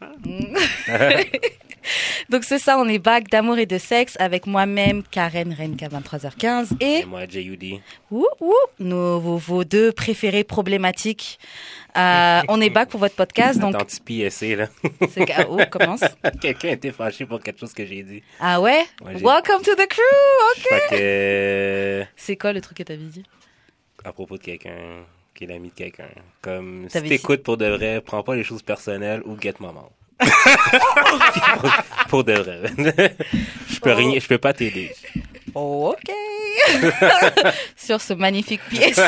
Donc c'est ça, on est back d'amour et de sexe avec moi-même, Karen Renka 23h15 et, Et moi, J.U.D. ouh, ouh, nos, vos, vos deux préférés problématiques. Euh, on est back pour votre podcast, donc Attends, tu PSA, là. c'est que- oh, commence. Quelqu'un été fâché pour quelque chose que j'ai dit. Ah ouais? Welcome to the crew. Ok. Que, C'est quoi le truc que t'avais dit? à propos de quelqu'un, l'ami de quelqu'un, comme, si t'écoutes pour de vrai, prends pas les choses personnelles ou get maman. pour, pour de vrai. je peux rien, je peux pas t'aider. Oh, ok. Sur ce magnifique PSA,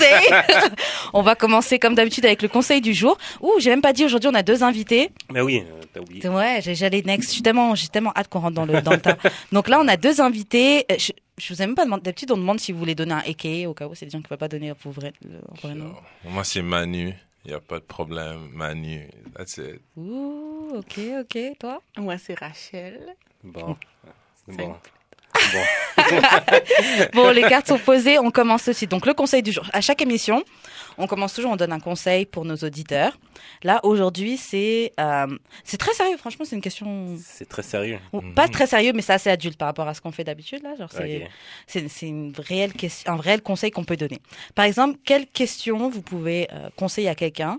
on va commencer comme d'habitude avec le conseil du jour. Ouh, j'ai même pas dit aujourd'hui on a deux invités. Mais oui, euh, t'as oublié. Ouais, j'ai- j'allais next. Je suis tellement, j'ai tellement hâte qu'on rentre dans le dans le tas. Donc là, on a deux invités. Euh, Je, je vous ai même pas demandé. D'habitude, on demande si vous voulez donner un AKA au cas où c'est des gens qui ne peuvent pas donner vos vrais, le vrai nom. Moi, c'est Manu. Il n'y a pas de problème. Manu. That's it. Ouh, ok, ok. Toi? Moi, c'est Rachel. Bon. C'est Bon. Bon. Bon, les cartes sont posées. On commence aussi. Donc le conseil du jour. À chaque émission, on commence toujours. On donne un conseil pour nos auditeurs. Là, aujourd'hui, c'est euh, c'est très sérieux. Franchement, c'est une question. C'est très sérieux. Pas très sérieux, mais c'est assez adulte par rapport à ce qu'on fait d'habitude là. Genre, c'est Ok. c'est c'est une réelle question, un réel conseil qu'on peut donner. Par exemple, quelle question vous pouvez euh, conseiller à quelqu'un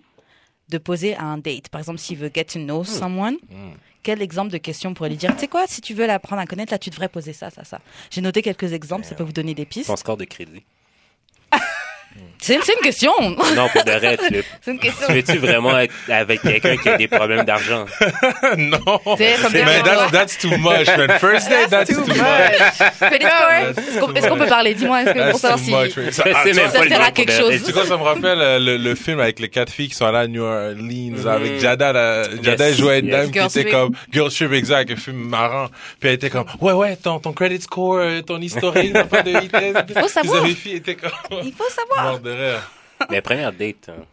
de poser à un date? Par exemple, s'il veut get to know someone, Mm. Quel exemple de question on pourrait lui dire Tu sais quoi Si tu veux l'apprendre à connaître, là, tu devrais poser ça, ça, ça. J'ai noté quelques exemples. Ça peut vous donner des pistes. Ton score de crédit. C'est une question. Non, pour de vrai, tu C'est une question. tu veux-tu vraiment être avec quelqu'un qui a des problèmes d'argent? non. C'est comme Mais that's, that's too much, man. First date, that's, too, much. Credit score Est-ce qu'on peut parler? Dis-moi, est-ce que pour savoir too si. much. Ça- C'est ah, même ça- pas ça sert à quelque chose. Tu sais ça me rappelle euh, le, le film avec les quatre filles qui sont allées à New Orleans avec Jada. La, Jada Yes, jouait une yes. dame Girl qui était Trip. comme Girl Trip, exact, un film marrant. Puis elle était comme, ouais, ouais, ton, ton credit score, euh, ton historique, pas de vitesse. Il faut savoir. Il faut savoir. Mort de rire. Mais première date, hein.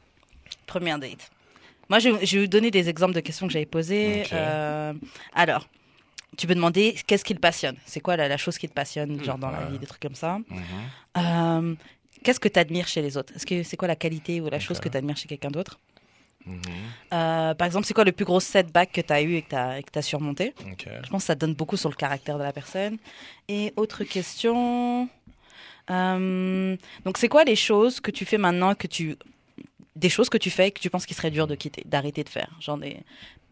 Première date. Moi, je, je vais vous donner des exemples de questions que j'avais posées. Ok. Euh, alors, tu peux demander qu'est-ce qui te passionne? C'est quoi la, la chose qui te passionne, genre dans la vie, des trucs comme ça? Euh, Qu'est-ce que tu admires chez les autres? Est-ce que c'est quoi la qualité ou la chose que tu admires chez quelqu'un d'autre? Euh, Par exemple, c'est quoi le plus gros setback que tu as eu et que tu as, surmonté? Ok. Je pense que ça donne beaucoup sur le caractère de la personne. Et autre question. Euh, donc, c'est quoi les choses que tu fais maintenant que tu. Des choses que tu fais et que tu penses qu'il serait dur de quitter, d'arrêter de faire? Genre, des...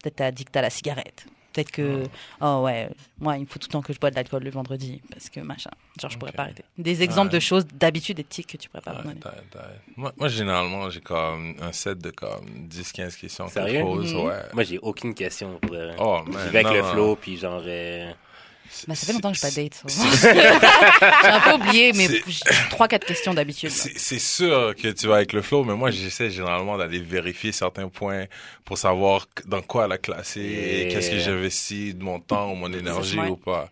peut-être t'as dit que t'as la cigarette. Peut-être que. Oh ouais, moi, il me faut tout le temps que je bois de l'alcool le vendredi parce que machin. Genre, je pourrais pas arrêter. Des exemples Ouais. de choses d'habitude éthiques que tu pourrais pas Ouais, abandonner. t'as- Moi, moi, généralement, j'ai comme un set de comme 10-15 questions que Sérieux? je pose. Mhm. Ouais. Moi, j'ai aucune question pour. Oh, J'y man. vais avec non, le flow, puis genre... euh, Bah, ça fait longtemps que je pas date. J'ai un peu oublié, mais trois, quatre questions d'habitude. C'est sûr que tu vas avec le flow, mais moi, j'essaie généralement d'aller vérifier certains points pour savoir dans quoi la classer, Yeah. qu'est-ce que j'investis de mon temps ou mon énergie ou pas.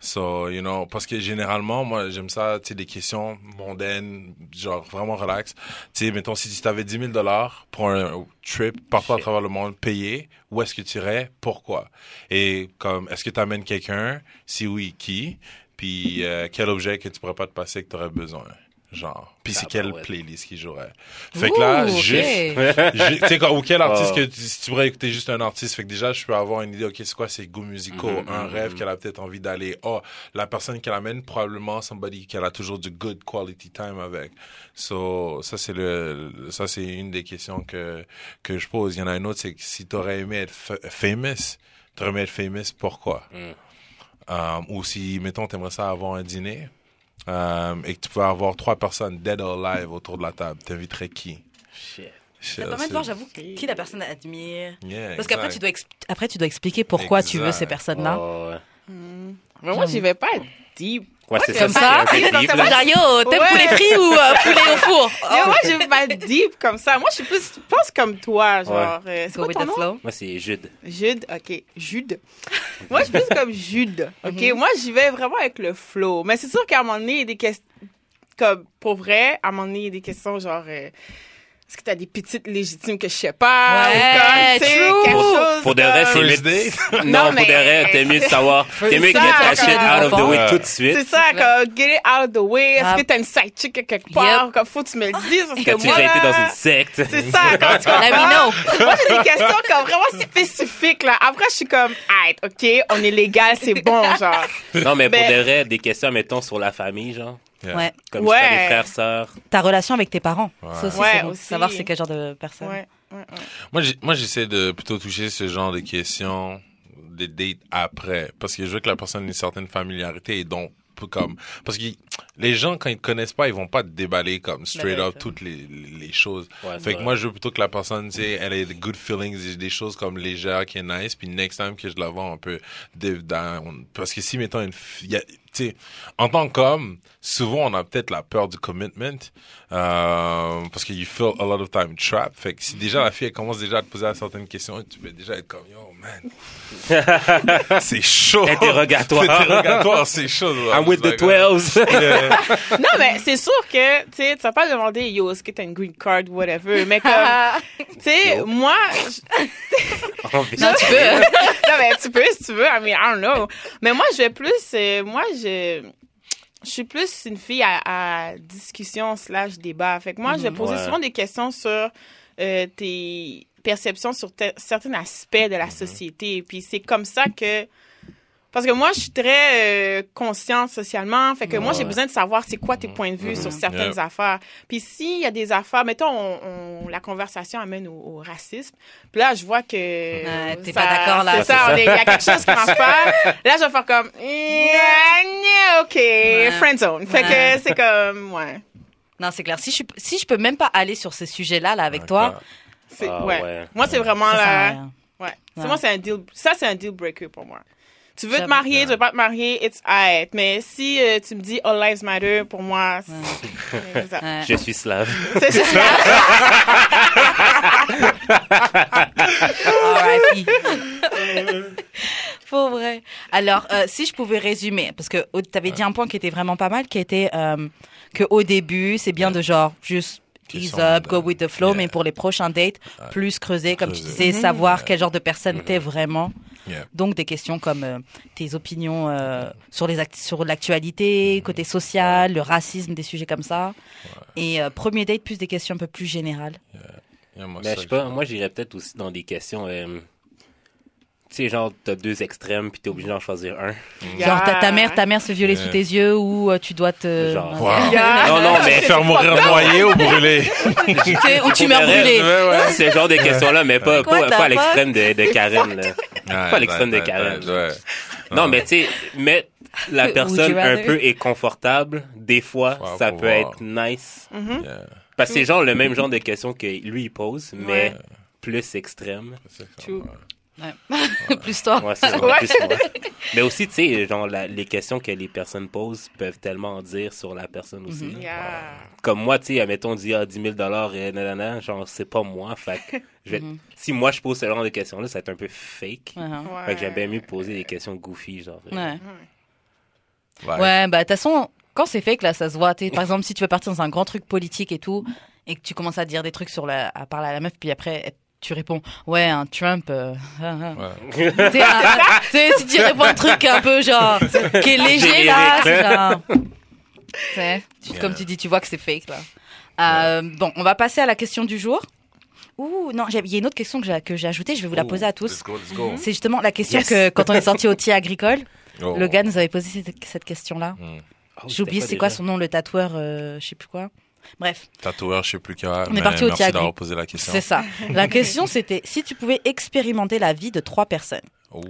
So, you know, parce que généralement, moi, j'aime ça, tu sais, des questions mondaines, genre vraiment relax. Tu sais, mettons, si tu t'avais 10 000 dollars pour un trip partout à travers le monde payé, où est-ce que tu irais? Pourquoi? Et comme, est-ce que tu amènes quelqu'un? Si oui, qui? Puis, euh, quel objet que tu pourrais pas te passer que tu aurais besoin? Genre. Puis, c'est Ah, quelle playlist qui jouerait? Fait que là, juste, tu sais, quoi, ou quel artiste Oh. que tu, si tu pourrais écouter juste un artiste. Fait que déjà, je peux avoir une idée, ok, c'est quoi ses goûts musicaux, Mhm, un mhm, rêve mhm. qu'elle a peut-être envie d'aller. Oh, la personne qu'elle amène, probablement somebody qu'elle a toujours du good quality time avec. So, ça, c'est le, ça, c'est une des questions que, que je pose. Il y en a une autre, c'est que si t'aurais aimé être fa- famous, t'aurais aimé être famous, pourquoi? Mm. Um, ou si, mettons, t'aimerais ça avoir un dîner, um, et que tu pouvais avoir trois personnes dead or alive autour de la table, t'inviterais qui? Shit. Ça permet de voir, j'avoue, qui la personne admire. Yeah, Parce qu'après, tu dois, expl- après, tu dois expliquer pourquoi tu veux ces personnes-là. Oh, ouais. Mais moi, j'y vais pas être deep. Ouais, c'est Comme ça. ça, Genre, là. yo, t'aimes Ouais. poulet frit ou euh, poulet au four Mais moi, je vais pas être deep comme ça. Moi, je suis plus, je pense comme toi, genre. euh, c'est Go quoi with ton the nom? flow. Moi, c'est Jude. Jude, ok, Jude. Moi, je suis plus comme Jude, ok? Mhm. Moi, j'y vais vraiment avec le flow. Mais c'est sûr qu'à un moment donné, il y a des questions, comme pour vrai, à un moment donné, il y a des questions genre. euh, est-ce que t'as des petites légitimes que je sais pas? Ouais, ou comme, tu sais, quelque Pour- chose Pour de vrai, c'est mieux. Non, Non, mais- pour de vrai, t'es mieux de savoir. T'es mieux que mettre la shit out of the way tout de suite. C'est ça, comme, get it out of the way. Est-ce Ah. que t'as une side chick à quelque part? Comme, faut que tu me le dises, parce que moi, été dans une secte? C'est ça, quand tu Let me comprends? know. Moi, j'ai des questions comme vraiment spécifiques, là. Après, je suis comme, ah, OK, on est légal, c'est bon, genre. Non, mais pour de vrai, des questions, mettons, sur la famille, genre. Yeah. Ouais. Comme Ouais. si t'as des frères, sœurs. Ta relation avec tes parents. Ouais. Ça aussi, Ouais, c'est bon. aussi. Savoir c'est quel genre de personne. Ouais, ouais, ouais. Moi, j'essaie de plutôt toucher ce genre de questions des dates après. Parce que je veux que la personne ait une certaine familiarité et donc, comme, parce que les gens, quand ils te connaissent pas, ils vont pas te déballer comme straight up toutes les, les choses. Ouais, fait que vrai. moi, je veux plutôt que la personne, tu sais, elle ait des good feelings, des, choses comme légères, qui est nice, puis next time que je la vois un peu deep down. Parce que si, mettons, une y a- sais, en tant qu'homme, souvent, on a peut-être la peur du commitment, euh, parce que you feel a lot of time trapped. Fait que si déjà la fille, elle commence déjà à te poser certaines questions, tu peux déjà être comme, yo, man. c'est chaud. Interrogatoire. Interrogatoire, c'est chaud. I'm with the Like, 12. yeah. Non, mais c'est sûr que, tu sais, tu vas pas demander, yo, est-ce que t'as une green card, whatever. Mais comme, tu sais, moi, Non, tu peux. non, mais tu peux si tu veux. I mean, I don't know. Mais moi, je vais plus, euh, moi, je, je suis plus une fille à, à discussion slash débat. Fait que moi, je vais poser Ouais. souvent des questions sur euh, tes perceptions sur te- certains aspects de la société. Puis c'est comme ça que parce que moi, je suis très euh, consciente socialement. Fait que moi, j'ai Ouais. besoin de savoir c'est quoi tes points de vue sur certaines Yeah. affaires. Puis s'il y a des affaires, mettons, on, on- la conversation amène au, au racisme. Puis là, je vois que... Ouais, t'es pas d'accord, là. C'est Ouais, ça, il y a quelque chose qui marche pas. Là, je vais faire comme... Yeah, OK, friend zone. Fait Ouais. que c'est comme... Ouais. Non, c'est clair. Si je, si je peux même pas aller sur ces sujets-là, là, avec toi, Ah, ouais. ouais. Moi, c'est vraiment ça la... Ouais. Ouais. Moi, c'est un deal... Ça, c'est un deal breaker pour moi. Tu veux te marier, tu veux pas te marier, it's alright. Mais si euh, tu me dis All Lives Matter, pour moi, c'est ça. Je suis slave. C'est R.I.P. Pour vrai. Alors, euh, si je pouvais résumer, parce que tu avais dit un point qui était vraiment pas mal, qui était euh, que au début, c'est bien de genre juste ease Question up, go with the flow, Yeah. mais pour les prochains dates, plus creuser, comme tu disais, savoir quel genre de personne t'es vraiment. Yeah. Donc des questions comme euh, tes opinions euh, sur les sur l'actualité, côté social, le racisme, des sujets comme ça. Et euh, premier date plus des questions un peu plus générales. Yeah, moi, Mais ça, je sais pas, moi j'irais peut-être aussi dans des questions. Tu sais, genre, t'as deux extrêmes, puis t'es obligé d'en choisir un. Genre ta, ta mère ta mère se violer Yeah. sous tes yeux ou euh, tu dois te Genre. Wow. Yeah. Non, non, mais Faire mourir noyé ou sais, ou tu meurs brûlé. C'est genre de questions-là, mais pas, Quoi, pas, pas à l'extrême de, de Karen. Là. Ouais, Pas l'extrême de ouais, Karen. ouais. Non, mais tu sais, mettre la personne un peu inconfortable, des fois, Faut ça peut être nice. Yeah. Parce que c'est genre le même genre de questions que lui, il pose, mais plus extrême. Plus toi. Ouais, Ouais. plus moi. Mais aussi, tu sais, genre, la- les questions que les personnes posent peuvent tellement en dire sur la personne aussi. Mhm. Yeah. Comme moi, tu sais, admettons, on dit ah, 10 000 et nanana, genre, c'est pas moi. Fait que je vais- Mhm. si moi je pose ce genre de questions-là, ça va être un peu fake. Ouais. Fait que j'aime bien mieux poser des questions goofy, genre. euh, Ouais. ouais. Ouais, bah de toute façon, quand c'est fake là, ça se voit. Par exemple, si tu veux partir dans un grand truc politique et tout, et que tu commences à dire des trucs sur la, à parler à la meuf, puis après tu réponds, ouais, un Trump. euh, ah, ah. Ouais. T'sais, un- un- t'sais, si tu réponds un truc un peu genre qui est léger là, c'est genre. T'sais, tu- Yeah. Comme tu dis, tu vois que c'est fake là. Euh, Bon, on va passer à la question du jour. Ouh, non, il y a une autre question que j'ai que j'ai ajoutée, je vais vous la poser à tous. Let's go, let's go. C'est justement la question Yes. que quand on est sorti au tir agricole, Oh. le gars nous avait posé cette, cette question-là. Oh, J'ai oublié c'était c'est quoi son nom, le tatoueur, euh, je sais plus quoi. Bref, Tatoueur, je sais plus quoi. On est parti au Merci d'avoir posé la question. c'est ça. La question c'était si tu pouvais expérimenter la vie de trois personnes. Oh.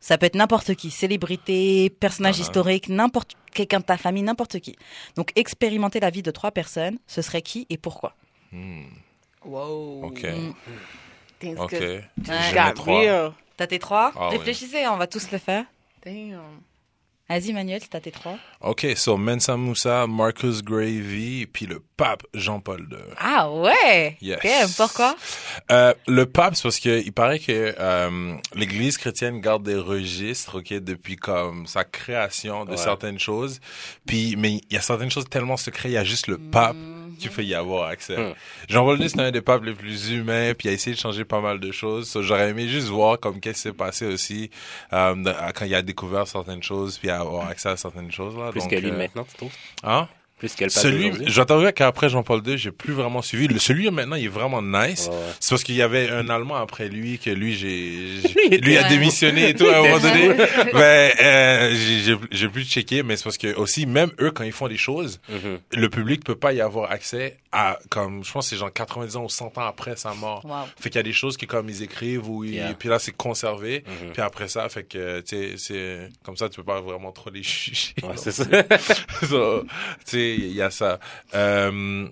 Ça peut être n'importe qui, célébrité, personnage Ah. historique, n'importe quelqu'un de ta famille, n'importe qui. Donc expérimenter la vie de trois personnes, ce serait qui et pourquoi? Hmm. Wow. Ok. Mm. Things Ok. T'as tes trois? Ah. Réfléchissez, on va tous le faire. Damn. Vas-y Manuel, t'as tes trois. Ok, so Mensa Moussa, Marcus Gravy, puis le pape Jean-Paul II. Ah ouais? Yes. Damn, pourquoi? Euh, le pape, c'est parce que il paraît que euh, l'Église chrétienne garde des registres, ok, depuis comme sa création de Ouais. certaines choses. Puis, mais il y a certaines choses tellement secrètes. Il y a juste le pape tu peux y avoir accès. Hmm. Jean-Paul II, c'est un des papes les plus humains, puis il a essayé de changer pas mal de choses. So, J'aurais aimé juste voir comme qu'est-ce qui s'est passé aussi euh, quand il a découvert certaines choses, puis avoir accès à certaines choses. Là. Plus Donc, que lui euh, maintenant, tu trouves? Hein? Plus que le pape Celui, qu'après Jean-Paul II, j'ai plus vraiment suivi. Le, celui maintenant, il est vraiment nice. Ouais. C'est parce qu'il y avait un Allemand après lui que lui, j'ai, lui a démissionné et tout à un moment donné. Mais euh, j'ai, j'ai, j'ai plus checké, mais c'est parce que aussi même eux quand ils font des choses, Mhm. le public peut pas y avoir accès à comme je pense que c'est genre 90 ans ou 100 ans après sa mort. Wow. Fait qu'il y a des choses qui comme ils écrivent ou ils- Yeah. puis là c'est conservé. Mhm. Puis après ça, fait que tu sais c'est comme ça tu peux pas vraiment trop les juger. Ouais, c'est ça. So, sais, il y a ça. Euh,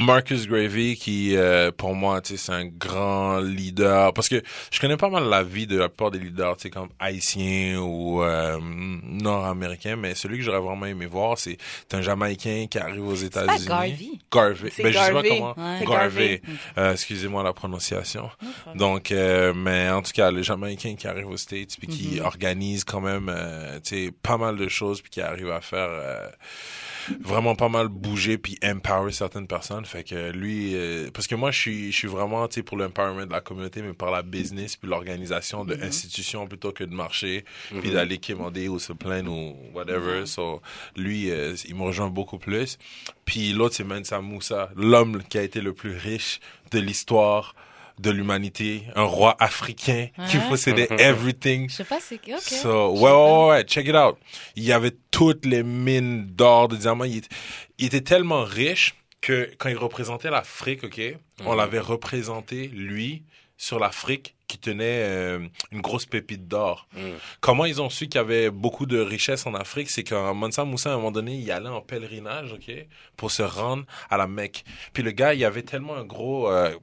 Marcus Gravy, qui euh, pour moi, tu sais, c'est un grand leader. Parce que je connais pas mal la vie de la plupart des leaders, tu sais, comme haïtiens ou euh, nord-américains, mais celui que j'aurais vraiment aimé voir, c'est un Jamaïcain qui arrive aux États-Unis. Garvey. Garvey. Ben, je sais pas Garvey. comment. Ouais. Garvey. Garvey. Euh, excusez-moi la prononciation. Donc, mais en tout cas, le Jamaïcain qui arrive aux States puis qui Mhm. organise quand même, tu sais, pas mal de choses puis qui arrive à faire vraiment pas mal bouger puis empower certaines personnes. Fait que lui, euh, parce que moi, je suis, je suis vraiment, tu sais, pour l'empowerment de la communauté, mais par la business puis l'organisation de institutions plutôt que de marcher puis d'aller quémander ou se plaindre ou whatever. So, lui, euh, il me rejoint beaucoup plus. Puis l'autre, c'est Mansa Moussa, l'homme qui a été le plus riche de l'histoire de l'humanité, un roi africain qui possédait everything. Je sais pas, c'est. Ok. So, ouais, ouais, ouais, ouais, check it out. Il y avait toutes les mines d'or, de diamants. Il, était- il était tellement riche que quand il représentait l'Afrique, ok, on l'avait représenté, lui, sur l'Afrique qui tenait euh, une grosse pépite d'or. Mhm. Comment ils ont su qu'il y avait beaucoup de richesses en Afrique, c'est qu'un Mansa Moussa, à un moment donné, il allait en pèlerinage, ok, pour se rendre à la Mecque. Puis le gars, il avait tellement un gros euh,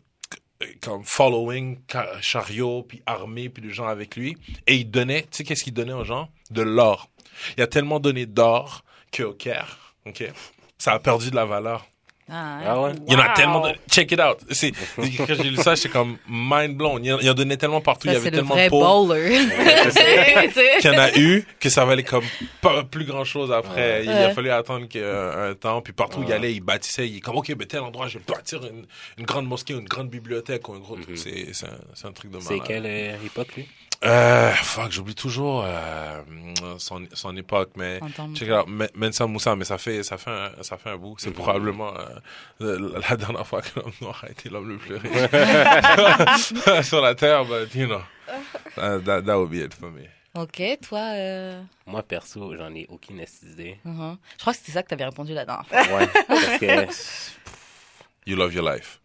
comme following, chariot, puis armée, puis des gens avec lui, et il donnait, tu sais qu'est-ce qu'il donnait aux gens? De l'or. Il a tellement donné d'or qu'au Caire, ok, ça a perdu de la valeur. Ah, ouais. Ah ouais? Il y en a Wow. tellement. De... Check it out. C'est quand j'ai lu ça, j'étais comme mind blown. Il y en, donnait tellement partout. il y avait c'est le tellement vrai de bowler. qu'il y en a eu que ça valait comme pas plus grand chose après. Il a fallu attendre un temps. Puis partout où il allait, il bâtissait. Il est comme, OK, ben tel endroit, je vais bâtir une, une grande mosquée, une grande bibliothèque ou un gros truc. C'est, c'est, un, c'est un truc de C'est malade. quelle euh, époque, lui? Euh, fuck, j'oublie toujours euh, son, son époque, mais check it out, Men- Mensa Moussa, mais ça fait, ça fait un, ça fait un bout. C'est probablement euh, la, la dernière fois que l'homme noir a été l'homme le plus riche sur la terre, but you know, that, that would be it for me. Ok, toi. Euh... Moi, perso, j'en ai aucune idée. mhm. Je crois que c'était ça que t'avais répondu la dernière fois. Ouais, parce que... You love your life.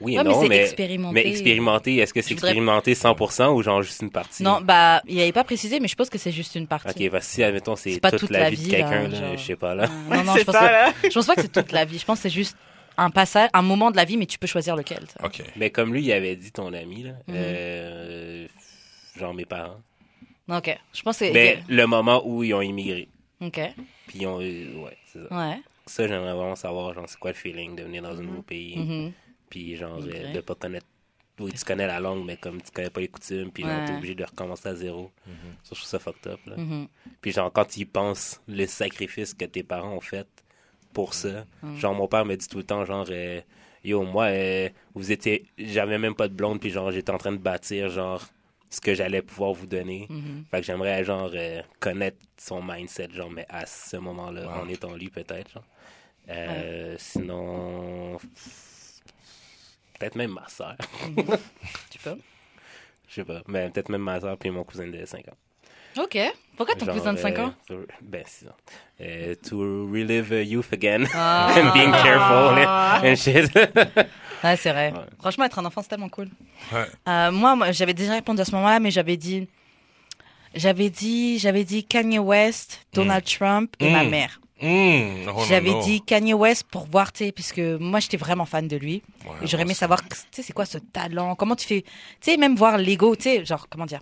Oui et Ouais, mais non, c'est mais... expérimenté. Mais expérimenter, est-ce que c'est voudrais- expérimenté 100% ou genre juste une partie? Non, bah, il avait pas précisé, mais je pense que c'est juste une partie. Ok, que si, admettons, c'est C'est pas toute, toute la, la vie de vie, quelqu'un, genre. je sais pas, là. Euh, non, non, je pense, ça, que, là. je pense pas que c'est toute la vie. Je pense que c'est juste un passage, un moment de la vie, mais tu peux choisir lequel. ça. OK. Mais comme lui, il avait dit, ton ami, là, Mhm. euh, genre mes parents. Ok, je pense que c'est. Mais le moment où ils ont immigré. Ok, Puis ils ont eu- ouais, c'est ça. ouais. Ça, j'aimerais vraiment savoir, genre, c'est quoi le feeling de venir dans un nouveau pays. Mhm. Puis genre, Ok. euh, de pas connaître. Oui, tu connais la langue, mais comme tu connais pas les coutumes, puis genre, Ouais. t'es obligé de recommencer à zéro. Ça, je trouve ça fucked up, là. Mhm. Puis genre, quand tu y penses, les sacrifices que tes parents ont fait pour ça. Mm. Genre, mon père me dit tout le temps, genre, euh, yo, moi, euh, vous étiez, j'avais même pas de blonde, puis genre, j'étais en train de bâtir, genre, ce que j'allais pouvoir vous donner. Mhm. Fait que j'aimerais, genre, euh, connaître son mindset, genre, mais à ce moment-là, Wow. en étant lui, peut-être, genre. Euh, Sinon, peut-être même ma soeur. Tu peux? Je sais pas, mais peut-être même ma soeur puis mon cousin de 5 ans. Ok. Pourquoi ton Genre, cousin de 5 ans? euh, ben, 6 ans. Euh, to relive uh, youth again. Ah. and being careful Ah. and shit. Ouais, c'est vrai. Ouais. Franchement, être un enfant, c'est tellement cool. Ouais. Euh, moi, moi, j'avais déjà répondu à ce moment-là, mais j'avais dit, j'avais dit, j'avais dit Kanye West, Donald Trump et ma Mm. mère. Mm, oh, j'avais dit Kanye West pour voir, tu sais, puisque moi, j'étais vraiment fan de lui. Ouais, J'aurais aimé savoir, tu sais, c'est quoi ce talent, comment tu fais, tu sais, même voir l'ego, tu sais, genre, comment dire,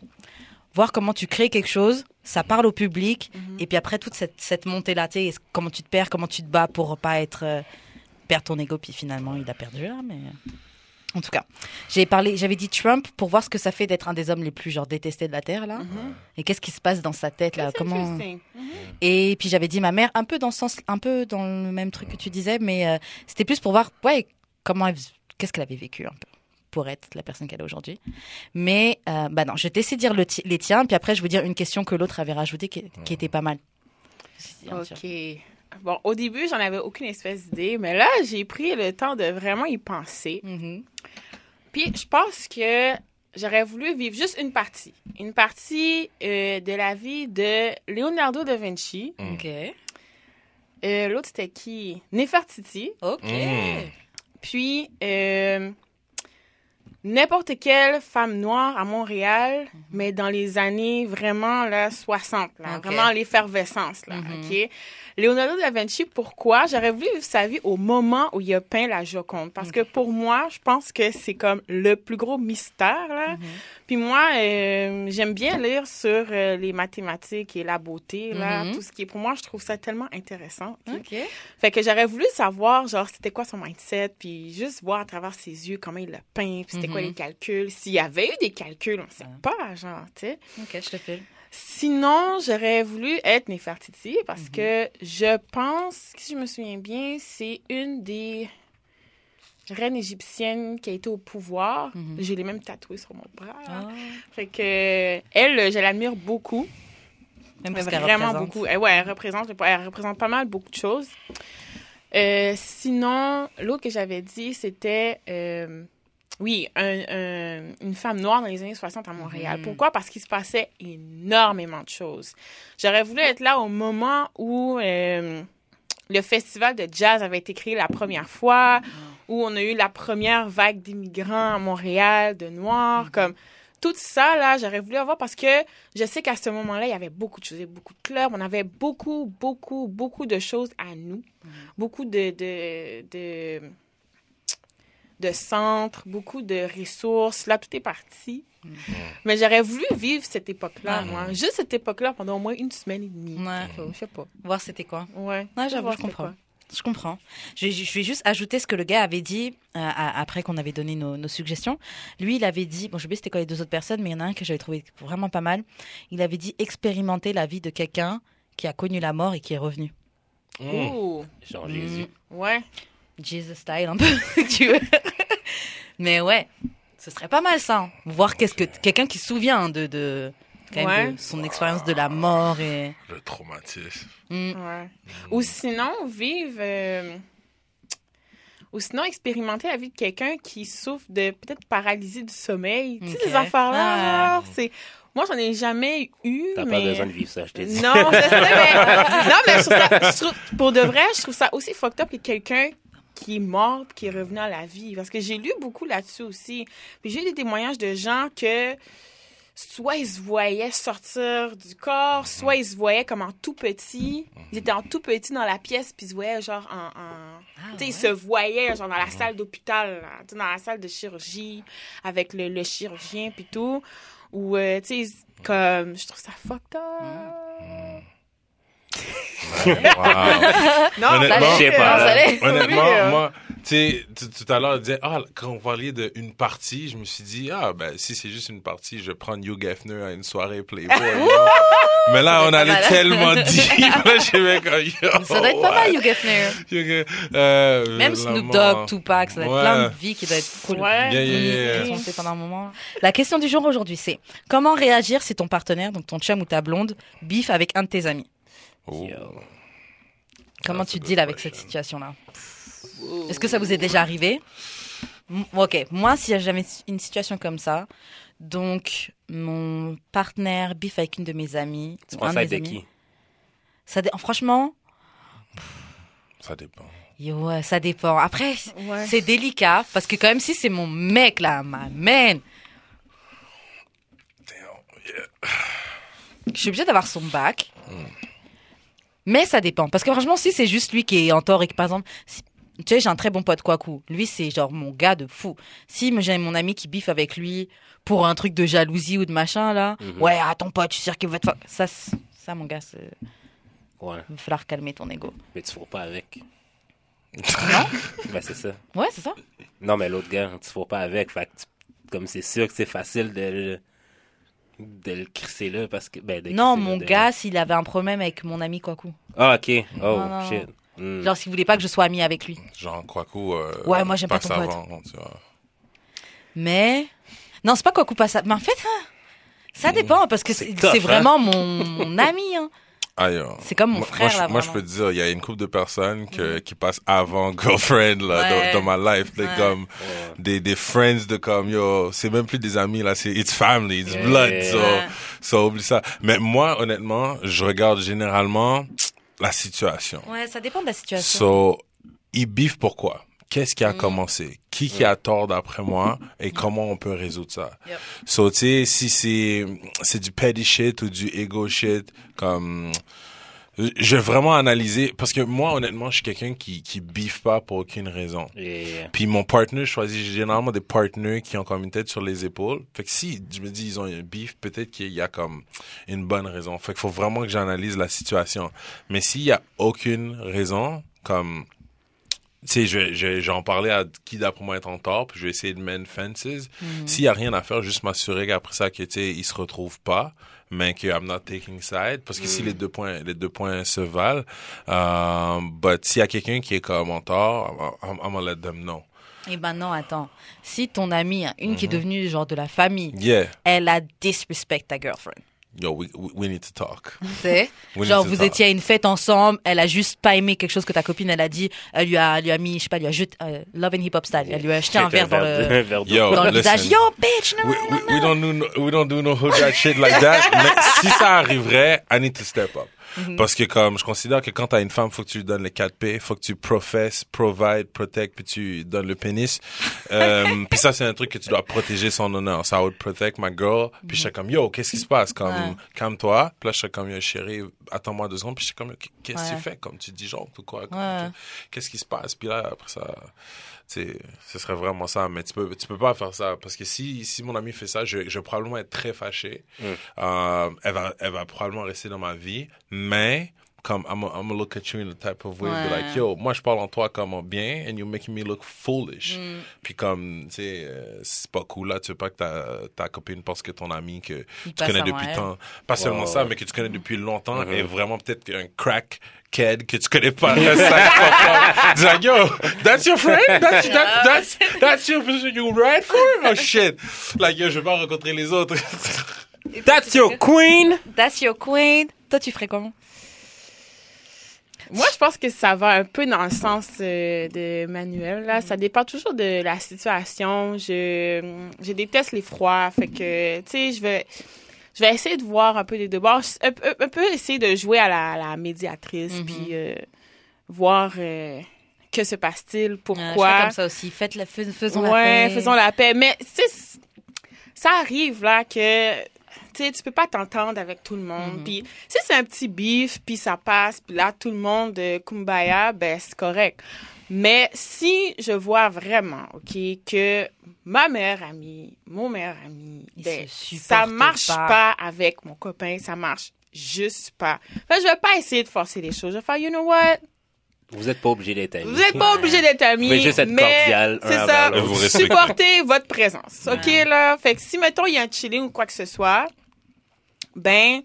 voir comment tu crées quelque chose, ça parle au public, et puis après, toute cette, cette montée-là, tu sais, comment tu te perds, comment tu te bats pour pas être, euh, perdre ton ego, puis finalement, il a perdu là, mais. En tout cas, j'ai parlé, j'avais dit Trump pour voir ce que ça fait d'être un des hommes les plus genre détestés de la terre là. Mhm. Et qu'est-ce qui se passe dans sa tête là? That's Comment. Mhm. Et puis j'avais dit ma mère un peu dans le sens, un peu dans le même truc que tu disais, mais euh, c'était plus pour voir ouais comment, elle- qu'est-ce qu'elle avait vécu un peu pour être la personne qu'elle est aujourd'hui. Mais euh, bah non, je vais te laisser dire le ti- les tiens, puis après je vais vous dire une question que l'autre avait rajoutée qui, qui était pas mal. OK. Bon, au début, j'en avais aucune espèce d'idée, mais là, j'ai pris le temps de vraiment y penser. Mhm. Puis, je pense que j'aurais voulu vivre juste une partie. Une partie euh, de la vie de Leonardo da Vinci. Ok. Euh, L'autre, c'était qui? Nefertiti. Ok. Mm. Puis, euh, n'importe quelle femme noire à Montréal, mais dans les années vraiment là, 60, là, vraiment l'effervescence. Là, Mhm. OK? Leonardo da Vinci, pourquoi? J'aurais voulu vivre sa vie au moment où il a peint la Joconde? Parce que pour moi, je pense que c'est comme le plus gros mystère. Là. Mhm. Puis moi, euh, j'aime bien lire sur euh, les mathématiques et la beauté. Là, Mhm. Tout ce qui est pour moi, je trouve ça tellement intéressant. OK? Ok. Fait que j'aurais voulu savoir, genre, c'était quoi son mindset, puis juste voir à travers ses yeux comment il l'a peint, puis c'était quoi Mhm. les calculs. S'il y avait eu des calculs, on sait Ouais. pas, genre, tu sais. Ok, je te file. Sinon, j'aurais voulu être Nefertiti parce Mhm. que je pense, si je me souviens bien, c'est une des reines égyptiennes qui a été au pouvoir. Mhm. Je l'ai même tatoué sur mon bras. Ah. Fait que elle, je l'admire beaucoup. Même parce vraiment représente. beaucoup. Eh ouais, elle représente, elle représente pas mal beaucoup de choses. Euh, sinon, l'autre que j'avais dit, c'était, euh, oui, un- un- une femme noire dans les années 60 à Montréal. Mhm. Pourquoi? Parce qu'il se passait énormément de choses. J'aurais voulu être là au moment où euh, le festival de jazz avait été créé la première fois, où on a eu la première vague d'immigrants à Montréal, de Noirs, comme tout ça, là, j'aurais voulu avoir parce que je sais qu'à ce moment-là, il y avait beaucoup de choses, il y avait beaucoup de clubs, on avait beaucoup, beaucoup, beaucoup de choses à nous, beaucoup de, de, de, de centres, beaucoup de ressources. Là, tout est parti. Mais j'aurais voulu vivre cette époque-là, Ouais. moi. Juste cette époque-là pendant au moins une semaine et demie. Ouais. Je sais pas. Voir c'était quoi. Ouais. Ouais, j'avoue, je comprends. quoi. Je comprends. Je vais, je vais juste ajouter ce que le gars avait dit euh, après qu'on avait donné nos, nos suggestions. Lui, il avait dit, bon, je sais pas c'était quoi les deux autres personnes, mais il y en a un que j'avais trouvé vraiment pas mal. Il avait dit expérimenter la vie de quelqu'un qui a connu la mort et qui est revenu. Mm. Ouh. Genre Mm. Jésus. Ouais. Jesus style un peu, tu veux. Mais ouais, ce serait pas mal ça. hein. Voir qu'est-ce que quelqu'un qui se souvient de, de, quand même Ouais. de son expérience de la mort et. Le traumatisme. Mm. Ouais. Ou sinon, vivre. euh, Ou sinon, expérimenter la vie de quelqu'un qui souffre de peut-être paralysie du sommeil. Tu sais, ces affaires-là, Ah. genre, c'est. Moi, j'en ai jamais eu. T'as mais... pas besoin de vivre ça, je te dis. Non, je sais, mais. Non, mais je trouve ça. je trouve- pour de vrai, je trouve ça aussi fucked up que quelqu'un qui est mort puis qui est revenu à la vie. Parce que j'ai lu beaucoup là-dessus aussi. Puis j'ai eu des témoignages de gens que soit ils se voyaient sortir du corps, soit ils se voyaient comme en tout petit. Ils étaient en tout petit dans la pièce, puis ils se voyaient genre en. en- Ah, tu sais, ils se voyaient genre dans la salle d'hôpital, dans la salle de chirurgie, avec le, le chirurgien, puis tout. Ou, euh, tu sais, comme. Je trouve ça fucked up. Wow. Non, Honnêtement, ça je sais l'est, pas, Honnêtement, moi, tu sais, tout à l'heure, ah, quand on parlait d'une partie, je me suis dit, ah, ben, si c'est juste une partie, je vais prendre Hugh Geffner à une soirée Playboy. Mais là, on allait tellement deep. Là, je yo, Ça doit être pas mal. Hugh Geffner. Hugh- euh, Même Snoop. Dogg, Tupac, ça doit être Ouais. plein de vies qui doivent être cool. Ouais. Yeah, yeah, yeah. Qui sont fait pendant un moment. La question du jour aujourd'hui, c'est comment réagir si ton partenaire, donc ton chum ou ta blonde, biffe avec un de tes amis? Oh. Yo. Comment Ah, tu deals avec cette situation-là Est-ce que ça vous est déjà arrivé M- Ok, moi, a jamais une situation comme ça, donc mon partenaire biffe avec une de mes amies, Tu penses un ça de mes de amis, qui? ça dé- franchement, Ça dépend. ouais, ça dépend. Après, Ouais. c'est délicat parce que quand même si c'est mon mec là, ma man, Damn, yeah. je suis obligée d'avoir son bac. Mais ça dépend. Parce que franchement, si c'est juste lui qui est en tort et que par exemple, si- tu sais, j'ai un très bon pote Kwaku. Lui, c'est genre mon gars de fou. Si j'ai mon ami qui biffe avec lui pour un truc de jalousie ou de machin là, Mhm. ouais, ah, ton pote, je suis sûr qu'il va te. Ça, ça, mon gars, c'est- Ouais, il va falloir calmer ton ego. mais tu fous pas avec. Ben, c'est ça. Ouais, c'est ça. Non, mais l'autre gars, tu ne pas avec. Fait que tu- comme c'est sûr que c'est facile de de le crisser là parce que. Ben, de Non, mon de- gars, s'il avait un problème avec mon ami Kwaku. Ah, ok. Oh, Non, non, shit. Hmm. Genre, s'il voulait pas que je sois amie avec lui. Genre, Kwaku. Euh, Ouais, moi, j'aime pas ton pote. avant, tu vois. Mais. Non, c'est pas Kwaku pas ça. Mais en fait, hein, ça dépend parce que c'est hein. vraiment mon, mon ami. Hein. Euh, C'est comme mon moi, frère, moi, je, là, moi, je peux te dire, il y a une couple de personnes que, qui passent avant girlfriend là, Ouais. dans, dans ma life. Comme, Ouais. des, des friends de comme, yo, c'est même plus des amis, là, c'est it's family, it's Yeah. blood. So, so, oublie ça. Mais moi, honnêtement, je regarde généralement la situation. Ouais, ça dépend de la situation. So, ils biffent pourquoi? Qu'est-ce Mm. qui a commencé? Qui qui a tort d'après moi? Et comment on peut résoudre ça? Yep. So, tu sais, si c'est, c'est du petty shit ou du ego shit, comme, je vais vraiment analyser, parce que moi, honnêtement, je suis quelqu'un qui, qui biffe pas pour aucune raison. Puis mon partner, je choisis généralement des partenaires qui ont comme une tête sur les épaules. Fait que si je me dis ils ont un beef, peut-être qu'il y a comme une bonne raison. Fait qu'il faut vraiment que j'analyse la situation. Mais s'il y a aucune raison, comme sais, je, vais- je, je parler à qui d'après moi est en tort, puis je vais essayer de mend fences. S'il y a rien à faire, juste m'assurer qu'après ça, que tu sais, ils se retrouvent pas, mais que I'm not taking side, parce que si les deux points, les deux points se valent, euh, but s'il y a quelqu'un qui est comme en tort, I'm, I'm, gonna let them know. Et ben non, attends. Si ton amie, une qui est Mhm. devenue genre de la famille, Yeah, elle a disrespect ta girlfriend. Yo, we, we, need to talk. Genre, vous talk. étiez à une fête ensemble, elle a juste pas aimé quelque chose que ta copine, elle a dit, elle lui a, elle lui a mis, je sais pas, elle lui a jeté, euh, Love and Hip Hop Style, elle lui a acheté un verre dans le. Yo, dans le visage. Yo, bitch, non, We, non, we, we don't do no, we don't do no hood rat shit like that. Mais si ça arriverait, I need to step up. Mhm. Parce que comme je considère que quand t'as une femme, faut que tu lui donnes les 4 P, faut que tu professes, provide, protect, puis tu donnes le pénis. Euh, puis ça c'est un truc que tu dois protéger son honneur. Ça would protect my girl. Puis je suis comme yo, qu'est-ce qui se passe? Comme Ouais. calme-toi. Puis là je suis comme yo chérie, attends-moi deux secondes. Puis je suis comme qu'est-ce que Ouais. tu fais? Comme tu dis genre ou quoi? Qu'est-ce qui se passe? Puis là après ça ce serait vraiment ça. Mais tu peux, tu peux pas faire ça. Parce que si, si mon ami fait ça, je, je vais probablement être très fâché. Mm. Euh, elle, va, elle va probablement rester dans ma vie. Mais, comme, I'm gonna look at you in a type of way. Be Ouais. like, yo, moi, je parle en toi comme en bien, and you're making me look foolish. Mm. Puis comme, tu sais, euh, c'est pas cool là. Tu veux pas que ta, ta copine pense que ton ami que tu passe connais depuis tant, pas seulement ça, mais que tu connais depuis longtemps, Mhm. est vraiment peut-être un crack kid que tu connais pas. Dis like, yo, that's your friend? That's, that's, that's, that's your person you ride for? Oh shit. Like, yo, je vais pas rencontrer les autres. That's your queen! That's your queen. Toi, tu ferais comment? Moi, je pense que ça va un peu dans le sens euh, de Manuel. Là. Ça dépend toujours de la situation. Je, je déteste les froids. Fait que, tu sais, je vais, je vais essayer de voir un peu les deux bords. Un, peu- un peu essayer de jouer à la, la médiatrice. Mhm. Puis euh, voir euh, que se passe-t-il, je pourquoi. fais comme ça aussi. Faites la, fais- faisons la ouais, paix. faisons la paix. Mais, ça arrive, là, que, tu sais, tu peux pas t'entendre avec tout le monde. Mhm. Puis, si c'est un petit bif, puis ça passe, puis là, tout le monde, euh, kumbaya, ben, c'est correct. Mais si je vois vraiment, OK, que ma meilleure amie, mon meilleur ami, ben, ça marche pas. pas. avec mon copain, ça marche juste pas. Fait que je vais pas essayer de forcer les choses. Je vais faire, you know what? Vous êtes pas obligé d'être amis. Vous n'êtes pas obligé d'être amis. Vous pouvez juste être mais cordial un C'est ça. Vous. Supportez votre présence. OK, là? Fait que si, mettons, il y a un chilling ou quoi que ce soit, ben,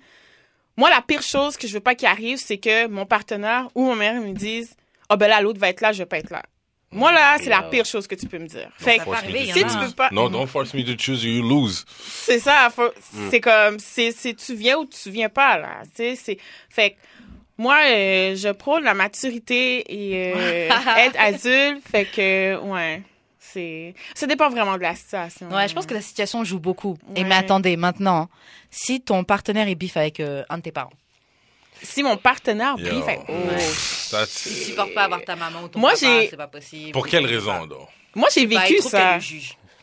moi, la pire chose que je veux pas qu'il arrive, c'est que mon partenaire ou mon mère me dise, oh, ben là, l'autre va être là, je vais pas être là. Moi, là, c'est la pire chose que tu peux me dire. Fait que, si tu peux pas. non, don't force me to choose, you lose. C'est ça, Mm. c'est comme, c'est, c'est tu viens ou tu viens pas, là. Tu sais, c'est, fait que, moi, euh, je prône la maturité et euh, être adulte, fait que, ouais, c'est, ça dépend vraiment de la situation. Ouais, je pense que la situation joue beaucoup. Et Ouais. mais attendez, maintenant, si ton partenaire est bif avec euh, un de tes parents, Si mon partenaire Yo. brille, fait, oh. That's- tu supportes pas avoir ta maman ou ton Moi, papa, j'ai- c'est pas possible. Pour quelle raison, donc? Moi, j'ai vécu ça.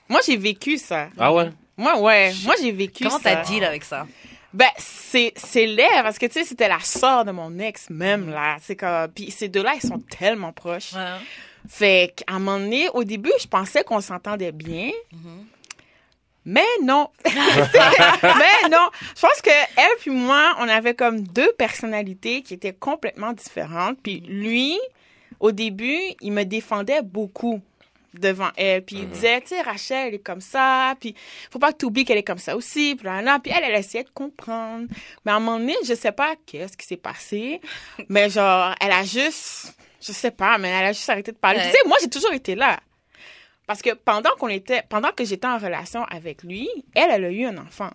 Moi, j'ai vécu ça. Ah ouais? Moi, ouais, moi, j'ai vécu Comment ça. t'as deal avec ça? Ben, c'est, c'est laid, parce que, tu sais, c'était la sœur de mon ex, même, là. C'est comme, puis ces deux-là, ils sont tellement proches. Fait qu'à un moment donné, au début, je pensais qu'on s'entendait bien. Mais non. mais non. Je pense que elle puis moi, on avait comme deux personnalités qui étaient complètement différentes. Puis lui, au début, il me défendait beaucoup devant elle. Puis Mhm. il disait, tu sais, Rachel, elle est comme ça. Puis faut pas que tu oublies qu'elle est comme ça aussi. Puis, là, là. puis elle, elle essayait de comprendre. Mais à un moment donné, je sais pas qu'est-ce qui s'est passé. mais genre, elle a juste, je sais pas, mais elle a juste arrêté de parler. Ouais. Tu sais, moi, j'ai toujours été là. Parce que pendant qu'on était, pendant que j'étais en relation avec lui, elle, elle a eu un enfant.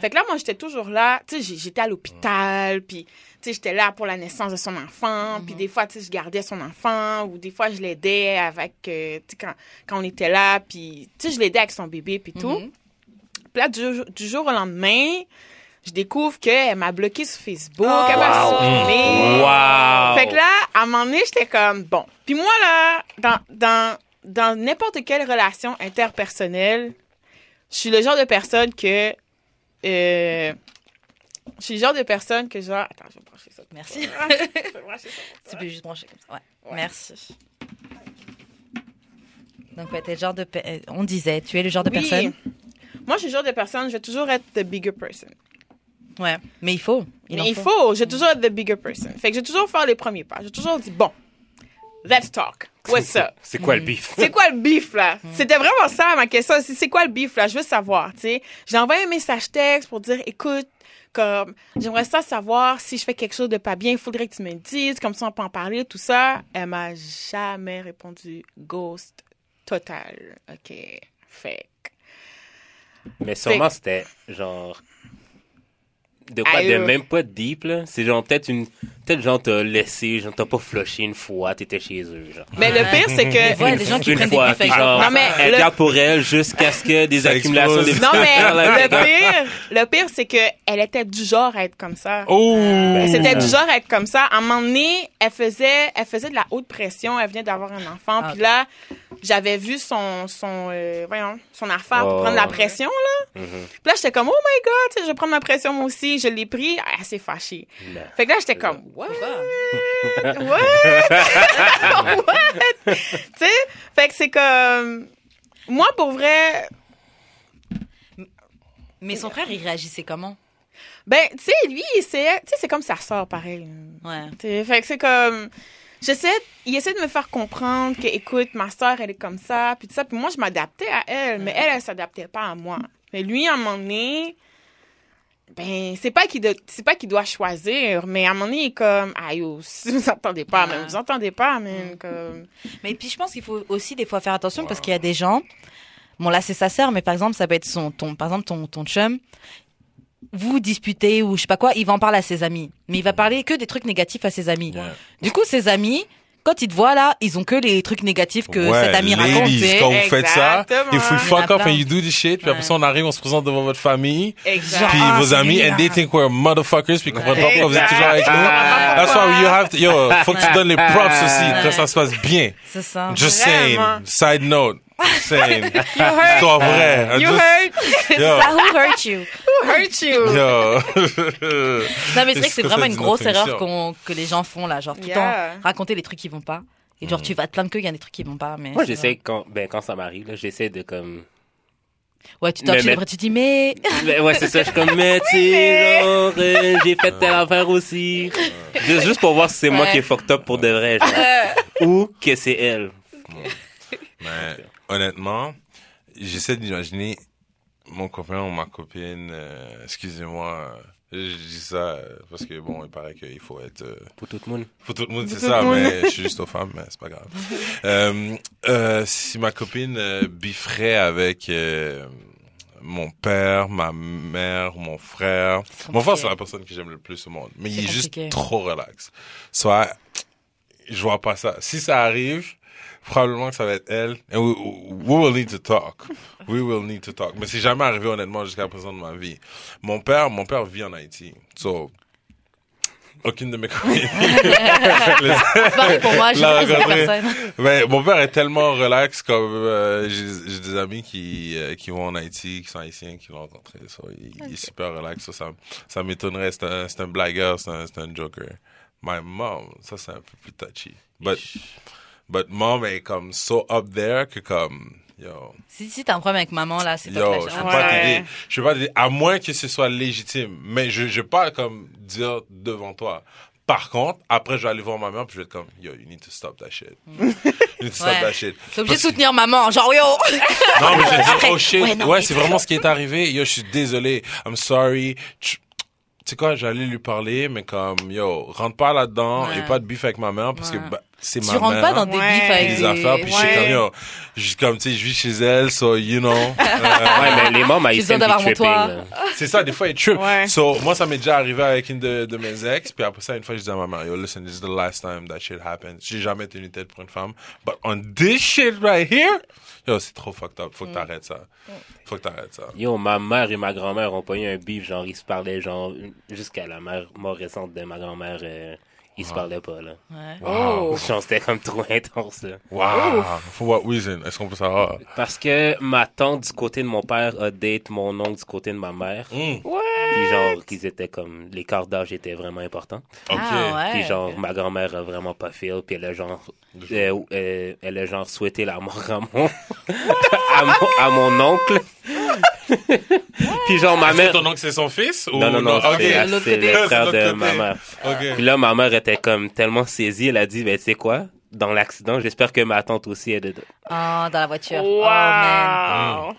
Fait que là, moi, j'étais toujours là. Tu sais, j'étais à l'hôpital, puis, tu sais, j'étais là pour la naissance de son enfant. Puis des fois, tu sais, je gardais son enfant, ou des fois, je l'aidais avec, euh, tu sais, quand, quand on était là, puis, tu sais, je l'aidais avec son bébé, puis tout. Mhm. Puis là, du, du jour au lendemain, je découvre qu'elle m'a bloqué sur Facebook, Oh, elle m'a wow. supprimé. Wow! Fait que là, à un moment donné, j'étais comme, bon. Puis moi, là, dans, dans, dans n'importe quelle relation interpersonnelle, je suis le genre de personne que... euh, je suis le genre de personne que genre... Attends, je vais brancher ça. Merci. Je vais brancher ça Tu peux juste brancher comme ça. Ouais. Ouais. Merci. Donc, ouais, t'es le genre de. euh, On disait, tu es le genre de Oui. personne? Moi, je suis le genre de personne, je vais toujours être the bigger person. Ouais. Mais il faut. Il Mais il faut, je vais toujours the bigger person. Fait que je vais toujours faire les premiers pas. Je vais toujours dire, bon, let's talk. What's up? C'est quoi le bif? C'est quoi le bif, là? C'était vraiment ça, ma question. C'est c'est quoi le bif, là? Je veux savoir, tu sais. J'ai envoyé un message texte pour dire, écoute, comme, j'aimerais ça savoir si je fais quelque chose de pas bien, il faudrait que tu me dises, comme ça on peut en parler, tout ça. Elle m'a jamais répondu. Ghost total. OK. Fake. Mais sûrement, c'était genre. De quoi? De même pas deep, là? C'est genre peut-être une. Peut-être genre t'as laissé, genre t'as pas flushé une fois, t'étais chez eux, genre. Mais le pire, c'est que. Des gens qui une prennent des fois, bifs puis avec genre, Non, mais elle le- garde pour elle jusqu'à ce que des accumulations explose. de Non, mais le pire, le pire, c'est que elle était du genre à être comme ça. Oh! C'était du genre à être comme ça. À un moment donné, elle faisait, elle faisait de la haute pression. Elle venait d'avoir un enfant. Ah, Puis là, j'avais vu son, son, euh, voyons, son affaire pour prendre la pression, là. Mhm. Puis là, j'étais comme, oh my God, je vais prendre ma pression moi aussi. Je l'ai pris. Elle s'est fâchée. Non. Fait que là, j'étais comme, what? What? What? tu sais? Fait que c'est comme, moi, pour vrai, Mais son frère, il réagissait comment? Ben, tu sais, lui, il essayait, tu sais, c'est comme sa sœur, pareil. Ouais. T'sais, Fait que c'est comme. J'essaie, il essaie de me faire comprendre que, écoute, ma soeur, elle est comme ça, puis tout ça. Puis moi, je m'adaptais à elle, mais elle, elle s'adaptait pas à moi. Mais lui, à un moment donné, ben, c'est pas qu'il c'est pas qu'il doit choisir, mais à un moment donné, il est comme, aïe, si vous entendez pas, mais vous entendez pas, mais comme. Mais puis je pense qu'il faut aussi des fois faire attention parce qu'il y a des gens. Bon là c'est sa sœur, mais par exemple ça peut être son ton par exemple ton ton chum. Vous disputez ou je sais pas quoi, il va en parler à ses amis, mais il va parler que des trucs négatifs à ses amis. Du coup ses amis, quand ils te voient là, ils ont que les trucs négatifs que Ouais, cet ami raconte. quand vous faites ça, Exactement. en a fuck plein. and you do this shit, puis après ça, on arrive, on se présente devant votre famille, Exact. puis Ah, vos amis, and they think we're motherfuckers, puis ils comprennent pas pourquoi vous êtes toujours avec nous. That's why you have to, yo, faut que tu donnes les props aussi, quand ça se passe bien. C'est ça. Just saying, side note, saying. You hurt. Toi vrai. You just- hurt. Yo, Ça who hurt you? Who hurt you? yo. Non mais c'est vrai que c'est vraiment une grosse erreur qu'on que les gens font là, genre tout le Yeah. temps raconter les trucs qui vont pas. Et genre tu vas te plaindre qu'il y a des trucs qui vont pas, mais. Moi, j'essaie, quand, ben, quand ça m'arrive, là, j'essaie de comme. Ouais, tu t'en Mais- mais- après tu dis mais Mais ouais, c'est ça, je suis comme, mais tu sais, genre, euh, j'ai fait telle affaire aussi. Juste, juste pour voir si c'est moi Ouais. qui est fucked up pour de vrai, genre. Ou que c'est elle. Mais honnêtement, j'essaie d'imaginer mon copain ou ma copine, euh, excusez-moi, euh, je dis ça euh, parce que bon, il paraît qu'il faut être... euh, Pour tout le monde. pour tout le monde, c'est ça, monde. mais je suis juste aux femmes, mais c'est pas grave. euh, euh, si ma copine euh, bifferait avec euh, mon père, ma mère, mon frère. Mon frère, c'est la personne que j'aime le plus au monde. Mais il est juste trop relax. Soit, je vois pas ça. Si ça arrive, probablement que ça va être elle. And we, we will need to talk. We will need to talk. Mais c'est jamais arrivé honnêtement jusqu'à présent de ma vie. Mon père, mon père vit en Haïti. So, aucune de mes copines. c'est pareil pour moi, je. Mais mon père est tellement relax comme euh, j'ai j'ai des amis qui euh, qui vont en Haïti, qui sont haïtiens, qui l'ont rencontré. So, il, il est super relax. So, ça ça m'étonnerait. C'est un c'est un blagueur, c'est un c'est un joker. My mom, ça c'est un peu plus touchy. But but mom est comme so up there que comme yo Si, si t'as un problème avec maman, là, c'est toi yo je peux pas Ouais. t'aider. Je peux pas t'aider à moins que ce soit légitime. Mais je je vais pas comme dire devant toi. Par contre, après, je vais aller voir ma mère, puis je vais être comme, yo, you need to stop that shit. you need to stop Ouais. that shit. T'es obligé de soutenir maman, genre yo. Non, mais j'ai dit, Après, oh shit. ouais, Ouais, c'est vraiment ce qui est arrivé. Yo, je suis désolé. I'm sorry. Tu sais quoi, j'allais lui parler, mais comme, yo, rentre pas là-dedans Ouais. et pas de bif avec ma mère parce Ouais. que bah, c'est Tu ma rentres mère. pas dans des Ouais. bifs avec des des affaires, puis je suis comme, yo, je, comme, tu sais, je vis chez elle, so, you know. Euh, Ouais, mais les d'avoir puis mon tripping, c'est ça, des fois, il trip. Ouais. So, moi, ça m'est déjà arrivé avec une de, de mes ex, puis après ça, une fois, je dis à ma mère, yo, listen, this is the last time that shit happened. J'ai jamais tenu tête pour une femme, but on this shit right here, yo, c'est trop fucked up. Faut que t'arrêtes ça. Faut que t'arrêtes ça. Yo, ma mère et ma grand-mère ont pas eu un beef, genre, ils se parlaient, genre, jusqu'à la mère mort récente de ma grand-mère, euh, ils se parlaient pas, là. Ouais. Wow. Genre, c'était comme trop intense, là. Wow. For what reason? Est-ce qu'on peut savoir? Parce que ma tante du côté de mon père a date mon oncle du côté de ma mère. Mm. Puis genre, qu'ils étaient comme, l'écart d'âge était vraiment important. OK. Ah ouais. Puis genre, ma grand-mère a vraiment pas feel, puis elle a genre, euh, euh, elle a genre souhaité la mort à mon, à mon, à mon oncle. puis genre, ma Est-ce que mère... ton oncle, c'est son fils? Ou Non, non, non, c'est côté. le frère de ma mère. Puis là, ma mère était comme tellement saisie, elle a dit, ben, tu sais quoi? Dans l'accident, j'espère que ma tante aussi est dedans. Oh, dans la voiture. Oh man. Wow.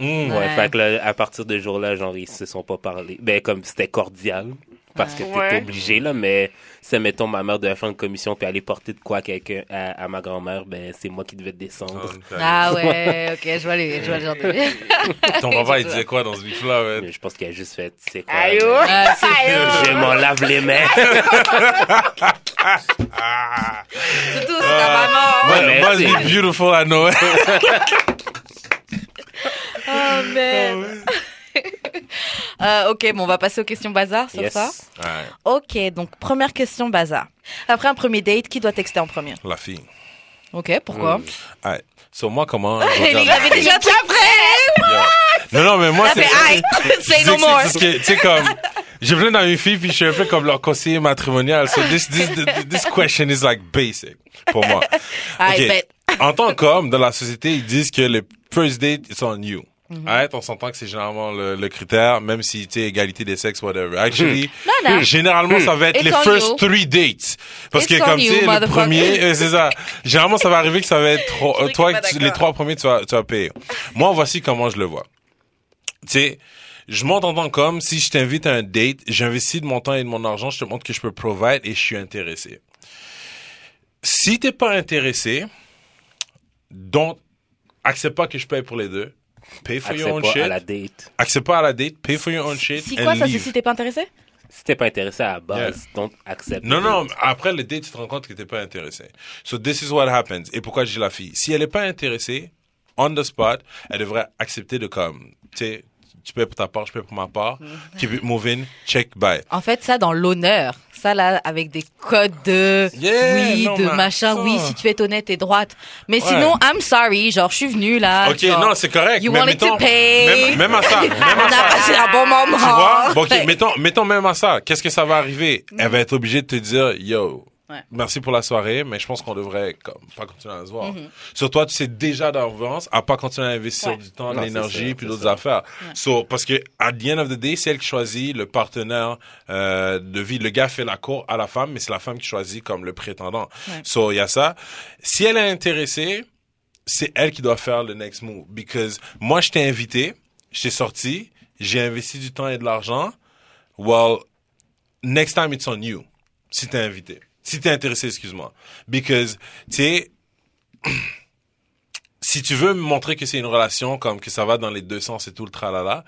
Mm. Ouais, Ouais. fait que là, à partir de ce jour-là, genre, ils se sont pas parlé. Ben, comme c'était cordial. Parce que t'es Ouais. obligé, là, mais c'est, mettons, ma mère devait faire une commission puis aller porter de quoi à quelqu'un, à, à ma grand-mère, ben, c'est moi qui devais descendre. Ah ouais, ok, je vois les, je vois le genre de. Ton papa, il disait quoi dans ce bif-là? ouais? Mais Je pense qu'il a juste fait, c'est quoi? Aïe, ben, oh. Ah, oh. Je m'en lave les mains. Ah. Tout, c'est ta maman. Ouais, Ouais, mais beautiful à Noël. Oh man. Euh, ok, bon, on va passer aux questions bazar sur Yes. ça. Ouais, Ok, donc première question bazar. Après un premier date, qui doit texter en premier? La fille. Ok, pourquoi? Mm. Ouais. So, moi, comment? je Il regarde- avait déjà tout prêt. Non, non, mais moi, c'est. Je no more. c'est- c'est Tu sais, comme, j'ai plein d'amis filles, puis je suis un peu comme leur conseiller matrimonial. So this, this, this, question is like basic pour moi. Aïe, Ok. bet. En tant qu'homme, dans la société, ils disent que le first date, it's on you. Mhm. Arrête, on s'entend que c'est généralement le, le critère, même si tu égalité des sexes, whatever. Actually, Non, non. généralement ça va être It's les first you. three dates, parce It's que comme tu sais le premier, euh, c'est ça. Généralement ça va arriver que ça va être trop, sais toi tu- les trois premiers tu vas tu vas payer. Moi voici comment je le vois. Tu sais, je monte en tant qu'homme, si je t'invite à un date, j'investis de mon temps et de mon argent, je te montre que je peux provide et je suis intéressé. Si t'es pas intéressé, donc accepte pas que je paye pour les deux. Pay for your own pas shit. à la date. Accepte pas à la date. Pay for your own shit. Si and quoi, ça, c'est leave. si t'es pas intéressé? Si t'es pas intéressé à la base, donc accepte. Non, non, date. après le date, tu te rends compte que t'es pas intéressé. So this is what happens. Et pourquoi dis la fille? Si elle est pas intéressée, on the spot, elle devrait accepter de comme, tu sais, tu payes pour ta part, je paye pour ma part. Keep it moving, check, bye. En fait, ça, dans l'honneur. Ça, là, avec des codes de Yeah, oui, non, de machin, ça. oui, si tu es honnête et droite. Mais Ouais. sinon, I'm sorry, genre, je suis venue là. Ok, genre, non, c'est correct. You mais wanted to mettons, pay. Même, même à ça, même On à a ça. passé un bon moment. Tu vois? Bon, ok, mettons, mettons même à ça. Qu'est-ce que ça va arriver? Elle va être obligée de te dire, yo, Ouais. merci pour la soirée, mais je pense qu'on devrait, comme, pas continuer à se voir. Mhm. Sur toi, tu sais déjà d'avance à pas continuer à investir Ouais. du temps, de l'énergie, puis d'autres affaires. So, parce que, at the end of the day, c'est elle qui choisit le partenaire, euh, de vie. Le gars fait la cour à la femme, mais c'est la femme qui choisit comme le prétendant. Ouais. So, il y a ça. Si elle est intéressée, c'est elle qui doit faire le next move. Because moi, je t'ai invité, je t'ai sorti, j'ai investi du temps et de l'argent. Well, next time it's on you. Si t'es invité. Si t'es intéressé, excuse-moi. Because, tu sais, si tu veux me montrer que c'est une relation, comme que ça va dans les deux sens et tout le tralala,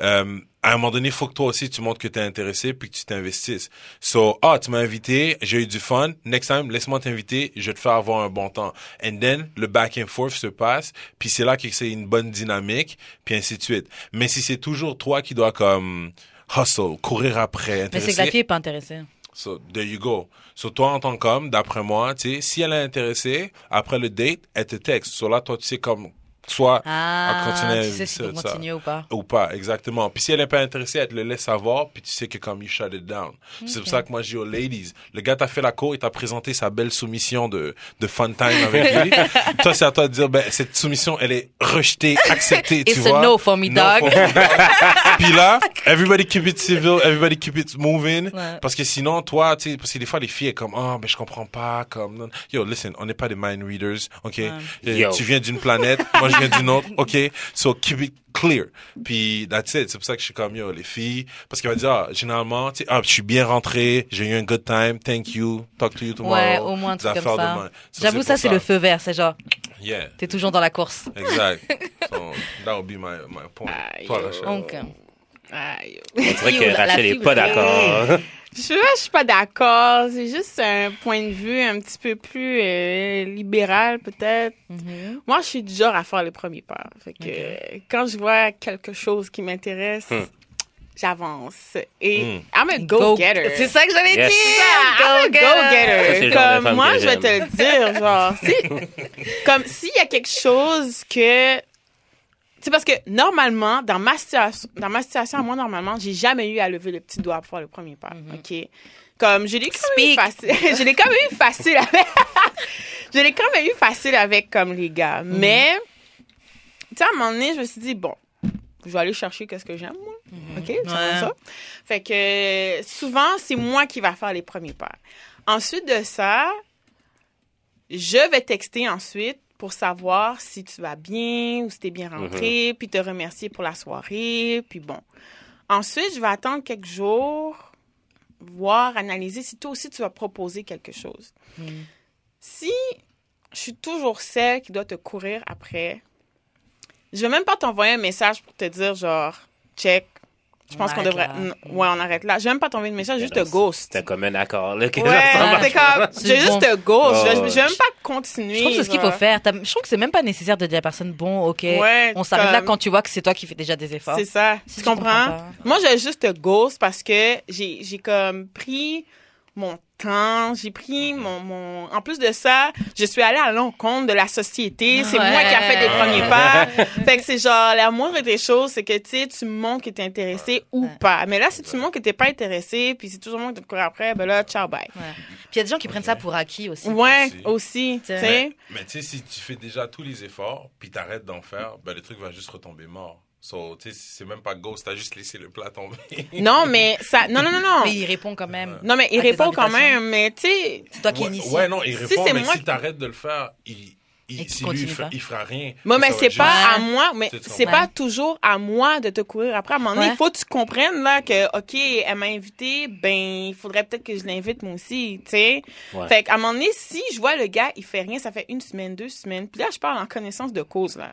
euh, à un moment donné, il faut que toi aussi tu montres que tu es intéressé puis que tu t'investisses. So, ah, tu m'as invité, j'ai eu du fun. Next time, laisse-moi t'inviter, je vais te faire avoir un bon temps. And then, le back and forth se passe, puis c'est là que c'est une bonne dynamique, puis ainsi de suite. Mais si c'est toujours toi qui dois comme hustle, courir après, Mais c'est que la intéresser, fille est pas intéressée. So, there you go. So, toi, en tant qu'homme, d'après moi, tu sais, si elle est intéressée, après le date, elle te texte. So, là, toi, tu sais comme, soit Ah, continuer tu sais si ça, continuer ou pas. ou pas, exactement. Puis si elle n'est pas intéressée, elle te le laisse savoir, puis tu sais que comme you shut it down. C'est pour ça que moi je dis aux ladies, le gars t'a fait la cour, il t'a présenté sa belle soumission de, de fun time avec lui. Toi, c'est à toi de dire, ben, cette soumission, elle est rejetée, acceptée, tu It's a vois. no for me, dog. for me, dog. puis là, everybody keep it civil, everybody keep it moving. Ouais. Parce que sinon, toi, tu sais, parce que des fois, les filles, elles comme, oh, ben, je comprends pas, comme, yo, listen, on n'est pas des mind readers, ok? Euh. Tu viens d'une planète, moi, je viens d'une autre, ok? So, keep it clear. Puis, that's it. C'est pour ça que je suis comme, yo, les filles, parce qu'elle va dire, ah, généralement, tu sais, ah, je suis bien rentré, j'ai eu un good time, thank you, talk to you tomorrow. Ouais, au moins un truc comme ça. J'avoue, ça, c'est le feu vert. C'est genre, Yeah, t'es toujours dans la course. exact. so, that would be my, my point. Toi. Rachel. Euh, Aïe. On dirait Yo, que la- Rachel fille est pas d'accord. Je, je suis pas d'accord. C'est juste un point de vue un petit peu plus euh, libéral, peut-être. mhm. Moi, je suis du genre à faire les premiers pas. Fait que quand je vois quelque chose qui m'intéresse, Hmm. j'avance. Et Hmm. I'm a go-getter. C'est ça que j'allais Yes. dire. I'm a c'est go-getter. Comme moi, je vais te le dire, genre, si, comme s'il y a quelque chose que, c'est parce que normalement, dans ma situation, dans ma situation, moi, normalement, j'ai jamais eu à lever le petit doigt pour faire le premier pas. OK? Comme, je l'ai quand même eu facile. je l'ai quand même eu facile avec, je l'ai quand même eu facile avec, comme, les gars. Mais, tu sais, à un moment donné, je me suis dit, bon, je vais aller chercher qu'est-ce que j'aime, moi. OK? C'est Ouais. ça. Fait que souvent, c'est moi qui va faire les premiers pas. Ensuite de ça, je vais texter ensuite pour savoir si tu vas bien ou si tu es bien rentré, puis te remercier pour la soirée, puis bon. Ensuite, je vais attendre quelques jours, voir, analyser si toi aussi tu vas proposer quelque chose. Si je suis toujours celle qui doit te courir après, je vais même pas t'envoyer un message pour te dire genre, check, je pense qu'on arrête devrait. là. Ouais, on arrête là. Je vais même pas t'envoyer de message, juste ghost. C'était comme un accord, là. que Ouais, c'est comme. Vais juste bon. te ghost. Je, Oh, je vais même pas continuer. Je trouve que c'est ce qu'il faut faire. Je trouve que c'est même pas nécessaire de dire à la personne, bon, ok, Ouais, on s'arrête là quand tu vois que c'est toi qui fais déjà des efforts. C'est ça. Si tu tu comprends comprends? Moi, j'ai juste te ghost parce que j'ai j'ai comme pris mon temps, j'ai pris mon, mon... En plus de ça, je suis allée à l'encontre de la société. C'est Ouais. moi qui a fait les premiers pas. fait que c'est genre, la moindre des choses, c'est que, tu sais, tu montres que t'es intéressé ou Ouais. pas. Mais là, si tu montres que t'es pas intéressé, puis c'est toujours moi qui te court après, ben là, ciao, bye. Ouais. Puis il y a des gens qui prennent ça pour acquis aussi. Ouais, Aussi. aussi, tu sais. Mais tu sais, si tu fais déjà tous les efforts, puis t'arrêtes d'en faire, ben le truc va juste retomber mort. So, tu sais, c'est même pas ghost, t'as juste laissé le plat tomber. Non, mais ça... Non, non, non, non. Mais il répond quand même. Non, mais il répond quand même, mais tu sais... C'est toi qui ouais, initie. ouais, non, il Si répond, c'est mais moi si t'arrêtes de le faire, il, il, si lui, il, il fera rien. Moi, mais c'est pas juste- à moi, mais C'est pas toujours à moi de te courir après. À un moment donné, Ouais. il faut que tu comprennes, là, que, OK, elle m'a invité, ben, il faudrait peut-être que je l'invite moi aussi, tu sais. Ouais. Fait qu'à un moment donné, si je vois le gars, il fait rien, ça fait une semaine, deux semaines, puis là, je parle en connaissance de cause, là.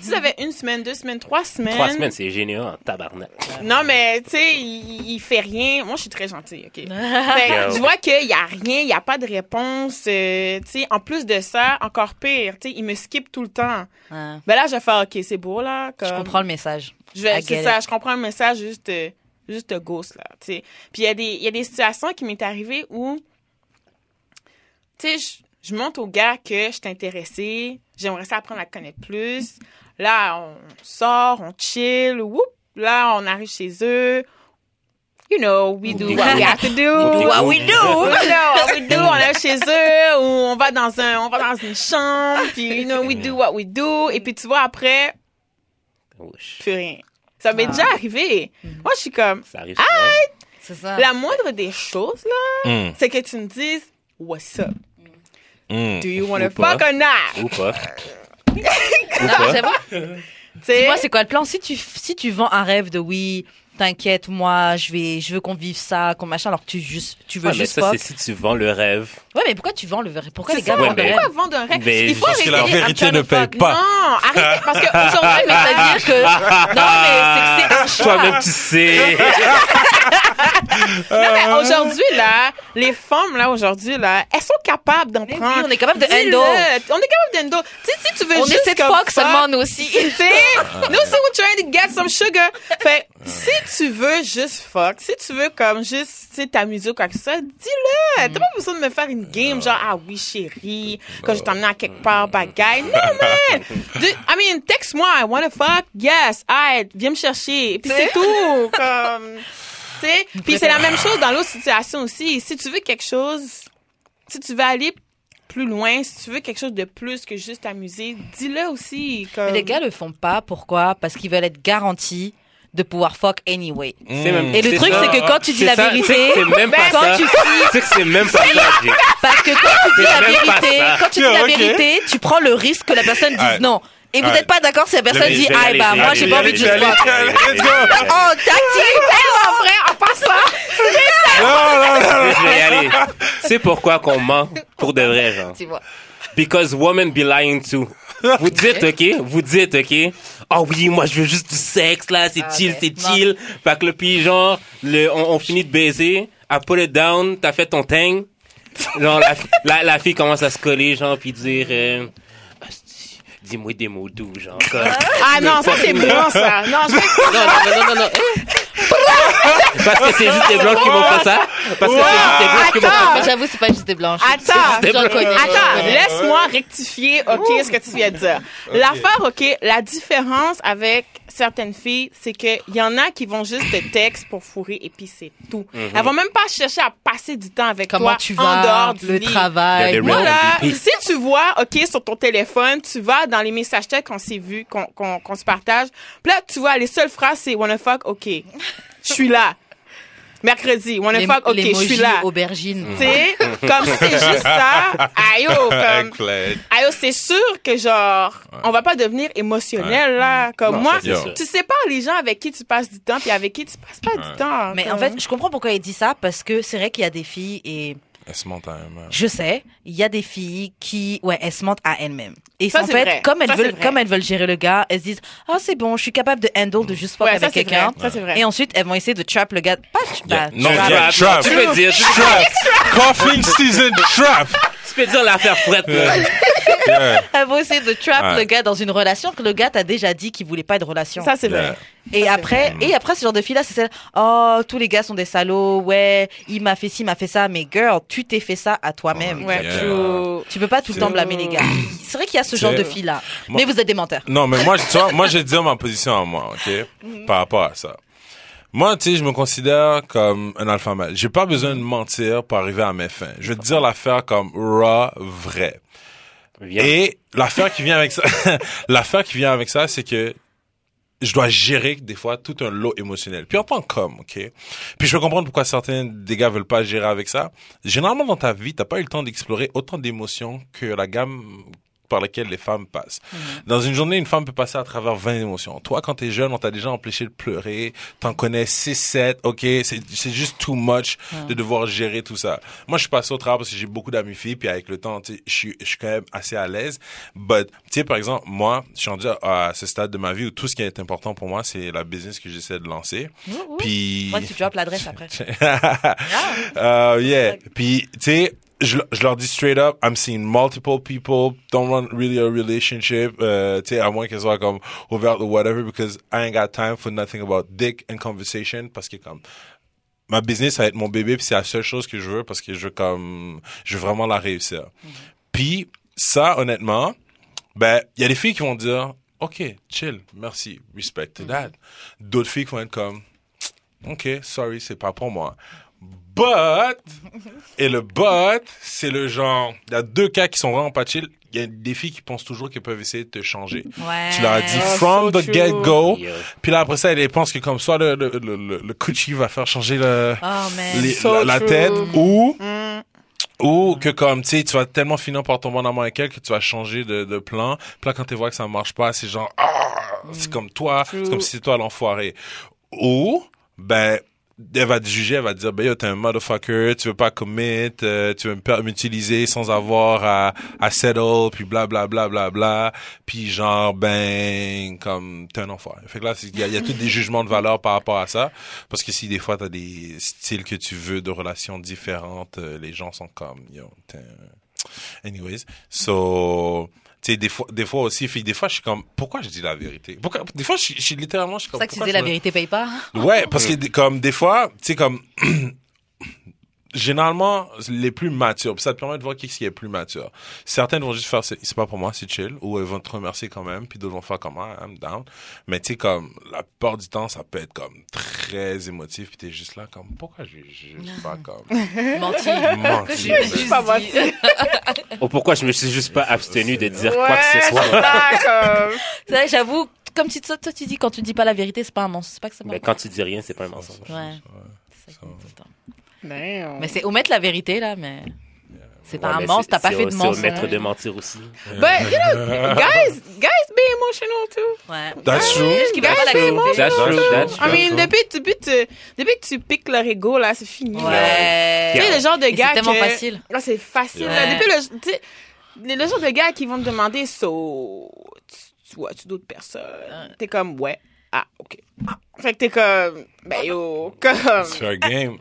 Si ça fait une semaine, deux semaines, trois semaines. Trois semaines, c'est génial en tabarnak. Non, mais, tu sais, il, il fait rien. Moi, je suis très gentille, OK? Fait je vois qu'il y a rien, il y a pas de réponse, euh, tu sais. En plus de ça, encore pire, tu sais, il me skip tout le temps. Ben là, je vais faire, OK, c'est beau, là. Je comprends le message. je c'est ça, comprends le message, juste, euh, juste ghost, là, tu sais. Puis il y, a des- y a des situations qui m'est arrivé où, tu sais, je, montre au gars que je suis intéressée, j'aimerais ça apprendre à connaître plus. Là, on sort, on chill, whoop, là, on arrive chez eux. You know, we do what we have to do. what we do. You know what we do. On est chez eux, ou on va dans un, on va dans une chambre, puis you know, we do what we do. Et puis tu vois, après, plus rien. Ça m'est Ah. déjà arrivé. Moi, je suis comme, Ça arrive ça. la moindre des choses, là, Mm, c'est que tu me dises, what's up? mm. Do you Ou pas. fuck or not? Ou pas. Non, pas. Tu sais? Dis-moi, c'est quoi le plan? Si tu, si tu vends un rêve de oui, t'inquiète, moi, je vais, je veux qu'on vive ça, qu'on machin, alors que tu juste, tu veux Ouais, mais juste ça, c'est si tu vends le rêve. Ouais, mais pourquoi tu vends le rêve? Pourquoi les gars vendent le mais- rêve? pourquoi vendre un rêve? Mais Il faut Parce que la arrêter. vérité ne paye pas. Non, arrête, parce que Ouais, aujourd'hui, mais c'est-à-dire que, non, mais c'est que c'est un choix. Toi-même, tu sais. Mais aujourd'hui, là, les femmes, là, aujourd'hui, là, elles sont capables d'en Mais oui, prendre. on est capable de handle. On est capable d'endo. Tu sais, si tu veux On juste essaie de comme fuck seulement, nous aussi. Tu sais, nous aussi, we're trying to get some sugar. Fait, si tu veux juste fuck, si tu veux comme juste, tu sais, t'amuser ou quoi que ce soit, dis-le. T'as pas besoin de me faire une game, genre, ah oui, chérie, quand je t'emmène à quelque part, bagaille. Non, man. Du- I mean, texte-moi, I wanna fuck, yes, alright, viens me chercher. Puis c'est tout, comme, tu sais. Puis c'est la même chose dans l'autre situation aussi. Si tu veux quelque chose, si tu veux aller plus loin, si tu veux quelque chose de plus que juste t'amuser, dis-le aussi. Comme... Mais les gars le font pas. Pourquoi? Parce qu'ils veulent être garantis de pouvoir fuck anyway. Et le truc, c'est que quand tu dis la ça, vérité, c'est même pas quand ça. tu C'est que c'est même pas ça. Parce que quand tu dis la vérité, quand tu dis la vérité, tu prends le risque que la personne dise non. Et vous n'êtes pas d'accord si la personne dit ah bah moi j'ai pas envie de aller, Let's go. Oh tactique en vrai, en passant. Non, non, non. Je vais y aller. C'est pourquoi qu'on ment pour de vrai, genre. Tu vois. Because women be lying too. Vous dites, OK? Vous dites, OK? Oh oui, moi, je veux juste du sexe, là. C'est Ah, chill, c'est chill. Fait que le puis genre, le, on, on finit de baiser. I put it down. T'as fait ton thing. Genre, la, la, la fille commence à se coller, genre, puis dire, euh, dis-moi des mots doux, genre, comme. Ah non, ça c'est blanc, ça. Non, je vais Non, non, non, non, non. Parce que c'est juste des blancs qui m'ont fait ça. Parce que c'est juste des blancs qui m'ont fait ça. j'avoue, c'est pas juste des blanches. Attends, attends, laisse-moi rectifier, OK, ce que tu viens de dire. L'affaire, OK, la différence avec certaines filles, c'est qu'il y en a qui vont juste te texte pour fourrer et puis c'est tout. Elles vont même pas chercher à passer du temps avec Comment toi tu en vas dehors du Le lit. Travail. des Moi, real là, MVP. si tu vois, OK, sur ton téléphone, tu vas dans les messages textes qu'on s'est vus, qu'on qu'on qu'on se partage. Puis là, tu vois, les seules phrases, c'est wanna fuck, OK. Je suis là. Mercredi, wanna Les- fuck, OK, je suis là. aubergine. Tu sais, comme si c'est juste ça. Aïe, oh, comme, aïe, oh, c'est sûr que genre, on va pas devenir émotionnel, là. Comme Non, moi, tu sépares les gens avec qui tu passes du temps puis avec qui tu passes pas du temps. Mais comme- en fait, je comprends pourquoi il dit ça parce que c'est vrai qu'il y a des filles et Elle se monte à elle, man. je sais, il y a des filles qui, ouais, elles se mentent à elles-mêmes. Et Ça, en c'est fait, vrai. comme elles Ça, c'est veulent, vrai. comme elles veulent gérer le gars, elles se disent, ah c'est bon, je suis capable de handle, de juste fuck Ouais, ça, avec c'est quelqu'un. vrai. Ça, c'est vrai. Et ensuite, elles vont essayer de trap le gars. Pas Yeah. bah, Non, trap. yeah, trap. Tu peux dire, tu peux- Trap. Coughing season trap. Tu peux dire l'affaire frette, là. Yeah. Elles vont essayer de trap Ouais. le gars dans une relation que le gars t'a déjà dit qu'il voulait pas de relation. Ça, c'est Yeah. vrai. Et après, et après, ce genre de fille-là, c'est celle, oh, tous les gars sont des salauds, ouais, il m'a fait ci, il m'a fait ça, mais girl, tu t'es fait ça à toi-même. Ouais, Yeah. true. Tu peux pas tout le temps blâmer les gars. C'est vrai qu'il y a ce genre de. Moi- Mais vous êtes des menteurs. Non, mais moi, tu vois, moi, je vais te dire ma position à moi, OK? Par rapport à ça. Moi, tu sais, je me considère comme un alpha male. J'ai pas besoin de mentir pour arriver à mes fins. Je vais te dire l'affaire comme raw, vrai. Viens. Et l'affaire qui vient avec ça, l'affaire qui vient avec ça, c'est que je dois gérer des fois tout un lot émotionnel. Puis en tant qu'homme, ok? Puis je peux comprendre pourquoi certains des gars veulent pas gérer avec ça. Généralement dans ta vie, t'as pas eu le temps d'explorer autant d'émotions que la gamme par laquelle les femmes passent. Dans une journée, une femme peut passer à travers 20 émotions. Toi, quand t'es jeune, on t'a déjà empêché de pleurer. T'en connais 6, 7, ok? C'est, juste too much de devoir gérer tout ça. Moi, je suis passé au travers parce que j'ai beaucoup d'amis filles, puis avec le temps, tu sais, je suis, quand même assez à l'aise. But, tu sais, par exemple, moi, je suis rendu à, à ce stade de ma vie où tout ce qui est important pour moi, c'est la business que j'essaie de lancer. Puis... Moi, tu drops l'adresse après. Uh, yeah. Puis, tu sais, je, je leur dis straight up, I'm seeing multiple people, don't want really a relationship, euh, tu sais, à moins qu'elles soient comme ouverte ou whatever, because I ain't got time for nothing about dick and conversation, parce que comme, ma business, ça va être mon bébé, puis c'est la seule chose que je veux, parce que je veux comme, je veux vraiment la réussir. Puis, ça, honnêtement, ben, il y a des filles qui vont dire, OK, chill, merci, respect to that. D'autres filles qui vont être comme, OK, sorry, c'est pas pour moi. But, et le but, c'est le genre, il y a deux cas qui sont vraiment pas chill. Il y a des filles qui pensent toujours qu'elles peuvent essayer de te changer. Ouais. Tu leur as dit Ah, from so the get-go. Yeah. Puis là, après ça, elles pensent que comme soit le, le, le, le, le coochie va faire changer le, Oh, man. les- So la, la tête ou, Mm. ou que comme, tu sais, tu vas tellement finir par tomber en amour avec elle que tu vas changer de, de plan. Puis là, quand tu vois que ça marche pas, c'est genre, ah, c'est comme toi, c'est comme si c'est toi l'enfoiré. Ou, ben, elle va te juger, elle va te dire, ben yo, t'es un motherfucker, tu veux pas commit, euh, tu veux m'utiliser sans avoir à, à settle, puis bla bla bla bla bla, puis genre, ben, comme, t'es un enfoiré. Fait que là, il y a, y a tous des jugements de valeur par rapport à ça, parce que si des fois t'as des styles que tu veux de relations différentes, euh, les gens sont comme, yo, t'es Anyways, so... Tu sais, des fois, des fois aussi, des fois, je suis comme, pourquoi je dis la vérité? Pourquoi, des fois, je, suis- littéralement, je suis C'est comme, ça que tu je la me- vérité paye pas. Ouais, parce que comme des fois, tu sais comme généralement les plus matures, ça te permet de voir qui qui est plus mature. Certaines vont juste faire c'est pas pour moi, c'est chill ou elles vont te remercier quand même, puis d'autres vont faire comme ah, I'm down. Mais tu sais comme la plupart du temps ça peut être comme très émotif puis t'es juste là comme pourquoi je je je suis pas comme Menti. menti. Juste pas dit. Oh, pourquoi je me suis juste pas abstenu de dire quoi Ouais, que ce soit? c'est ça, vrai, j'avoue, comme tu, toi, toi, tu dis, quand tu dis pas la vérité, c'est pas un mensonge. C'est pas que c'est pas Mais quand tu dis rien, c'est pas un mensonge. Ouais. C'est ça qui Damn. Mais c'est omettre la vérité, là, mais. C'est pas Ouais, un c'est- t'as pas c'est fait de C'est mensonge. au maître de mentir aussi. But, you know, guys, guys be emotional too. Ouais. That's true. Guys, vérité. c'est That's true, that's I true. mean, depuis, que tu- depuis, tu- depuis que tu piques leur ego, là, c'est fini. Ouais. Tu sais, le genre de Et gars C'est tellement que- facile. Là, c'est facile. Ouais. là. Depuis le, tu sais, le, le genre de gars qui vont te demander, so, tu, tu vois-tu d'autres personnes? T'es comme, ouais. Ah, OK. Fait que t'es comme, ben yo, comme, Fair game.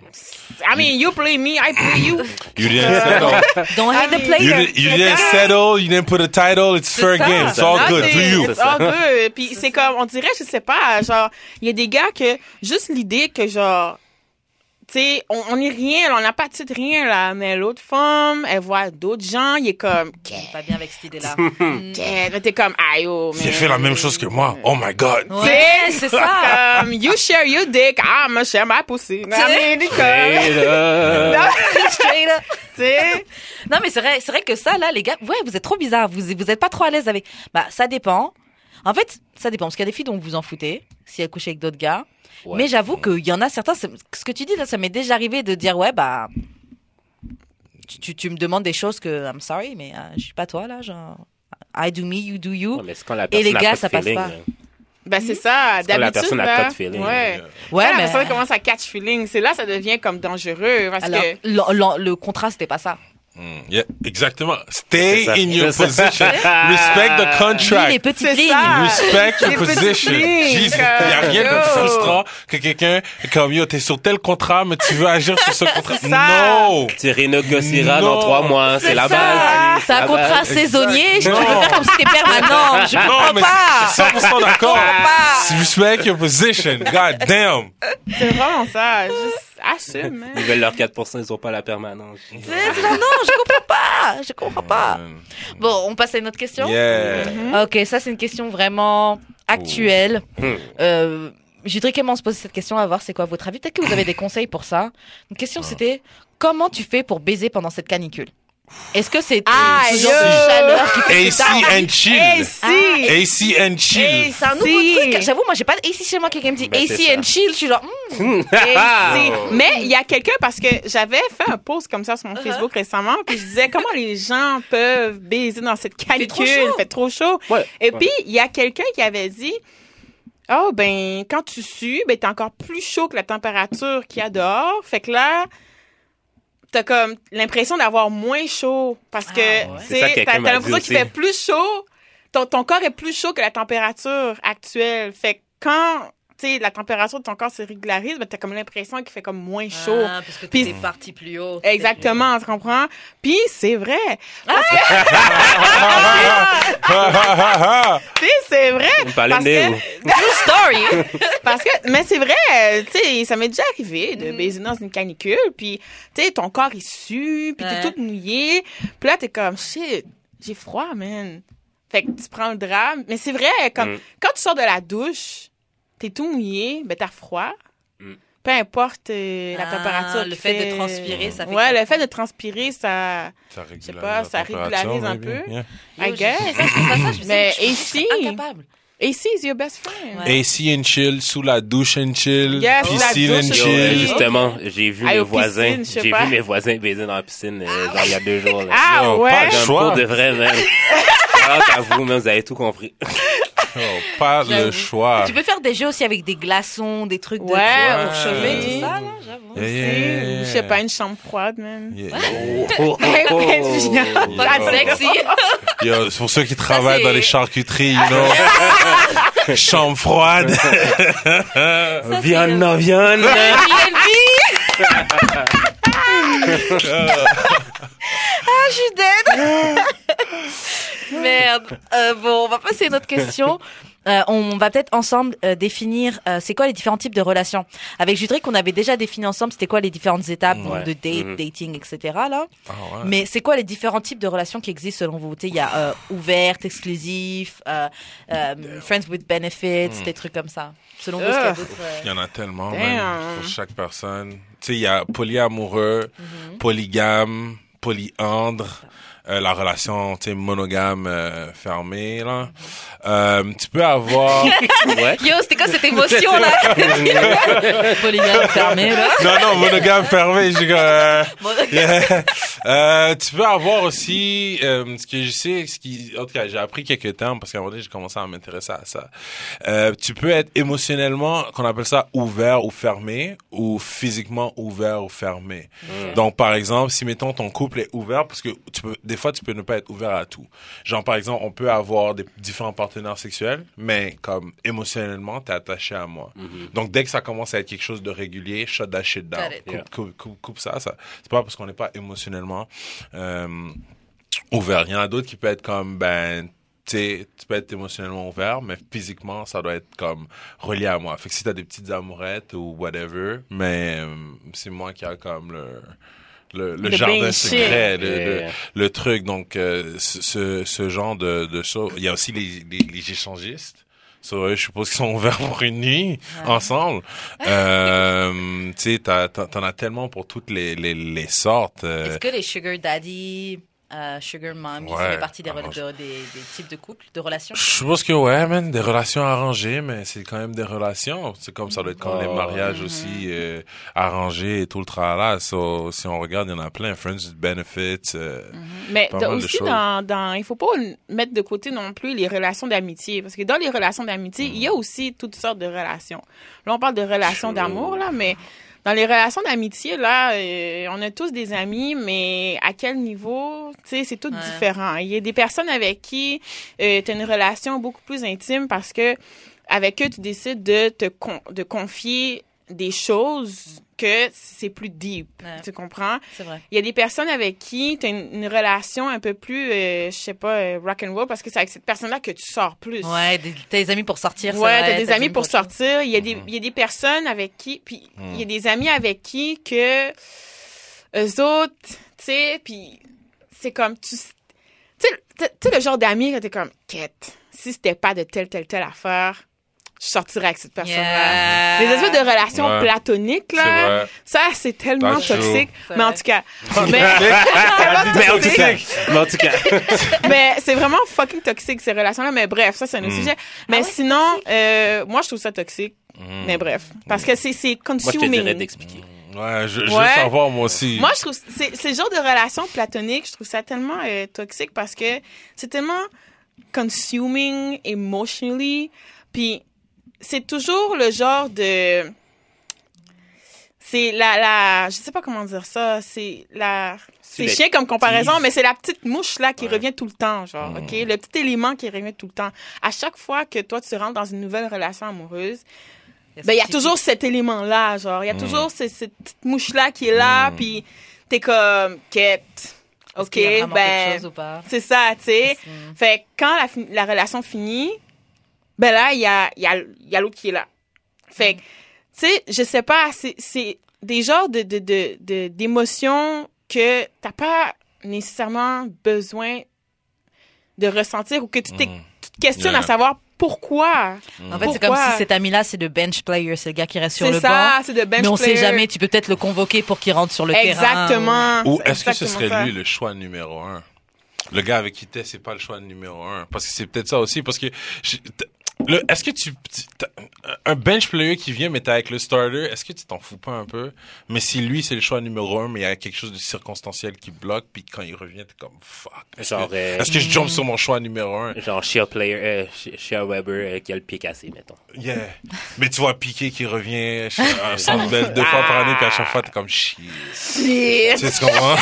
I mean, you play me, I play you. You didn't settle. Don't hate the mean- You, player. didn't- you didn't settle. You didn't put a title. It's fair ça. game. It's all Non, good. c'est- Do you? It's all good. Puis c'est comme, on dirait, je sais pas, genre, il y a des gars que, juste l'idée que genre, sais, on, on est rien, là, on n'a pas de titre, rien, là, mais l'autre femme, elle voit d'autres gens, il est comme, C'est Pas bien avec cette idée-là. Qu'est- mais t'es comme, aïe, oh, Il a mais- fait la même chose que moi. Oh my God. Ouais, c'est ça. Comme, you share your dick, I'm gonna share my pussy. Comme. Straight up. tu sais, Non, mais c'est vrai, c'est vrai que ça, là, les gars, ouais, vous êtes trop bizarres. Vous, vous êtes pas trop à l'aise avec. Bah, ça dépend. En fait, ça dépend. Parce qu'il y a des filles dont vous vous en foutez, si elles couchent avec d'autres gars. Ouais. Mais j'avoue qu'il y en a certains, ce que tu dis là, ça m'est déjà arrivé de dire, ouais, bah. Tu, tu, tu me demandes des choses que, I'm sorry, mais euh, je suis pas toi, là, genre. I do me, you do you. Ouais, mais c'est quand la Et les gars, ça passe feeling, pas. là. ben c'est ça, quand la d'habitude, personne a là, pas de feeling. Ouais. Ouais, Quand la mais. personne commence à catch feeling, c'est là ça devient comme dangereux parce Alors, que le, le- le contrat, c'était pas ça. Mm, yeah, exactement. Stay in your position. Respect the Lui, les contract. petites lignes. ça. Respect Les your position. il n'y a rien de yo. frustrant que quelqu'un, comme yo, t'es sur tel contrat, mais tu veux agir sur ce contrat? Non! Tu renégocieras dans trois mois. C'est la base. C'est un contrat base. saisonnier. Je tu veux faire comme si t'es permanent. Je Non, comprends mais pas. c'est 100% d'accord. pas. Respect your position. God damn. c'est vraiment ça, juste assume. man. Ils veulent leur 4%, ils ont pas la permanence. Non, non, je comprends pas. Je comprends pas. Bon, on passe à une autre question. Yeah. Ok, ça c'est une question vraiment actuelle. Hmm. Euh, je voudrais comment on se pose cette question, à voir c'est quoi votre avis. Peut-être que vous avez des conseils pour ça. Une question c'était comment tu fais pour baiser pendant cette canicule? Est-ce que c'est Ah, ce genre yo. de chaleur qui fait AC and chill. AC and chill. C'est un nouveau Si. truc. J'avoue, moi j'ai pas AC chez moi. Quelqu'un me dit Ben, AC and chill. Je suis genre. hmm. Ah. Mais il y a quelqu'un parce que j'avais fait un post comme ça sur Uh-huh. mon Facebook récemment, puis je disais comment les gens peuvent baiser dans cette canicule, trop chaud. il fait trop chaud. Ouais. Et Ouais. puis il y a quelqu'un qui avait dit Oh ben quand tu sues, ben t'es encore plus chaud que la température qu'il y a dehors. Fait que là t'as comme l'impression d'avoir moins chaud parce que Ah, ouais. t'as l'impression qu'il fait plus chaud. Ton, ton corps est plus chaud que la température actuelle. Fait que quand sais la température de ton corps se régularise, ben t'as comme l'impression qu'il fait comme moins chaud. Ah, parce que Puis- t'es parti plus haut. Exactement, tu comprends? Puis c'est vrai. Puis c'est vrai. Vous me parlez Parce que-. True story. Parce que, mais c'est vrai, tu sais, ça m'est déjà arrivé de baiser dans une canicule, puis tu sais, ton corps il sue, puis Ouais. t'es toute mouillée, puis là t'es comme shit, j'ai froid, man. Fait que tu prends le drap, mais c'est vrai, comme Mm. quand tu sors de la douche, t'es tout mouillé, ben t'as froid. Mm. Peu importe euh, la Ah, température. le qu'il fait de transpirer, ça fait Ouais, le fait de transpirer, ça. Ça sais pas, ça régularise un peu. Yeah. I guess. je- ça, ça, ça, je- Mais ici- incapable. AC is your best friend. Ouais. AC and chill, sous la douche and chill, Yes, sous la piscine douche and Yo, chill. justement, j'ai vu mes voisins, j'ai pas. vu mes voisins baiser dans la piscine, euh, genre il y a deux jours. là. Ah Non, ouais? pas le choix. de vrai, même. Alors, à vous, même, vous avez tout compris. Oh, pas le choix. Tu peux faire des jeux aussi avec des glaçons, des trucs de Ouais, pour oui. tout ça, là, j'avoue. Yeah, yeah, yeah, Ou, yeah. Je sais pas, une chambre froide, même. Yeah. Oh, oh, oh, oh. sexy. Yo, pour ceux qui travaillent dans les charcuteries, you know. Chambre froide. Viande, non, viande. Ah, je suis dead. Merde. Euh, bon, on va passer à une autre question. Euh, on va peut-être ensemble euh, définir euh, c'est quoi les différents types de relations. Avec Judric, on avait déjà défini ensemble c'était quoi les différentes étapes donc, de date, Mhm. dating, etc. Là. Ah ouais. Mais c'est quoi les différents types de relations qui existent selon vous? Tu sais, Il y a euh, ouverte, exclusif, euh, euh, friends with benefits, Hmm. des trucs comme ça. Selon vous, qu'il y euh, y en a tellement, pour chaque personne. Tu sais, il y a polyamoureux, Mhm. polygame, polyandre, euh, la relation, tu sais, monogame euh, fermée, là. Euh, tu peux avoir... Ouais. Yo, c'était quoi cette émotion là? Polygame fermé là. non, non, monogame fermé, je euh, Yeah. Euh, tu peux avoir aussi, euh, ce que je sais, ce qui, en tout cas, j'ai appris quelques termes parce qu'à un moment donné, j'ai commencé à m'intéresser à ça. Euh, tu peux être émotionnellement, qu'on appelle ça ouvert ou fermé, ou physiquement ouvert ou fermé. Donc, par exemple, si mettons ton couple est ouvert, parce que tu peux, des fois, tu peux ne pas être ouvert à tout. Genre, par exemple, on peut avoir des différents partenaires sexuels, mais comme émotionnellement, t'es attaché à moi. Donc, dès que ça commence à être quelque chose de régulier, shut that shit down. Coupe, Yeah. coupe, coupe, coupe ça, ça. C'est pas parce qu'on n'est pas émotionnellement euh, ouvert. Il y en a d'autres qui peuvent être comme, ben, tu tu peux être émotionnellement ouvert, mais physiquement, ça doit être comme relié à moi. Fait que si t'as des petites amourettes ou whatever, mais euh, c'est moi qui a comme le le, le Le jardin secret, le, Yeah. le truc. Donc, euh, ce, ce, genre de, de choses. Il y a aussi les, les, les échangistes. So, je suppose qu'ils sont ouverts pour une nuit ensemble. Euh, tu sais, t'en as tellement pour toutes les, les, les sortes. euh, Est-ce que les sugar daddy, euh, sugar ça Ouais, fait partie des, rela- arrange- de- des, des types de couples, de relations? Je suppose que ouais, man, des relations arrangées, mais c'est quand même des relations. C'est comme ça doit être comme les Oh. mariages aussi euh, arrangés et tout le tralala. So, si on regarde, il y en a plein, friends with benefits. euh, Mais Pas t'as mal aussi dans, dans, il faut pas mettre de côté non plus les relations d'amitié, parce que dans les relations d'amitié, il y a aussi toutes sortes de relations. Là, on parle de relations d'amour là, mais dans les relations d'amitié là, euh, on a tous des amis, mais à quel niveau, tu sais, c'est tout Ouais. différent. Il y a des personnes avec qui euh, tu as une relation beaucoup plus intime parce que avec eux, tu décides de te con- de confier des choses que c'est plus deep. Ouais. Tu comprends? C'est vrai. Il y a des personnes avec qui tu as une, une relation un peu plus, euh, je sais pas, euh, rock and roll parce que c'est avec cette personne-là que tu sors plus. Ouais, des- t'as des amis pour sortir. c'est Ouais, vrai, t'as des amis pour sortir. Il y a des, Mhm. il y a des personnes avec qui, puis Mhm. il y a des amis avec qui que eux autres, tu sais, puis c'est comme tu, tu sais, tu sais, le genre d'amis que t'es comme, quête, si c'était pas de telle, telle, telle affaire, je sortirais avec cette personne-là. Yeah. Les espèces de relations Ouais. platoniques, c'est là, vrai. ça, c'est tellement That's true. toxique. C'est Mais en vrai. tout cas, mais, Mais en tout cas, mais en tout cas. mais c'est vraiment fucking toxique, ces relations-là. Mais bref, ça, c'est un autre Mm. sujet. Mais ouais, sinon, euh, moi, je trouve ça toxique. Mm. Mais bref. Parce que c'est, c'est Moi, je te dirais consuming. d'expliquer. Ouais, je, je Ouais. veux savoir moi aussi. Moi, je trouve, c'est, c'est le genre de relation platonique, je trouve ça tellement euh, toxique parce que c'est tellement consuming emotionally. Puis c'est toujours le genre de. C'est la, la. Je sais pas comment dire ça. C'est la. C'est chiant comme comparaison, mais c'est la petite mouche là qui Ouais. revient tout le temps, genre, Mm. OK? Le petit élément qui revient tout le temps. À chaque fois que toi, tu rentres dans une nouvelle relation amoureuse, ben, il y a ce toujours cet élément-là, genre. Il y a Mm. toujours ce- cette petite mouche-là qui est là, Mm. puis t'es comme, quête. OK, ben, chose ou pas? c'est ça, tu sais. Fait que quand la relation finit, ben là, il y a, y a, y a l'autre qui est là. Fait que, tu sais, je sais pas, c'est, c'est des genres de, de, de, de- d'émotions que t'as pas nécessairement besoin de ressentir ou que tu, Mm. tu te questionnes Yeah. à savoir pourquoi. En fait, c'est comme si cet ami-là, c'est le bench player, c'est le gars qui reste sur C'est le ça, banc. c'est de bench Mais on sait player. jamais, tu peux peut-être le convoquer pour qu'il rentre sur le terrain. Exactement. Ou C'est est-ce que ce serait ça. lui le choix numéro un? Le gars avec qui t'es, c'est pas le choix numéro un. Parce que c'est peut-être ça aussi. Parce que je- Le, est-ce que tu, tu- t'as- un bench player qui vient mais t'es avec le starter, est-ce que tu t'en fous pas un peu? Mais si lui c'est le choix numéro un, mais il y a quelque chose de circonstanciel qui bloque, puis quand il revient t'es comme fuck. Est-ce Genre, que, euh, est-ce que je jump sur mon choix numéro un? Genre Shea Player, euh, Shea- Shea Weber euh, qui a le pied cassé, mettons. Yeah. Mais tu vois Piqué qui revient un centre belle deux fois par année, puis à chaque fois t'es comme shit. Tu sais, tu comprends?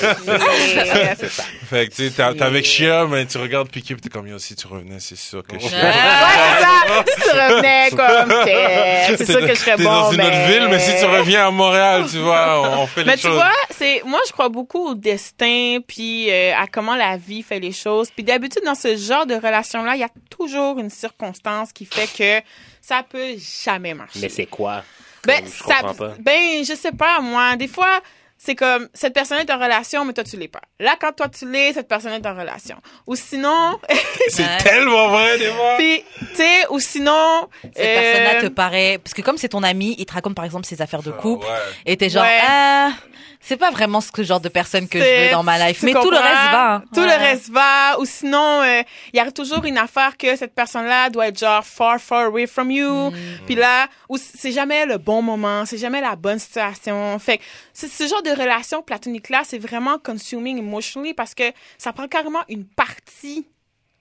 C'est ça. Fait que tu sais, t'es t'es avec Chia, mais tu regardes Piqué, puis t'es comme yo si tu revenais, c'est sûr que Chia. Ouais, c'est ça. Si tu revenais comme t'es, c'est sûr que je serais T'es bon. dans une mais... autre ville, mais si tu reviens à Montréal, tu vois, on, on fait Mais les tu choses. vois, c'est moi je crois beaucoup au destin puis euh, à comment la vie fait les choses. Puis d'habitude dans ce genre de relation là, il y a toujours une circonstance qui fait que ça peut jamais marcher. Mais c'est quoi? ben Comme, je ça comprends pas. ben je sais pas moi, des fois c'est comme cette personne est en relation mais toi tu l'es pas. Là quand toi tu l'es, cette personne est en relation. Ou sinon C'est Ouais. tellement vrai, des fois. puis tu sais ou sinon Cette euh, personne-là te paraît, parce que comme c'est ton ami, il te raconte par exemple ses affaires de couple, Ouais. et t'es genre, Ouais. ah, c'est pas vraiment ce genre de personne que je veux dans ma life. Mais tout le reste va. hein. Tout Ouais. le reste va. Ou sinon, euh, il y a toujours une affaire que cette personne-là doit être genre far, far away from you. Mm. Puis là, ou c'est jamais le bon moment, c'est jamais la bonne situation. Fait que c'est- ce genre de relation platonique-là, c'est vraiment consuming emotionally parce que ça prend carrément une partie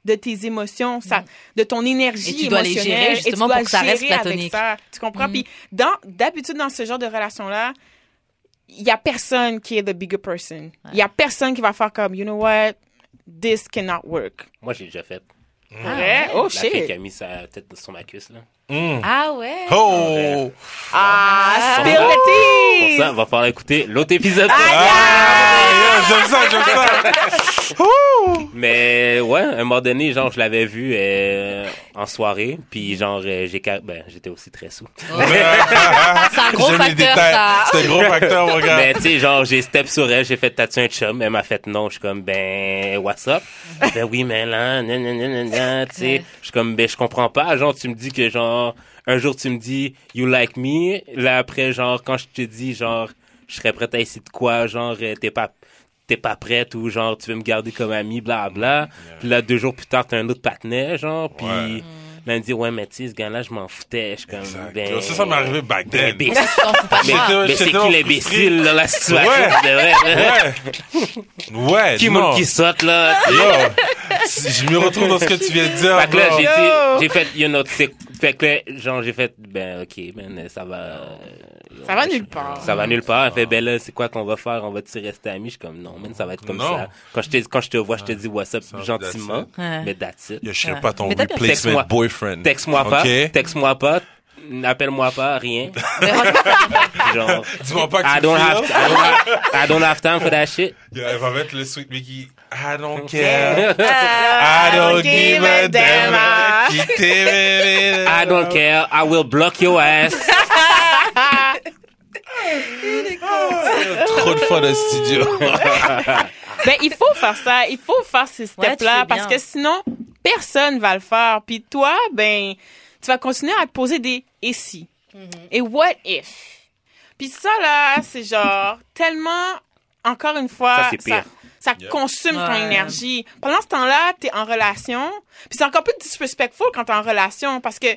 de tes émotions, ça, de ton énergie. Et tu dois les gérer, et tu justement, dois pour que ça reste platonique. ça. Tu comprends? Mm. Puis dans, d'habitude, dans ce genre de relation-là, il y a personne qui est the bigger person. Il y a personne qui va faire comme, you know what, this cannot work. Moi, j'ai déjà fait. Vrai? Oh La fille qui shit. a mis sa tête sur ma cuisse, là. Mm. Ah ouais. Oh! Ah, spill Pour ça, on va falloir écouter l'autre épisode. Ah, yeah, j'aime ça, j'aime ça. Mais ouais, à un moment donné, genre, je l'avais vu euh, en soirée, puis genre, euh, j'ai ben, j'étais aussi très sous. C'est un gros facteur, ça. C'est un gros facteur, mon gars. Mais tu sais, genre, j'ai step sur elle, j'ai fait tatouer un chum, elle m'a fait non, je suis comme, ben, what's up? Fait oui, mais là, nan, nan, nan, nan, nan, tu sais. Je suis comme, ben, je comprends pas. Genre, tu me dis que genre, un jour tu me dis, you like me. Là, après, genre, quand je te dis, genre, je serais prête à essayer de quoi, genre, euh, t'es pas, t'es pas prête ou genre, tu veux me garder comme ami, bla, bla. Puis là, deux jours plus tard, t'as un autre patinet, genre, puis Ouais. Là, elle me dit, ouais, mais tu sais, ce gars-là, je m'en foutais. Je suis comme, Exact. ben. Ça, ça m'est arrivé back ben, then. ben, mais, mais c'est qui l'imbécile dans la situation? Ouais. de vrai? Ouais. Ouais, Qui monte qui saute, là? Yo, je me retrouve dans ce que tu viens de dire. Fait que là, j'ai dit, j'ai fait, you know, fait que là, genre, j'ai fait, ben, ok, man, ça va. euh, Ça va nulle part. Ça va nulle part. Elle fait, ben là, c'est quoi qu'on va faire? On va-tu rester amis? Je suis comme, non, man, ça va être comme Non. ça. Quand je, te, quand je te vois, je te dis what's up gentiment. that's it. Mais that's it. Yo, je serais pas ton replacement Texte-moi. Boyfriend. Texte-moi pas. Texte-moi pas. Appelle-moi pas, rien. Genre, Dis-moi pas que I tu don't feel. have, I don't have, I don't have time for that shit. Yo, elle va mettre le sweet Mickey. I don't care. I I don't give a damn. I don't care. I will block your ass. Trop de fois dans le studio. Ben, il faut faire ça. Il faut faire ces Ouais, steps-là fais parce que sinon, personne va le faire. Puis toi, ben, tu vas continuer à te poser des et si. Mm-hmm. Et what if? Puis ça, là, c'est genre tellement, encore une fois, Ça, c'est pire. ça Yeah. consume ton Ouais. énergie. Pendant ce temps-là, t'es en relation. Puis c'est encore plus disrespectful quand t'es en relation parce que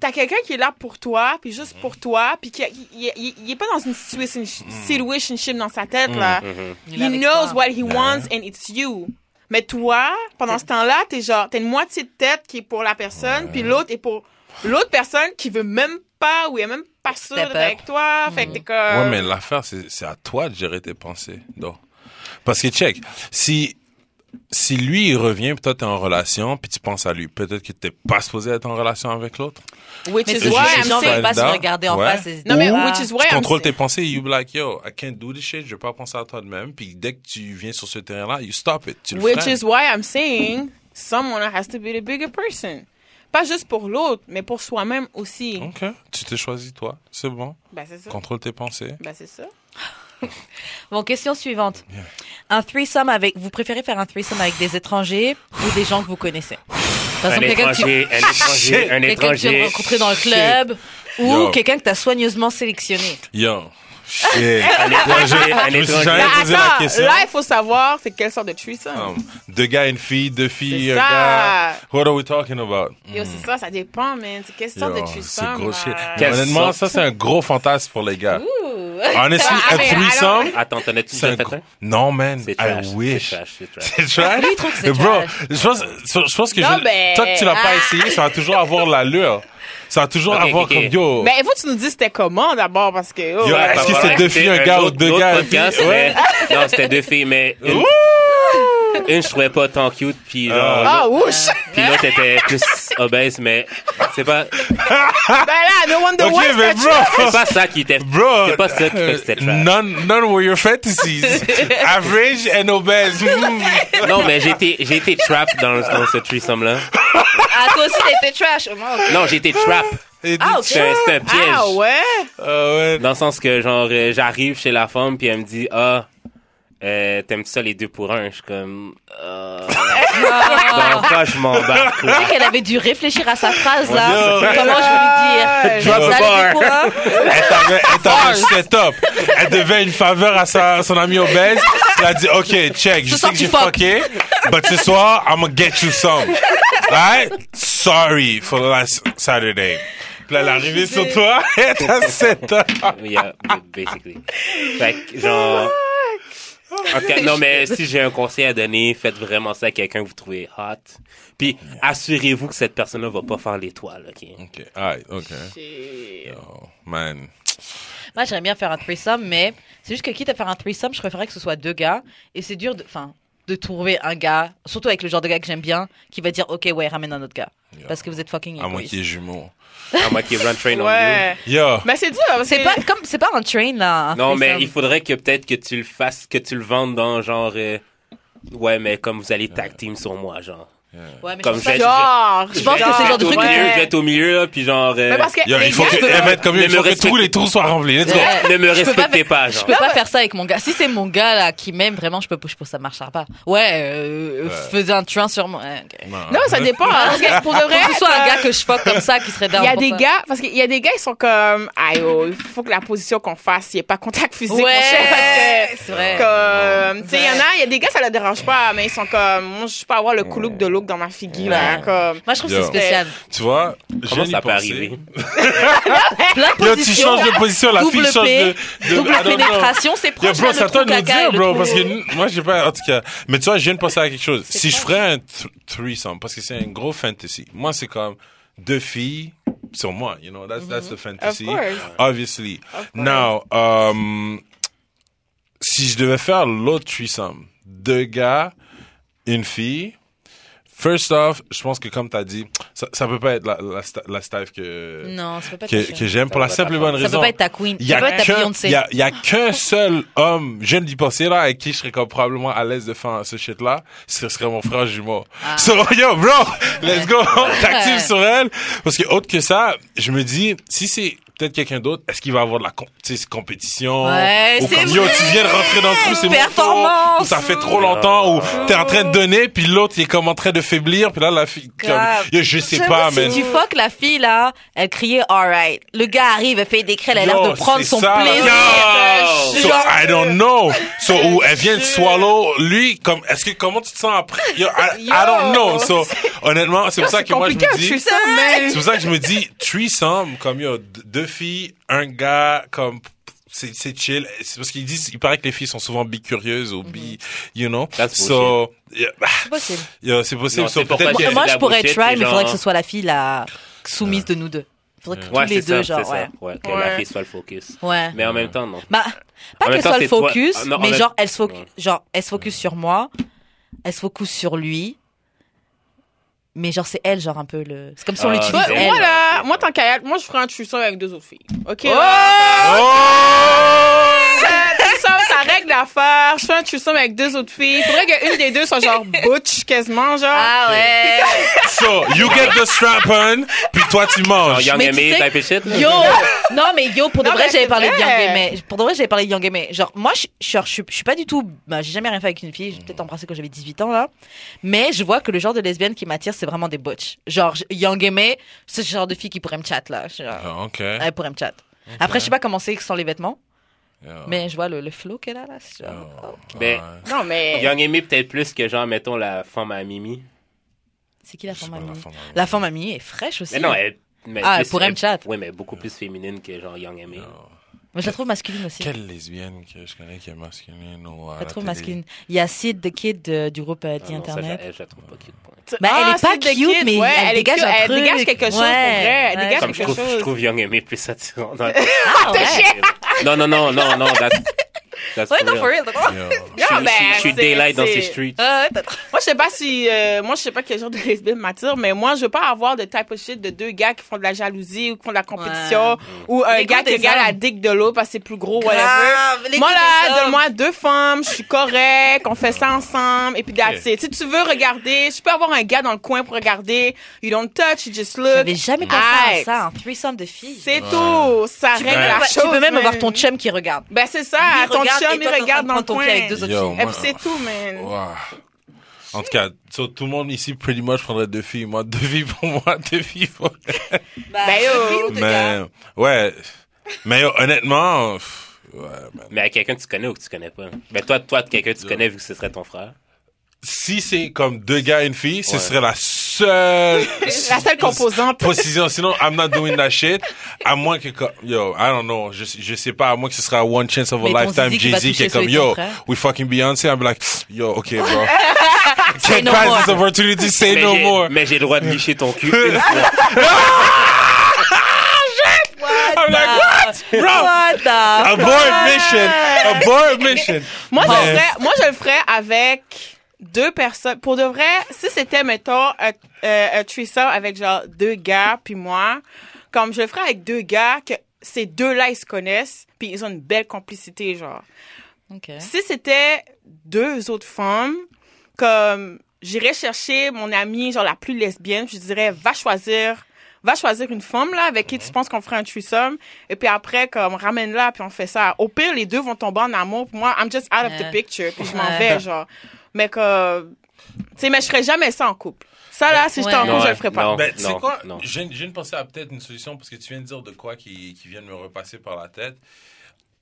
t'as quelqu'un qui est là pour toi, puis juste pour toi, puis qui il, il- il est pas dans une situation, situationship dans sa tête, là. Il est He knows toi. what he wants and it's you. Mais toi, pendant ce temps-là, t'es genre, t'as une moitié de tête qui est pour la personne, puis l'autre est pour l'autre personne qui veut même pas ou est même pas sûre avec toi. Fait que t'es comme. Ouais, mais l'affaire, c'est c'est à toi de gérer tes pensées. Donc. Parce que, check, si, si lui, il revient, puis toi, t'es en relation, puis tu penses à lui, peut-être que t'es pas supposé être en relation avec l'autre? Which is c'est why I'm saying. pas se regarder en Ouais. face. et se Non, mais which is why tu I'm contrôles tes pensées, you be like, yo, I can't do this shit, je vais pas penser à toi de même, puis dès que tu viens sur ce terrain-là, you stop it, tu le Which freines. is why I'm saying someone has to be the bigger person. Pas juste pour l'autre, mais pour soi-même aussi. OK, tu t'es choisi, toi, c'est bon, Ben, c'est ça. contrôle tes pensées. Ben, c'est ça. Bon, question suivante. Un threesome avec, vous préférez faire un threesome avec des étrangers ou des gens que vous connaissez? Par Un exemple, quelqu'un que tu, étranger, un étranger, un quelqu'un que tu as étranger. rencontré dans le club ou quelqu'un que tu as soigneusement sélectionné. Yo, Shit. Attends, question. là, il faut savoir, c'est quelle sorte de threesome. Um, deux gars, une fille, deux filles, C'est un gars. What are we talking about? Yo, c'est ça, ça dépend, man. C'est quelle sorte Yo, de c'est threesome. gros là? shit. Quelle Honnêtement, sorte? ça, c'est un gros fantasme pour les gars. Honestly, Ah, un mais threesome, Attends, t'en as-tu c'est déjà fait gros... un? Non, man, C'est I trash. wish. C'est trash, c'est trash. C'est c'est Bro, je pense, je pense que je- toi que tu l'as pas Ah. essayé, ça va toujours avoir l'allure. Ça va toujours avoir ok, comme yo. Mais il faut que tu nous dises c'était comment d'abord, parce que. oh, Yo, ouais. est-ce que c'est deux filles, un gars ou deux gars, Non, c'était deux filles, mais une, je trouvais pas tant cute, puis genre, Ah, l'autre- ouch! puis l'autre était plus obèse, mais c'est pas, ben là, no wonder Ok, why mais c'est bro, c'est pas ça qui était, bro, c'est pas ça qui fait c'était trash. none, none were your fantasies. Average and obese. Mm. Non, mais j'ai été, j'ai été trap dans, dans ce threesome-là. Ah, toi aussi, t'as été trash. Oh, non, j'ai été trap. Ah, ok. C'est un, piège. Ah ouais? Ah ouais. Dans le sens que, genre, euh, j'arrive chez la femme, puis elle me dit, ah, euh, t'aimes ça les deux pour un? Je suis comme, euh... Donc là, je m'embarque? Tu là. sais qu'elle avait dû réfléchir à sa phrase, là. Yo. Comment je vais lui dire? Drop Ça, a le bar. fait quoi? Elle t'avait, elle un setup. Elle devait une faveur à sa, son ami obèse. Elle a dit, OK, check. Je Ce sais que tu j'ai fuck. fucké, but ce soir, I'm gonna get you some. Right? Sorry for last Saturday. Puis là, elle est arrivée sur toi, et t'as setup. Yeah, basically. Fait que, genre. Ok, non, mais si j'ai un conseil à donner, faites vraiment ça à quelqu'un que vous trouvez hot. Puis, assurez-vous que cette personne-là va pas faire l'étoile, ok? OK, alright, OK. Oh, man. Moi, j'aimerais bien faire un threesome, mais c'est juste que quitte à faire un threesome, je préférerais que ce soit deux gars. Et c'est dur de, enfin, de trouver un gars, surtout avec le genre de gars que j'aime bien, qui va dire, OK, ouais, ramène un autre gars. Parce que vous êtes fucking À ait jumeaux. À qu'il run train on Ouais. Yo. Mais c'est dur, C'est pas comme, c'est pas un train, là. Non, mais il faudrait que peut-être que tu le fasses, que tu le vendes dans genre. euh, ouais, mais comme vous allez tag team sur moi, genre. Ouais, mais comme je pas Genre, Je pense que c'est le genre de truc que milieu, tu- je vais être au milieu, là, puis genre. euh, Mais parce que il faut que, comme il faut que tous les trous soient remplis. Let's go. Ouais. ne me Je peux pas respectez faire- pas, Je peux pas faire ça avec mon gars. Si c'est mon gars là qui m'aime vraiment, je peux, je peux ça marchera pas. Ouais, euh, faisais un train sur moi. Ouais. Non, ça dépend. hein, Parce que pour de vrai, que ce soit un euh, gars que je fuck comme ça qui serait il y a des ça. gars, parce qu'il y a des gars, ils sont comme, aïe, oh, il faut que la position qu'on fasse, il n'y ait pas contact physique, Ouais, c'est vrai. comme, tu sais, il y en a, il y a des gars, ça leur dérange pas, mais ils sont comme, moi, je peux avoir le coup look de dans ma figure, là, comme. Moi, je trouve que Yo. c'est spécial. Tu vois, je Comment viens ça d'y peut penser. arriver? Plein de Yo, tu positions. changes de position, la double fille change P, de, de double I don't know. pénétration, c'est Yo, proche. bro, là, c'est le à toi de trou nous dire, bro, parce que moi, j'ai pas, en tout cas. Mais tu vois, je viens de penser à quelque chose. Si je ferais un th- threesome, parce que c'est un gros fantasy. Moi, c'est comme deux filles sur moi, you know, that's, that's the fantasy. Of course. Obviously. Now, um, si je devais faire l'autre threesome, deux gars, une fille, first off, je pense que comme t'as dit, ça, ça peut pas être la, la, sta- la style que, Non, ça peut pas que, être j'aime pour la simple et bonne Ça raison. peut pas être ta queen. Il y Ça a peut être y a, il y a qu'un seul homme, je viens d'y penser là, avec qui je serais comme probablement à l'aise de faire ce shit là, ce serait mon frère jumeau. Ah. So, yo, bro, let's go, t'actives sur elle. Parce que autre que ça, je me dis, si c'est peut-être quelqu'un d'autre, est-ce qu'il va avoir de la com- tu sais, compétition? Ouais, ou c'est comme, yo, vrai. tu viens de rentrer dans le trou, c'est mon. Ou ça fait trop longtemps, ou t'es en train de donner, puis l'autre, il est comme en train de faiblir, puis là, la fille, comme, yo, je sais pas, si man. tu fuck la fille là, elle criait alright. Le gars arrive, elle fait des crêles, elle a l'air de prendre son ça. plaisir. Yo! So, I don't know. So, ou elle vient de swallow, lui, comme, est-ce que, comment tu te sens après? Yo, I, I don't know. So, honnêtement, c'est pour ça que moi, je me dis, mais. c'est pour ça que je me dis, threesome, comme, yo, d- deux filles, un gars, comme, c'est, c'est chill. C'est parce qu'ils disent, il paraît que les filles sont souvent bicurieuses ou bi, you know. That's So, yeah, bah, C'est possible. c'est possible. Non, So, Moi, je pourrais try, mais il faudrait que ce soit la fille la soumise de nous deux. Il faudrait que Ouais, tous les ça, deux, genre, ouais. Ouais, que Ouais. la fille soit le focus. Ouais. Mais en même temps, non. Bah, pas qu'elle soit le toi- focus, Ah, non, mais même- genre, elle se focus, Ouais. genre, elle se focus sur moi, elle se focus sur lui. Mais genre, c'est elle, genre, un peu le. C'est comme si on Ah, l'utilise Moi, elle. moi, là, moi, tant qu'à y être, moi, je ferais un threesome avec deux autres filles. OK? Oh! Oh! Règle l'affaire. Je fais un threesome avec deux autres filles. Il faudrait qu'une des deux soit genre butch, quasiment, genre. Ah ouais. So, you get the strap on, puis toi, tu Genre manges. Young Mais tu Aimé type of shit. Yo! Non, mais yo, pour de Non, vrai, j'avais parlé de. Young Aimé. Pour de vrai, j'avais parlé de Young Aimé. Genre, moi, je, suis pas du tout. bah, j'ai jamais rien fait avec une fille. J'ai peut-être embrassé quand j'avais 18 ans, là. Mais je vois que le genre de lesbienne qui m'attire, c'est vraiment des butch. Genre, Young Aimé, c'est le genre de fille qui pourrait me chat, là. Genre, Ah, ok. elle pourrait me chat. Après, je sais pas comment c'est sans les vêtements. Yeah. Mais je vois le, le flow qu'elle a là. c'est genre, Yeah. oh. Ben, Ouais. Non, mais. Young Amy peut-être plus que genre, mettons, la femme à Mimi. C'est qui la femme pas, amie la femme à- amie est fraîche aussi. Mais non, elle. mais Ah, plus- pour M-Chat. Oui, mais beaucoup plus féminine que genre Young Amy. Moi, je la trouve masculine aussi. Quelle lesbienne que je connais qui est masculine ou à Je la la trouve télé? masculine. Il y a Sid, the kid euh, du groupe euh, Ah non, ça, Internet. je, je la trouve pas cute. point. Ben, elle est pas c'est de cute, kid, mais ouais, elle est dégage cute, un Elle truc. dégage quelque chose pour Ouais, vrai. Elle ouais. dégage Comme je quelque trouve, je chose. trouve Young Amy plus attirante. dans- Ah, ouais. non, non, non, non, non. That's, that's Ouais, non, for real. d'accord. Yeah. Je, Non, suis- ben, je suis c'est- daylight dans ces streets. T'as- Moi, je sais pas si, euh, moi, je sais pas quel genre de lesbienne m'attire, mais moi, je veux pas avoir de type of shit de deux gars qui font de la jalousie ou qui font de la compétition ou un Les gars qui regarde la dick de l'autre parce que c'est plus gros, whatever. Grave, Moi, là, donne-moi deux femmes, je suis correct, on fait ça ensemble, et puis that's it. Si tu veux regarder, je peux avoir un gars dans le coin pour regarder. You don't touch, you just look. J'avais jamais pensé à Aïe. ça, un threesome de filles. C'est tout. Ça Tu règle peux, la même- chose. tu peux même avoir ton chum qui regarde. Ben, c'est ça. Ton regarde chum, et il regarde de dans le ton coin. avec deux autres filles. C'est tout, man. Wow. En tout cas, so, tout le monde ici, pretty much, prendrait deux filles. Moi, deux filles pour moi, deux filles pour Bah, Ben, yo. Mais, ouais. Mais yo, honnêtement, pff, ouais, man. Mais à quelqu'un que tu connais ou que tu connais pas? Ben toi, toi, quelqu'un que tu connais vu que ce serait ton frère. Si c'est comme deux gars et une fille, ce Ouais. serait la seule La seule composante. position. Sinon, I'm not doing that shit. À moins que, yo, I don't know, je, je sais pas, à moins que ce sera one chance of a Mais lifetime qui Jay-Z qui est comme, celui de ton yo, frère. we fucking Beyoncé. I'm like, yo, okay, bro. Say Can't no pass more. this opportunity, say mais no j'ai- more. Mais j'ai le droit de licher ton cul une fois. I'm like, what? Bro, What the abort mission. Abort mission. Moi, je Mais- le ferais, moi, je le ferais avec deux personnes. Pour de vrai, si c'était, mettons, un, euh, un threesome avec genre deux gars puis moi, comme je le ferais avec deux gars que ces deux-là, ils se connaissent puis ils ont une belle complicité, genre. Ok. Si c'était deux autres femmes, comme j'irais chercher mon amie, genre la plus lesbienne, je dirais, va choisir, va choisir une femme, là, avec qui tu penses qu'on ferait un threesome, et puis après, comme, ramène-la, puis on fait ça. Au pire, les deux vont tomber en amour, puis moi, I'm just out of the picture, puis je m'en vais, genre. Mais que, tu sais, mais je ferais jamais ça en couple. Ça, là, si j'étais en Ouais. couple, je Ouais, le ferais pas. non. Ben, tu sais quoi? non. J'ai j'ai une pensée à peut-être une solution parce que tu viens de dire de quoi qui, qui vient de me repasser par la tête.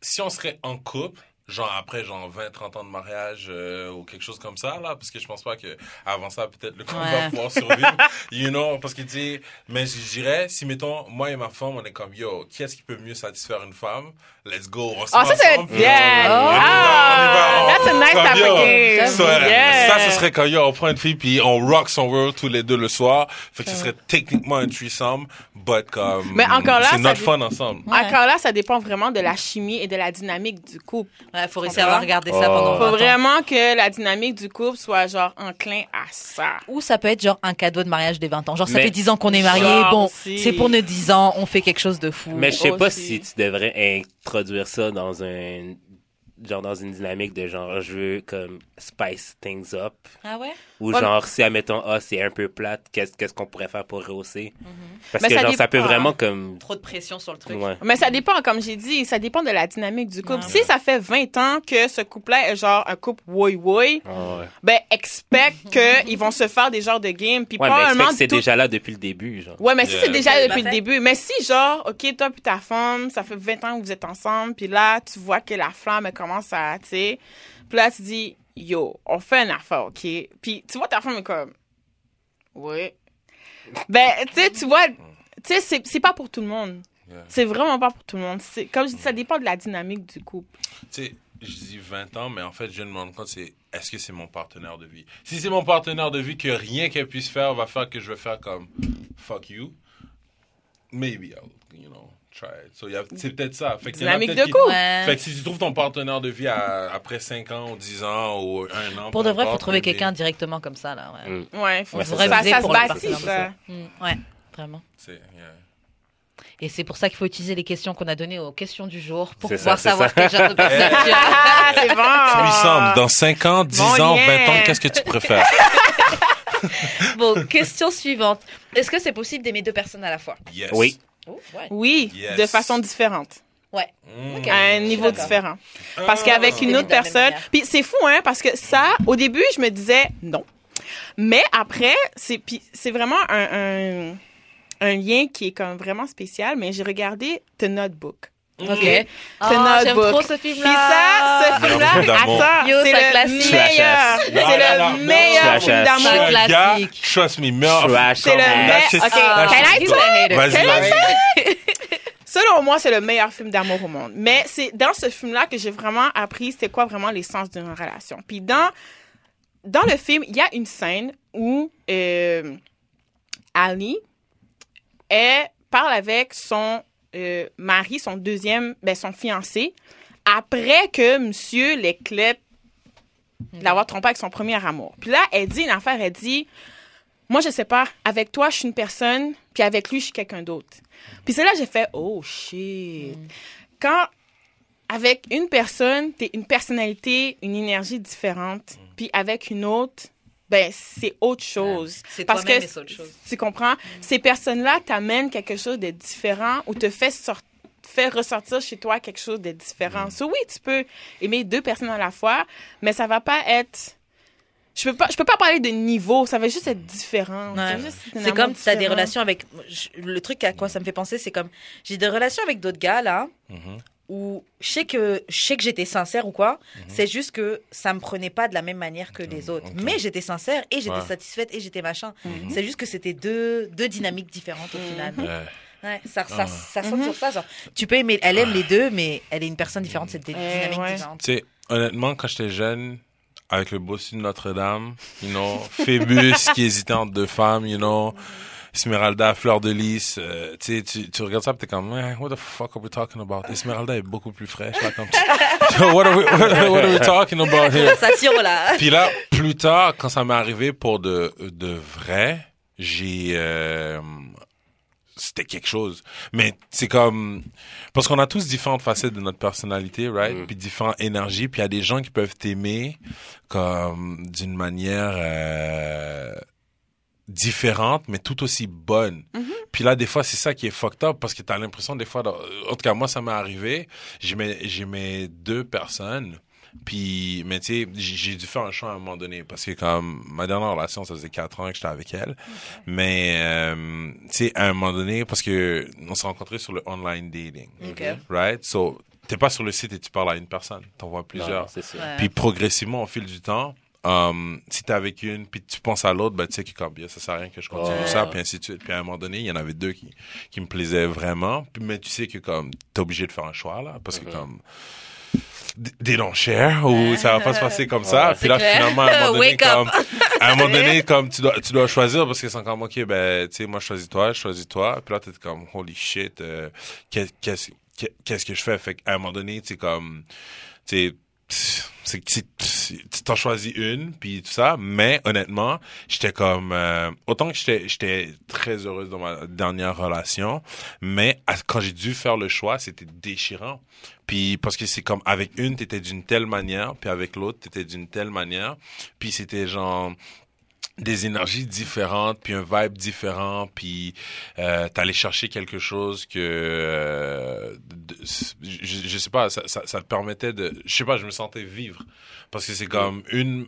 Si on serait en couple, genre après genre 20, 30 ans de mariage euh, ou quelque chose comme ça, là, parce que je pense pas que avant ça, peut-être le couple Ouais. va pouvoir survivre. you know, parce que tu sais, mais je dirais, si mettons, moi et ma femme, on est comme, yo, qui est-ce qui peut mieux satisfaire une femme? Let's go. On se met ça, c'est ensemble, bien. puis on- on y va, Ah, that's a nice type of yo, game. so, Yeah. Ça, ce serait quand yo, on prend une fille puis on rock son world tous les deux le soir. Fait que ce serait techniquement un threesome, but comme. Mais encore là, c'est ça notre fun ensemble. Ouais. Encore là, ça dépend vraiment de la chimie et de la dynamique du couple. Ouais, faut réussir à regarder ça Oh. pendant Faut 20 ans. vraiment que la dynamique du couple soit genre enclin à ça. Ou ça peut être genre un cadeau de mariage des 20 ans. Genre, ça Mais- fait 10 ans qu'on est mariés. Bon, aussi. c'est pour nos 10 ans, on fait quelque chose de fou. Mais je sais pas si tu devrais introduire ça dans un genre dans une dynamique de genre je veux comme spice things up Ah ouais? Ou Ouais, genre si admettons ah c'est un peu plate qu'est-ce qu'est-ce qu'on pourrait faire pour rehausser? Parce Mais que ça genre ça peut vraiment comme Trop de pression sur le truc. ouais Mais ça dépend, comme j'ai dit, ça dépend de la dynamique du couple. Ouais. Si ça fait 20 ans que ce couple-là est genre un couple woy-woy, Ah ouais, ben, expect qu'ils vont se faire des genres de games. Puis ouais mais probablement expect que c'est tout- déjà là depuis le début genre Ouais, mais si c'est déjà Ouais, depuis le début. Mais si, genre, OK, toi puis ta femme, ça fait 20 ans que vous êtes ensemble, puis là, tu vois que la flamme, commence à, tu sais, puis là, tu dis, yo, on fait une affaire, OK? Puis tu vois ta femme est comme, ouais. Ben, tu sais, tu vois, tu sais, c'est- c'est pas pour tout le monde. Yeah. C'est vraiment pas pour tout le monde. C'est Comme je dis, ça dépend de la dynamique du couple. Tu sais, je dis 20 ans, mais en fait, je me rendre compte, c'est est-ce que c'est mon partenaire de vie? Si c'est mon partenaire de vie, que rien qu'elle puisse faire va faire que je vais faire comme fuck you, maybe I'll, you know, try it. So, il c'est peut-être ça. Fait que il Dynamique de couple. Ouais. Fait que si tu trouves ton partenaire de vie à- après 5 ans ou 10 ans ou un an. Pour de vrai, faut importe, trouver quelqu'un directement comme ça, là. Ouais. Mm. Ouais, faut ça, ça, ça. ça se bâtit, ça. Mm, Ouais, vraiment. C'est, yeah. Et c'est pour ça qu'il faut utiliser les questions qu'on a données aux questions du jour pour pouvoir ça, savoir quel genre de personne tu es. Ah, c'est bon! Lui semble, dans 5 ans, 10 Mon ans, lien. 20 ans, qu'est-ce que tu préfères? Bon, question suivante. Est-ce que c'est possible d'aimer deux personnes à la fois? Yes. oui Oh, ouais. Oui, Yes. de façon différente. Ouais. Mm. Ok. à un niveau différent. Parce qu'avec Ah. une autre personne, puis c'est fou hein parce que ça au début je me disais non. Mais après c'est puis c'est vraiment un, un un lien qui est comme vraiment spécial mais j'ai regardé The Notebook. Ok. Ah, The j'aime trop ce Puis film-là. ça, ce film-là, film d'amour. attends, c'est le classique. meilleur. C'est le meilleur film d'amour. classique. trust me, meilleur. C'est le oh, meilleur. Ok, can I talk? Vas-y, Can I vas-y. Selon moi, c'est le meilleur film d'amour au monde. Mais c'est dans ce film-là que j'ai vraiment appris c'est quoi vraiment l'essence d'une relation. Puis dans, dans le film, il y a une scène où euh, Ali elle parle avec son euh, mari, son deuxième, ben, son fiancé, après que monsieur l'éclate l'avoir trompé avec son premier amour. Puis là, elle dit une affaire, elle dit, moi, je sais pas, avec toi, je suis une personne, puis avec lui, je suis quelqu'un d'autre. Puis c'est là j'ai fait, oh shit. Quand, avec une personne, t'es une personnalité, une énergie différente, puis avec une autre, ben, c'est autre chose. C'est Parce que c'est autre chose. tu comprends? Ces personnes-là t'amènent quelque chose de différent ou te fait sortir fait ressortir chez toi quelque chose de différent. So, oui, tu peux aimer deux personnes à la fois, mais ça va pas être je peux pas je peux pas parler de niveau, ça va juste être différent. Ouais. C'est comme tu as des relations avec. je- Le truc à quoi ça me fait penser, c'est comme. J'ai des relations avec d'autres gars, là, Mhm. Où je sais que, je sais que j'étais sincère ou quoi. C'est juste que ça me prenait pas de la même manière que les autres. Mhm. Mais j'étais sincère et j'étais Ouais. satisfaite et j'étais machin. Mhm. C'est juste que c'était deux, deux dynamiques différentes au final. Ouais. Ouais, ça, ça, Ah. ça sonne sur ça. Genre, tu peux aimer. Elle aime les deux, mais elle est une personne différente. C'est des dynamiques ouais. différentes. Tu sais, honnêtement, quand j'étais jeune, avec le bossu de Notre-Dame, you know, Phébus qui hésitait entre deux femmes, you know, Esmeralda, Fleur de Lys, euh, tu sais, tu, tu regardes ça, pis t'es comme, eh, what the fuck are we talking about? Esmeralda est beaucoup plus fraîche, là, comme, what are we, what, what are we talking about here? Ça tire là. Puis là, plus tard, quand ça m'est arrivé pour de, de vrai, j'ai... euh, c'était quelque chose. Mais c'est comme... Parce qu'on a tous différentes facettes de notre personnalité, right? Mm. Puis différentes énergies. Puis il y a des gens qui peuvent t'aimer comme d'une manière... euh, différente mais tout aussi bonne. Puis là des fois c'est ça qui est fucked up parce que t'as l'impression des fois dans- en tout cas moi ça m'est arrivé, j'aimais j'aimais deux personnes puis, mais tu sais, j'ai j'ai dû faire un choix à un moment donné parce que comme ma dernière relation, ça faisait quatre ans que j'étais avec elle. Mais, euh, tu sais, à un moment donné, parce que on s'est rencontrés sur le online dating, Ok. right? So, t'es pas sur le site et tu parles à une personne, t'en vois plusieurs. Non. Puis progressivement, au fil du temps, um, si t'es avec une, puis tu penses à l'autre, ben tu sais que comme bien, ça sert à rien que je continue ça, puis ainsi de suite. Puis à un moment donné, il y en avait deux qui, qui me plaisaient vraiment. Puis, mais tu sais que comme t'es obligé de faire un choix là, parce que Mhm. comme des don't share ou ça va pas se passer comme ça. Puis là, clair. finalement, à un moment donné, comme, à un moment donné, comme tu dois, tu dois choisir parce que c'est comme, ok, ben, tu sais, moi, je choisis toi, je choisis toi. Puis là, t'es comme, holy shit, euh, qu'est- qu'est-ce, qu'est- qu'est-ce que je fais? Fait qu'à un moment donné, tu comme, tu sais, c'est que tu- t'en choisis une puis tout ça mais honnêtement j'étais comme euh, autant que j'étais très heureuse dans ma dernière relation mais quand j'ai dû faire le choix c'était déchirant. Puis parce que c'est comme avec une t'étais d'une telle manière puis avec l'autre t'étais d'une telle manière puis c'était genre des énergies différentes, puis un vibe différent, puis euh, t'allais chercher quelque chose que euh, de- je, je sais pas, ça, ça, ça te permettait de, je sais pas, je me sentais vivre. Parce que c'est comme une,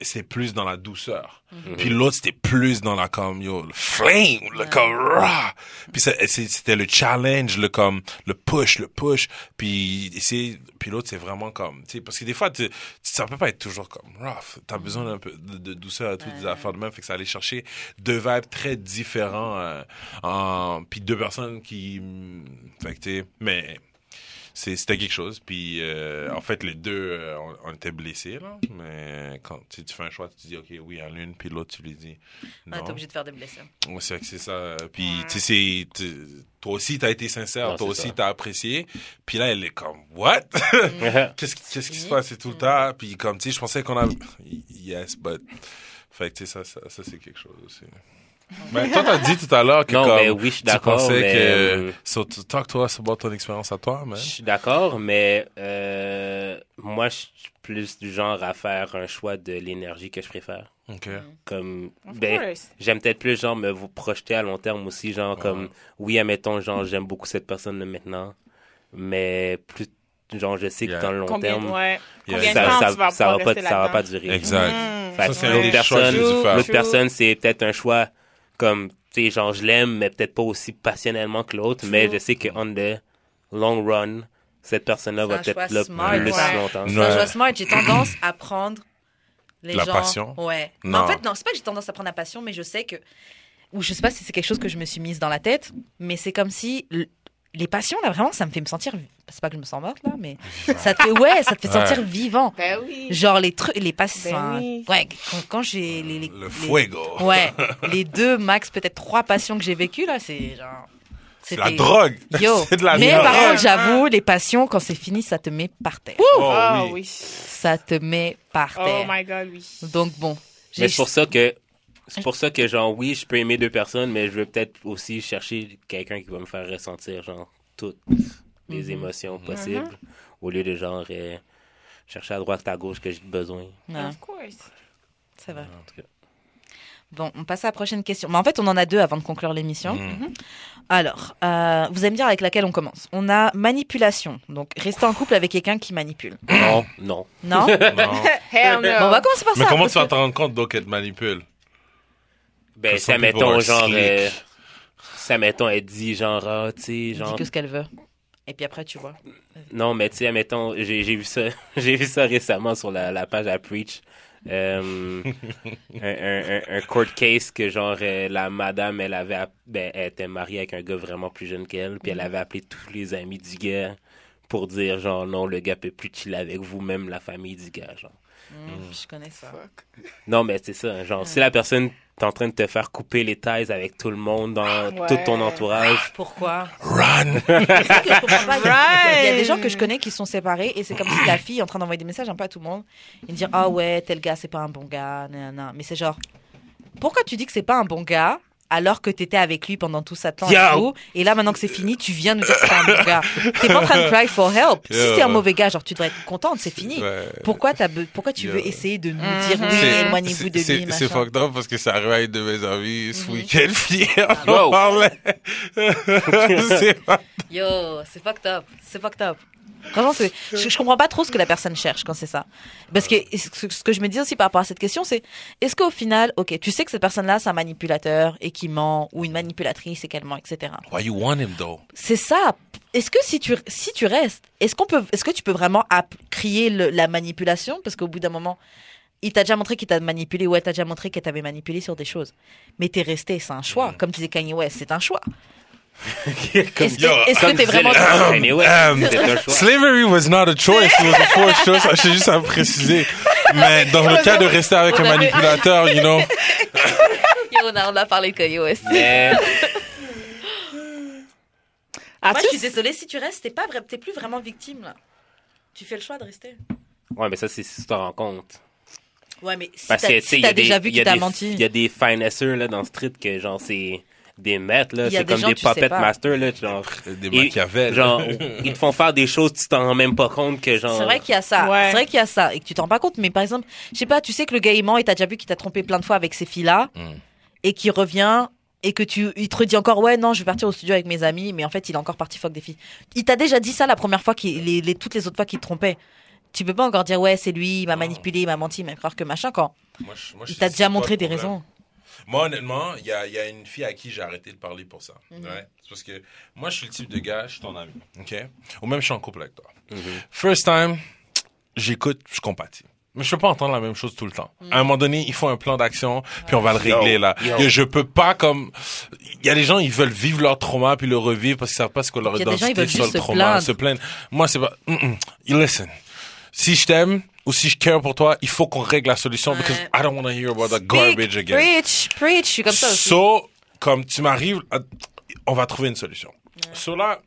c'est plus dans la douceur, puis l'autre c'était plus dans la comme yo le flame, le comme rah! puis c'était le challenge, le comme le push, le push, puis c'est, puis l'autre c'est vraiment comme, tu sais, parce que des fois tu, ça peut pas être toujours comme rough, t'as besoin d'un peu de, de douceur et tout, des affaires de même, fait que ça allait chercher deux vibes très différents, euh, en, puis deux personnes qui, mm, fait que mais c'est- c'était quelque chose. Puis, euh, en fait, les deux, euh, on, on était blessés, là. Mais quand tu, fais un choix, tu dis, OK, oui à l'une, puis l'autre, tu lui dis Ouais, non. T'es obligé de faire des blessures. Ouais, c'est vrai que c'est ça. Puis, tu sais, toi aussi, t'as été sincère, Non, toi aussi, ça. t'as apprécié. Puis là, elle est comme, what? qu'est-ce, qui- qu'est-ce qui se passe? C'est tout le temps. Puis, comme, tu sais, je pensais qu'on a... Yes, but... Fait que, tu sais, ça, ça, ça c'est quelque chose aussi. Mais toi, t'as dit tout à l'heure que Non, comme, mais oui, je suis tu d'accord, pensais mais, que... So, talk to us about ton expérience à toi, man. Je suis d'accord, mais euh, moi, je suis plus du genre à faire un choix de l'énergie que je préfère. OK. Comme, ben, j'aime peut-être plus, genre, me vous projeter à long terme aussi, genre, comme, oui, admettons, genre, j'aime beaucoup cette personne maintenant, mais plus, genre, je sais Yeah. que dans le long Combien, terme, ouais. Yeah. Combien ça, temps ça, tu vas ça va pouvoir pas, rester ça va là-dedans? pas durer. Exact. Mm. Fait Ça, que c'est un l'autre des choix que j'ai personne, l'autre True. personne, c'est peut-être un choix comme, tu sais, genre, je l'aime, mais peut-être pas aussi passionnellement que l'autre, mais je sais que on the long run, cette personne-là va C'est un peut-être choix là smart, plus ouais. longtemps. C'est Ouais. un choix smart. J'ai tendance à prendre les La gens. passion? Ouais. Non. en fait, non, c'est pas que j'ai tendance à prendre la passion, mais je sais que. Ou je sais pas si c'est quelque chose que je me suis mise dans la tête, mais c'est comme si. l- Les passions, là, vraiment, ça me fait me sentir. C'est pas que je me sens morte, là, mais. Ça te fait, ouais, ça te fait Ouais. sentir vivant. Ben oui. Genre, les trucs, les passions. Ben oui. Ouais, quand, quand j'ai les. les- Le les- fuego. Ouais, les deux, max, peut-être trois passions que j'ai vécues, là, c'est genre. C'est la drogue. Yo. C'est de la mais drogue. par contre, j'avoue, les passions, quand c'est fini, ça te met par terre. Oh, Ah oui. oui. Ça te met par Oh terre. my god, oui. Donc bon. Mais c'est pour ça que c'est pour ça que genre oui, je peux aimer deux personnes, mais je veux peut-être aussi chercher quelqu'un qui va me faire ressentir genre toutes les Mhm. émotions possibles au lieu de genre euh, chercher à droite à gauche que j'ai besoin. Ouais, Of course. c'est vrai. En tout cas. Bon, on passe à la prochaine question. Mais en fait, on en a deux avant de conclure l'émission. Mm. Alors, euh, vous allez me dire avec laquelle on commence. On a manipulation. Donc, rester en couple avec quelqu'un qui manipule. Non, non. Non? Non? Hell no. Bon, on va commencer par Mais ça. comment parce tu vas te rendre compte, donc, qu'elle te manipule? Ben, ça mettons genre euh, ça mettons elle dit genre ah, tu sais Elle genre dit que ce qu'elle veut. Et puis après, tu vois. Non, mais tu sais, admettons, j'ai vu ça, j'ai vu ça récemment sur la, la page à Preach. Euh, un, un, court case que genre euh, la madame elle avait ben, elle était mariée avec un gars vraiment plus jeune qu'elle puis elle avait appelé tous les amis du gars pour dire genre non le gars peut plus chiller avec vous même la famille du gars genre Hmm, Je connais ça. Fuck. non mais c'est ça genre si la personne en train de te faire couper les ties avec tout le monde dans Ouais. tout ton entourage Pourquoi? Run! C'est ça que je comprends pas. Il y a- Il y a des gens que je connais qui sont séparés et c'est comme si la fille est en train d'envoyer des messages un peu à tout le monde et de dire ah ouais tel gars c'est pas un bon gars nanana. mais c'est genre pourquoi tu dis que c'est pas un bon gars? Alors que t'étais avec lui pendant tout ce temps et, Yo. tout, et là maintenant que c'est fini tu viens nous dire que c'est pas un bon gars t'es pas en train de cry for help si t'es un mauvais gars genre tu devrais être contente c'est fini Ouais. pourquoi t'as be- pourquoi tu Yo. veux essayer de nous Mhm. dire oui C'est- éloignez-vous de c'est- lui C'est fucked up parce que ça arrive à une de mes amies ce Mhm. week-end, puis on Wow. parlait. c'est Yo, c'est fucked up. C'est fucked up. Franchement, c'est- je, je comprends pas trop ce que la personne cherche quand c'est ça. Parce que ce, ce que je me dis aussi par rapport à cette question, c'est est-ce qu'au final, ok, tu sais que cette personne-là, c'est un manipulateur et qui ment, ou une manipulatrice et qu'elle ment, etc. Why you want him, though? C'est ça. Est-ce que si tu, si tu restes, est-ce qu'on peut, est-ce que tu peux vraiment app- crier le- la manipulation? Parce qu'au bout d'un moment, il t'a déjà montré qu'il t'a manipulé, ouais, t'as déjà montré qu'elle t'avait manipulé sur des choses. Mais t'es resté, c'est un choix. Comme disait Kanye West, c'est un choix. Est-ce que t'es vraiment Um. Slavery was not a choice, it was a forced choice. Je juste à préciser. Mais dans le cas de rester avec un manipulateur, you know, Yo, on a, on a parlé de Kanye West. Ah, Moi, je suis désolée, si tu restes, t'es pas t'es plus vraiment victime là. Tu fais le choix de rester. ouais, mais ça c'est si tu t'en rends compte. Ouais, mais si Parce t'as que, tu sais, si il y a t'as déjà vu qu'il t'a menti. Il y a des finesseurs, là, dans street que, genre, c'est des maîtres, là. C'est comme des puppet masters, là. Genre, des Machiavel. genre, ils te font faire des choses, tu t'en rends même pas compte que, genre. C'est vrai qu'il y a ça. Ouais. C'est vrai qu'il y a ça et que tu t'en rends pas compte. Mais par exemple, je sais pas, tu sais que le gars il ment et t'as déjà vu qu'il t'a trompé plein de fois avec ces filles-là Mm. et qu'il revient et que tu, il te redit encore ouais non je vais partir au studio avec mes amis mais en fait il est encore parti fuck des filles. Il t'a déjà dit ça la première fois qu'il les, les- toutes les autres fois qu'il te trompait. Tu peux pas encore dire ouais c'est lui il m'a manipulé il m'a menti il m'a croire que machin quand Moi, je- moi, je il t'a déjà montré des raisons. Moi, honnêtement, il y a, il y a une fille à qui j'ai arrêté de parler pour ça. Mhm. Ouais. C'est parce que moi, je suis le type de gars, je suis ton ami. OK? Ou même, je suis en couple avec toi. Mhm. First time, j'écoute, je compatis. Mais je peux pas entendre la même chose tout le temps. Mhm. À un moment donné, il faut un plan d'action, puis on va le régler Yo, là. yo. Je peux pas comme il y a des gens ils veulent vivre leur trauma puis le revivre parce qu'ils savent pas ce que leur identité sur le se trauma, se plaindre. Moi c'est pas mm, mm. Listen. Si je t'aime ou si je care pour toi, il faut qu'on règle la solution Ouais. because I don't want to hear about the Speak, garbage again. Preach, preach, je suis comme ça aussi. So, comme tu m'arrives, à- on va trouver une solution. So là,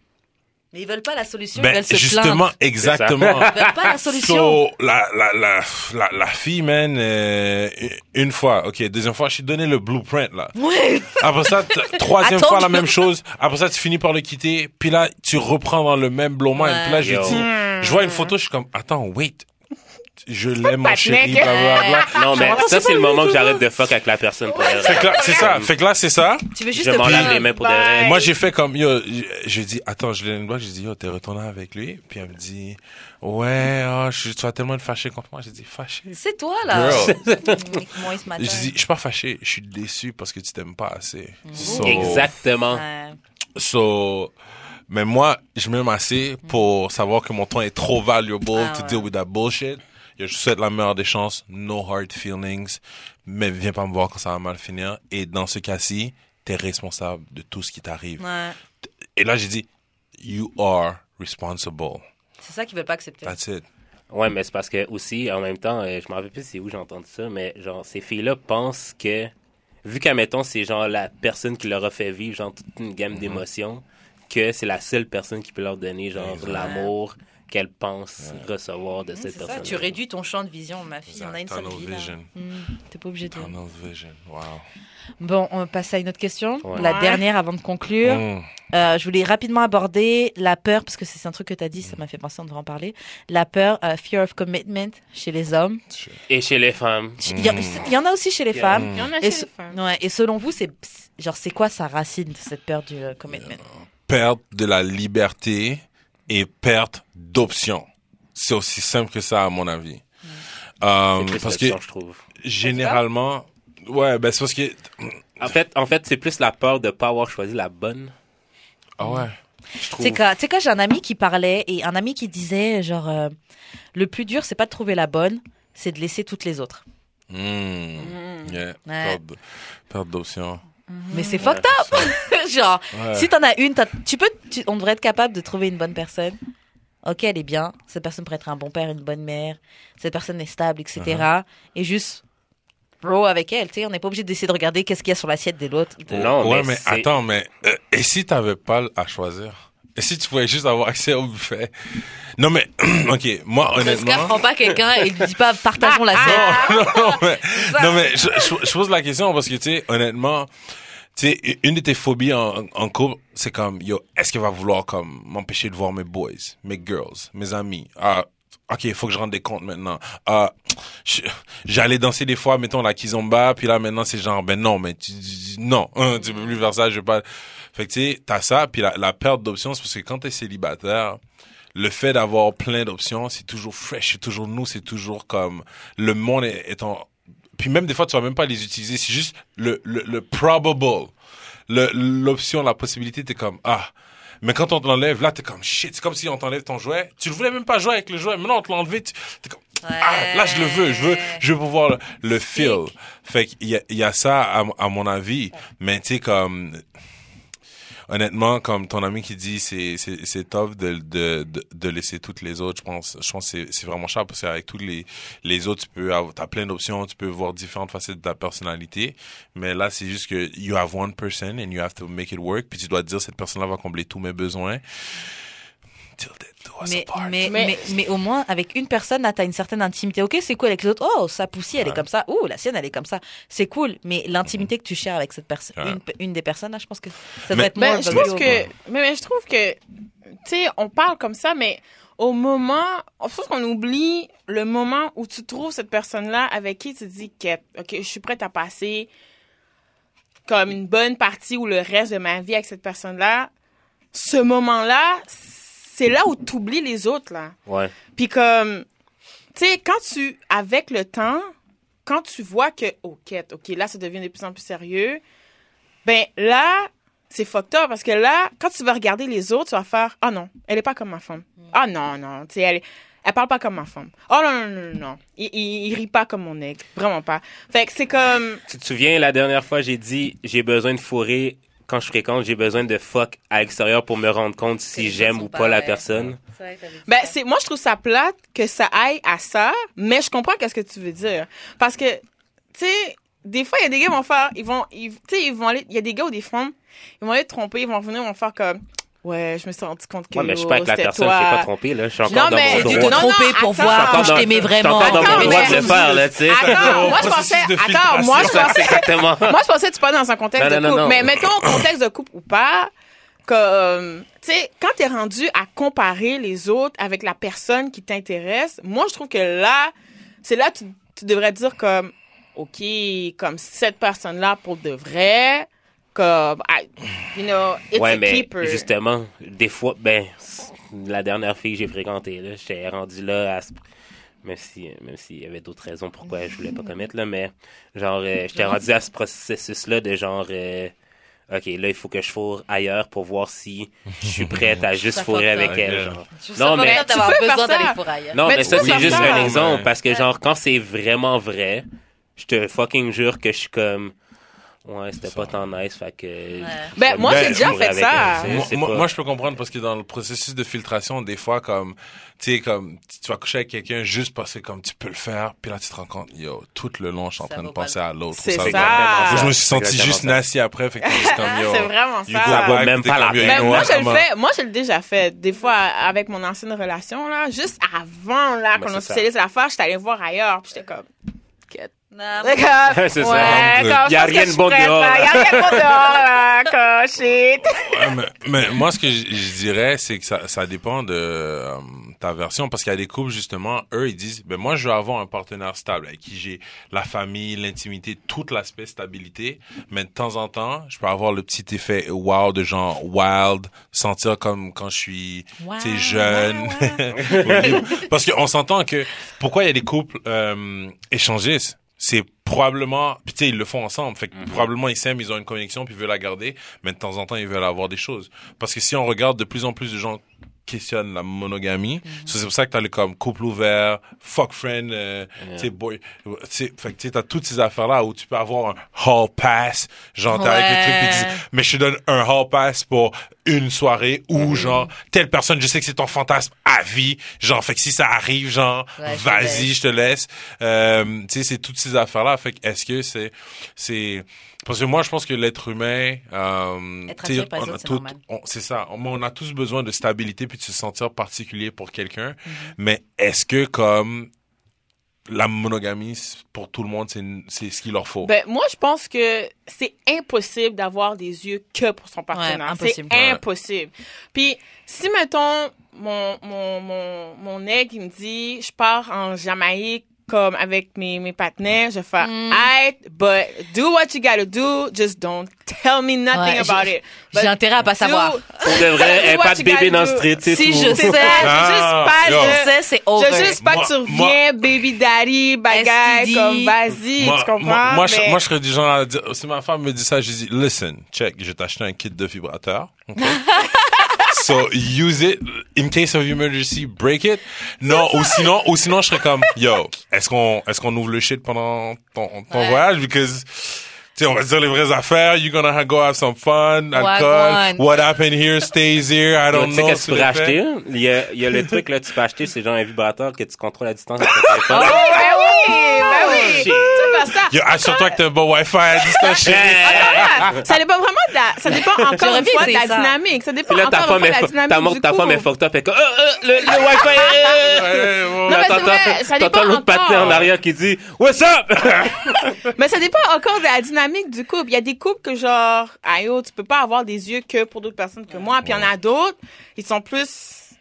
Mais ils veulent pas la solution, ils ben, veulent se justement, plaindre. exactement. Ils veulent pas la solution. So, la, la, la, la, la fille, man, euh, une fois, ok, deuxième fois, je t'ai donné le blueprint, là. Ouais. Après ça, troisième fois, la même chose. Après ça, tu finis par le quitter. Puis là, tu reprends dans le même blow mind. Ouais. Puis là, je dis, je vois une photo, je suis comme, attends, wait. Je l'aime, mon pas chéri, blablabla. Non, mais ça, c'est le moment que j'arrête de fuck avec la personne pour c'est ça. Fait que là, c'est ça. Tu veux juste Je m'en lave les mains pour de Bye. vrai. Moi, j'ai fait comme, yo, je- je dis, attends, je l'ai une blague, j'ai dit, yo, t'es retourné avec lui? Puis elle me dit, ouais, oh, je, tu vas tellement te fâcher contre moi. J'ai dit, fâché? C'est toi là. Matin. Je dis, je suis pas fâché, je suis déçu parce que tu t'aimes pas assez. So, Exactement. So, Mais moi, je m'aime assez pour savoir que mon temps est trop valuable Ah to deal with that bullshit. Je souhaite la meilleure des chances, no hard feelings, mais viens pas me voir quand ça va mal finir. Et dans ce cas-ci, t'es responsable de tout ce qui t'arrive. Ouais. Et là, j'ai dit, you are responsible. C'est ça qu'ils veulent pas accepter. That's it. Ouais, mais c'est parce que aussi, en même temps, euh, je me rappelle plus c'est où j'ai entendu ça, mais genre, ces filles-là pensent que, vu qu'admettons, c'est genre la personne qui leur a fait vivre, genre, toute une gamme d'émotions, que c'est la seule personne qui peut leur donner, genre, Exact. L'amour qu'elles pensent recevoir de cette c'est ça, personne. tu réduis ton champ de vision, ma fille. On a une seule Tunnel là. vision. Hmm, T'es pas obligé de. Tunnel vision. Wow. Bon, on va passer à une autre question. Ouais. La Ouais. dernière avant de conclure. Mm. Euh, je voulais rapidement aborder la peur, parce que c'est un truc que tu as dit, ça m'a fait penser, on devrait en parler. La peur, euh, fear of commitment chez les hommes. Et chez les femmes. Il y, Mm. il y en a aussi chez les Yeah. femmes. Il y en a Et, chez les femmes. ouais, et selon vous, c'est genre c'est quoi sa racine de cette peur du euh, commitment? Perte de la liberté et perte d'options. C'est aussi simple que ça, à mon avis. Euh, C'est plus parce que je trouve. généralement, ouais, ben c'est parce que, En fait, en fait c'est plus la peur de pas avoir choisi la bonne. ah ouais, Tu sais quand j'ai un ami qui parlait et un ami qui disait genre euh, le plus dur c'est pas de trouver la bonne, c'est de laisser toutes les autres. Mm. Yeah. Perte, de- perte d'options. Mais c'est fucked up. genre si t'en as une, t'as- tu peux, tu- on devrait être capable de trouver une bonne personne. Ok, elle est bien. Cette personne pourrait être un bon père, une bonne mère. Cette personne est stable, etc. Uh-huh. Et juste bro avec elle. Tu sais, on n'est pas obligé d'essayer de regarder qu'est-ce qu'il y a sur l'assiette de l'autre. Non, ouais, mais mais, c'est- attends, mais euh, et si t'avais pas à choisir? Et si tu pouvais juste avoir accès au buffet? Non, mais, ok, moi, honnêtement. prend pas quelqu'un et lui dit pas partageons l'assiette. non, non, mais, non, mais je, je- je pose la question parce que, tu sais, honnêtement, tu sais, une de tes phobies en, en couple, c'est comme, yo, est-ce qu'elle va vouloir, comme, m'empêcher de voir mes boys, mes girls, mes amis? Ah, ok, il faut que je rende des comptes maintenant. Ah, j'allais danser des fois, mettons, la kizomba, puis là, maintenant, c'est genre, ben non, mais tu, tu- non, hein, tu peux plus faire ça, je veux pas. Fait que, tu sais, t'as ça, puis la, la perte d'options, c'est parce que quand t'es célibataire, le fait d'avoir plein d'options, c'est toujours fresh, c'est toujours nous, c'est toujours comme le monde est, est en. Puis même des fois, tu vas même pas les utiliser, c'est juste le, le, le probable, le, l'option, la possibilité, t'es comme ah. Mais quand on te l'enlève, là, t'es comme shit. C'est comme si on t'enlève ton jouet. Tu ne voulais même pas jouer avec le jouet. Maintenant, on te l'a enlevé. T'es comme ah, là, je le veux. Je veux, je veux pouvoir le, le feel. Fait qu'il y a, il y a ça à, à mon avis. Mais tu sais, comme honnêtement, comme ton ami qui dit, c'est c'est tough de, de de laisser toutes les autres. Je pense, je pense c'est c'est vraiment cher parce qu'avec tous les les autres, tu peux t'as plein d'options, tu peux voir différentes facettes de ta personnalité. Mais là, c'est juste que you have one person and you have to make it work. Puis tu dois te dire cette personne-là va combler tous mes besoins. Till death do us Mais, apart. mais, Mais- mais, mais au moins, avec une personne, là, t'as une certaine intimité. Ok, c'est cool avec les autres. Oh, sa poussie, elle est comme ça. Oh, la sienne, elle est comme ça. C'est cool. Mais l'intimité que tu shares avec cette personne, Ouais. une, une des personnes, là, je pense que ça doit Mais- être moins Ben, je trouve que, mais, mais je trouve que, tu sais, on parle comme ça, mais au moment, je pense qu'on oublie le moment où tu trouves cette personne-là avec qui tu te dis que, ok, je suis prête à passer comme une bonne partie ou le reste de ma vie avec cette personne-là. Ce moment-là, c'est là où tu oublies les autres, là. Ouais. Puis comme, tu sais, quand tu, avec le temps, quand tu vois que, ok, ok, là, ça devient de plus en plus sérieux, ben là, c'est fucked up parce que là, quand tu vas regarder les autres, tu vas faire, ah non, elle est pas comme ma femme. Ah non, non, tu sais, elle, elle parle pas comme ma femme. Oh non, non, non, non, non. Il, il, il rit pas comme mon aigle. Vraiment pas. Fait que c'est comme, Tu te souviens, la dernière fois, j'ai dit, j'ai besoin de fourrer quand je fréquente, j'ai besoin de fuck à l'extérieur pour me rendre compte si j'aime ou pas la personne. Ben, c'est, moi, je trouve ça plate que ça aille à ça, mais je comprends qu'est-ce que tu veux dire. Parce que, tu sais, des fois, il y a des gars qui vont faire, ils vont, ils, tu sais, ils vont aller, il y a des gars ou des femmes, ils vont aller te tromper, ils vont revenir, ils vont faire comme, ouais, je me suis rendu compte que, Ouais, mais je suis pas avec la personne, toi. je suis pas trompé, là. Je suis encore Non, dans mais mon droit. te Non, non, tromper pour attends. voir que je dans- t'aimais Je suis vraiment. encore dans mon droit de mais- le faire, là, tu sais. Attends, moi, je pensais, de attends, moi, je pensais, exactement. moi, je pensais que tu parlais dans un contexte Non, de non, couple. non, non. Mais mettons, contexte de couple ou pas, comme, tu sais, quand t'es rendu à comparer les autres avec la personne qui t'intéresse, moi, je trouve que là, c'est là que tu, tu devrais dire comme, OK, comme cette personne-là pour de vrai, comme, I- you know, it's ouais, a mais keeper. justement, des fois, ben, la dernière fille que j'ai fréquentée, là, j'étais rendu là à ce- Même si, même s'il y avait d'autres raisons pourquoi je voulais pas commettre, là, mais genre, euh, j'étais rendu à ce processus-là de genre, euh, OK, là, il faut que je fourre ailleurs pour voir si je suis prête à juste fourrer avec elle. Genre. Non, mais- pas d'avoir Tu peux faire besoin ça. d'aller pour ailleurs. Non, Mais ça, c'est juste ça. un exemple. Parce que, genre, quand c'est vraiment vrai, je te fucking jure que je suis comme. Ouais, c'était pas tant nice, fait que. Ben, moi, j'ai déjà fait ça. Moi, c'est moi- pas- moi, je peux comprendre parce que dans le processus de filtration, des fois, comme, tu sais, comme, tu vas coucher avec quelqu'un juste parce que, comme, tu peux le faire, puis là, tu te rends compte, yo, tout le long, je suis en train de penser à l'autre. C'est Ça je me suis senti juste nasty après, fait que c'est comme, yo. C'est vraiment ça. Ça vaut même pas la peine. Ben, know moi, je le fais. Moi, je l'ai déjà fait. Des fois, avec mon ancienne relation, là, juste avant, là, Mais qu'on ça. officialise l'affaire, j'étais allée voir ailleurs, puis j'étais comme. Non, C'est ça. ouais, comme, Y a rien de bon dehors, là. Y a rien de bon dehors, là, mais, mais moi, ce que je, dirais, c'est que ça, ça dépend de euh, ta version, parce qu'il y a des couples, justement, eux, ils disent, ben moi, je veux avoir un partenaire stable, avec qui j'ai la famille, l'intimité, tout l'aspect stabilité, mais de temps en temps, je peux avoir le petit effet wow de genre wild, sentir comme quand je suis, Wow, tu sais, jeune. parce qu'on s'entend que, pourquoi il y a des couples euh, échangistes? C'est probablement, puis tu sais, ils le font ensemble. Fait que probablement ils s'aiment, ils ont une connexion, puis ils veulent la garder, mais de temps en temps ils veulent avoir des choses. Parce que si on regarde de plus en plus de gens questionnent la monogamie, so, c'est pour ça que t'as le comme couple ouvert, fuck friend, euh, tu sais, boy, tu sais, fait que tu sais, t'as toutes ces affaires-là où tu peux avoir un hall pass, genre t'as avec le truc, puis ils disent, mais je te donne un hall pass pour une soirée ou genre telle personne, je sais que c'est ton fantasme à vie, genre fait que si ça arrive, genre Ouais, vas-y, je te laisse. Euh, tu sais, c'est toutes ces affaires-là. Fait que est-ce que c'est, c'est, parce que moi, je pense que l'être humain, euh, c'est ça. On, on a tous besoin de stabilité puis de se sentir particulier pour quelqu'un. Mhm. Mais est-ce que comme la monogamie pour tout le monde, c'est, c'est ce qu'il leur faut? Ben, moi, je pense que c'est impossible d'avoir des yeux que pour son partenaire. impossible. C'est Ouais. impossible. Puis, si, mettons, mon, mon, mon, mon ex, il me dit, je pars en Jamaïque, comme avec mes, mes partenaires, je fais, Mm. but do what you gotta do, just don't tell me nothing Ouais, about it. J'ai intérêt à pas savoir. Pour de vrai, pas de bébé dans le street, c'est Si tout. je sais, je veux juste Ah, pas yo. je sais, c'est je over. veux juste pas Moi- que tu moi- reviens, baby daddy, bagaille, STD. comme vas-y, moi, tu comprends? moi, moi, je, Mais- moi, je serais du genre à dire, si ma femme me dit ça, je dis, listen, check, je vais t'acheter un kit de vibrateur. ok? so, use it in case of emergency, break it. Non, ou sinon, ou sinon, je serais comme, yo, est-ce qu'on, est-ce qu'on ouvre le shit pendant ton, ton Ouais. voyage? Because, tu sais, on va se dire les vraies affaires. You're gonna go have some fun, alcool. What happened here stays here. I Tu don't sais know. qu'est-ce que tu sur pourrais le fait. acheter? hein? Il y a, il y a le truc, là, tu peux acheter, c'est genre un vibrateur que tu contrôles à distance avec ton téléphone. Ben oui, ben oui. Assure-toi que t'as un bon Wi-Fi à distance. ça dépend vraiment de la, ça dépend encore une fois de la dynamique. Ça dépend Puis là, ta encore une femme fois de la dynamique ta, mo- du ta femme est couple. fucked up, elle est comme, euh, euh, le, Wi-Fi, euh. Non, mais c'est T'entends- vrai, ça t'entends dépend l'autre patin en arrière qui dit, What's up? Mais ça dépend encore de la dynamique du couple. Il y a des couples que genre, aïe, oh, tu peux pas avoir des yeux que pour d'autres personnes que moi. Puis il y en a d'autres, ils sont plus,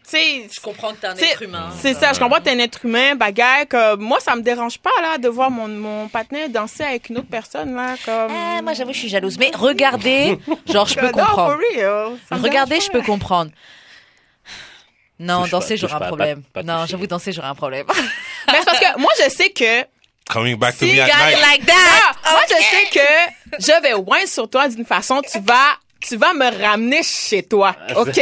sais, Je comprends que t'es un être humain. C'est ça, je comprends que t'es un être humain, bagaille, que moi, ça me dérange pas, là, de voir mon, mon partenaire danser avec une autre personne, là, comme... Ah, moi, j'avoue, je suis jalouse. Mais regardez, genre, je peux comprendre. Regardez, je peux comprendre. Non, Touche danser, j'aurais touche un pas, problème. pas- pas non, j'avoue, danser, j'aurais un problème. Mais c'est parce que moi, je sais que Coming back to me at night. like Ah, that. moi, je sais que je vais wine sur toi d'une façon, tu vas, tu vas me ramener chez toi, OK?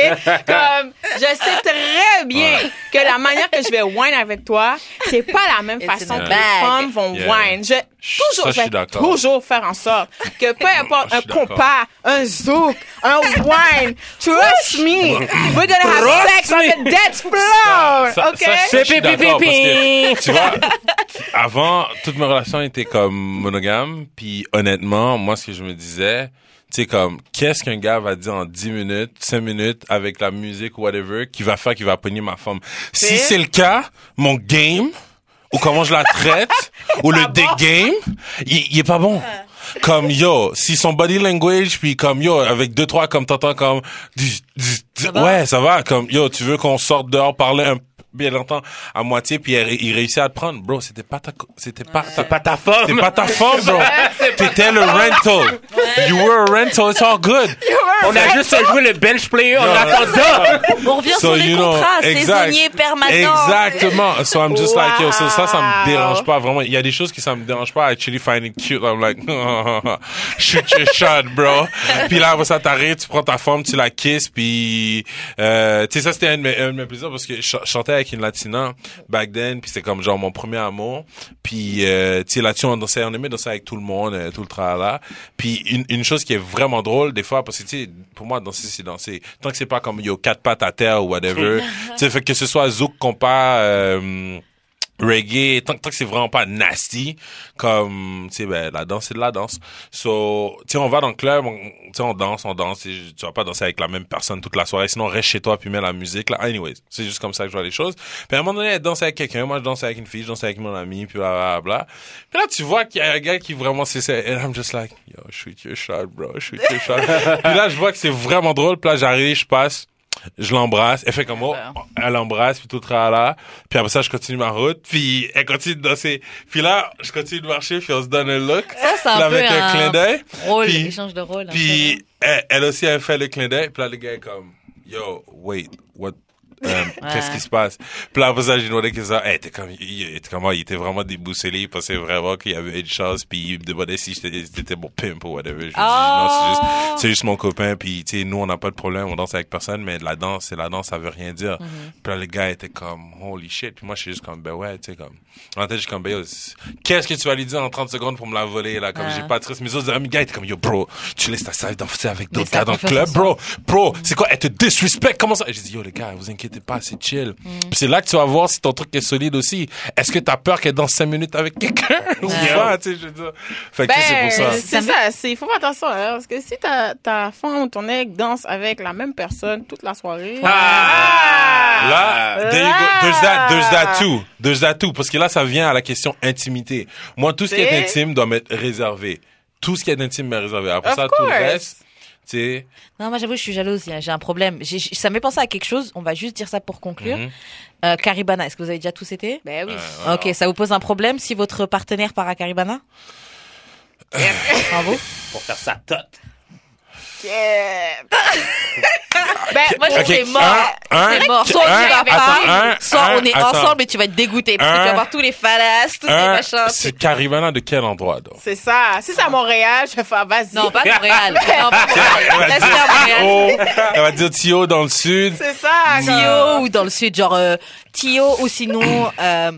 Comme, je sais très bien que la manière que je vais wine avec toi, c'est pas la même It's façon que les femmes vont Yeah. wine. Je, toujours, Ça, je je suis vais d'accord. toujours faire en sorte que peu importe un compas, un zouk, un wine, trust me, we're gonna have Trust sex on me. the dance floor, Ça- OK? ça, je d'accord, parce que, tu vois, avant, toutes mes relations étaient comme monogames, puis honnêtement, moi, ce que je me disais, sais, comme, qu'est-ce qu'un gars va dire en 10 minutes, 5 minutes, avec la musique ou whatever, qui va faire, qui va pogner ma femme? Si C'est- le cas, mon game, ou comment je la traite, ou le dick game, il, est pas bon. Comme yo, si son body language, puis comme yo, avec deux trois comme t'entends comme, ouais, ça va. Comme yo, tu veux qu'on sorte dehors parler un bien longtemps à moitié, puis il, réussit à te prendre. Bro, c'était pas ta, c'était pas, C'est pas ta femme. c'était pas ta femme, bro. T'étais le rental. You were a rental. It's all good. On a juste joué le bench player, on a fait ça. On revient So, sur les you know, contrats exact. saisonniers permanents. Exactement. So I'm just like, yo, so ça, ça me Wow. dérange pas vraiment. Il y a des choses qui ça me dérange pas. I actually find it cute. I'm like, shoot your shot, bro. puis là, après ça t'arrives, tu prends ta femme, tu la kisses, puis, euh, tu sais, ça c'était un de mes, un de mes plaisirs parce que je ch- je chantais avec une latina back then, puis c'était comme genre mon premier amour. Puis, euh, tu sais, là-dessus, on dansait, on aimait danser avec tout le monde, euh, tout le tralala. Puis une, une chose qui est vraiment drôle des fois, parce que tu sais, pour moi, danser, c'est danser. Tant que c'est pas comme yo quatre pattes à terre ou whatever. tu sais, fait que ce soit zouk, compas, euh, reggae, tant, tant que c'est vraiment pas nasty, comme, tu sais, ben, la danse, c'est de la danse. So, tu sais, on va dans le club, tu sais, on danse, on danse, tu vas pas danser avec la même personne toute la soirée, sinon reste chez toi puis mets la musique, là. Anyways, c'est juste comme ça que je vois les choses. Puis à un moment donné, elle danse avec quelqu'un, moi je danse avec une fille, je danse avec mon ami, puis bla, bla, bla. Puis là, tu vois qu'il y a un gars qui vraiment, c'est ça, and I'm just like, yo, shoot your shot, bro, shoot your shot. puis là, je vois que c'est vraiment drôle, puis là, j'arrive, je passe, je l'embrasse, elle fait comme oh, elle l'embrasse puis tout là, puis après ça je continue ma route, puis elle continue de danser, puis là je continue de marcher, puis on se donne un look, Ça, un peu avec un, clin d'œil, Rôle, Puis- échange de rôle. un puis elle, elle aussi elle fait le clin d'œil, puis là le gars est comme yo wait what euh, Qu'est-ce qui se passe? Puis là, après ça, j'ai demandé que ça, hey, t'es comme, il, était comme, il était vraiment déboussolé, il pensait vraiment qu'il y avait une chance, puis il me demandait si j'étais c'était mon pimp ou whatever. Je dit, non, c'est juste, Oh! c'est juste mon copain, puis tu sais, nous, on n'a pas de problème, on danse avec personne, mais la danse, c'est la danse, ça veut rien dire. Puis là, le gars était comme, holy shit, puis moi, je suis juste comme, ben ouais, tu sais, comme, en tête, je suis comme, ben qu'est-ce que tu vas lui dire en 30 secondes pour me la voler, là, comme, j'ai pas de stress. Mes autres amis, gars, étaient comme, yo, bro, tu laisses ta save danser avec d'autres gars dans le club, bro, bro, c'est quoi, elle te disrespect, comment ça? J'ai dit, yo, les gars, vous inquiétez pas, c'est chill. Mm. C'est là que tu vas voir si ton truc est solide aussi. Est-ce que t'as peur qu'elle danse 5 minutes avec quelqu'un? Ou pas, tu sais, je veux dire? Fait que c'est Ben, pour ça. c'est ça. c'est- Il faut faire attention. Hein, parce que si ta, ta femme ou ton ex danse avec la même personne toute la soirée. Ah! Là, there you go. There's that, there's that too. There's that too. Parce que là, ça vient à la question intimité. Moi, tout ce qui est intime doit m'être réservé. Tout ce qui est intime m'est réservé. Après Of ça, tout le reste, sais. Non, moi j'avoue, je suis jalouse. J'ai un problème. J'ai- ça m'est pensé à quelque chose. On va juste dire ça pour conclure. Euh, Caribana, est-ce que vous avez déjà tous été? Ben oui. Ok, ça vous pose un problème si votre partenaire part à Caribana Bravo. Pour faire sa tote. Yeah. Ben, Moi, je Ok, c'est mort. un, un, C'est mort. Soit on y va pas, soit un, on est attends. ensemble et tu vas être dégoûté. Parce que tu vas voir tous les falas, tous les machins. c'est Caribana de quel endroit, donc? c'est ça. Si c'est à Montréal, je vais faire vas-y. Non, pas Montréal. Non, pas Montréal. Laisse faire Montréal. Oh, elle va dire Tio dans le sud. C'est ça. Tio ou dans le sud, genre euh, Tio ou sinon, euh,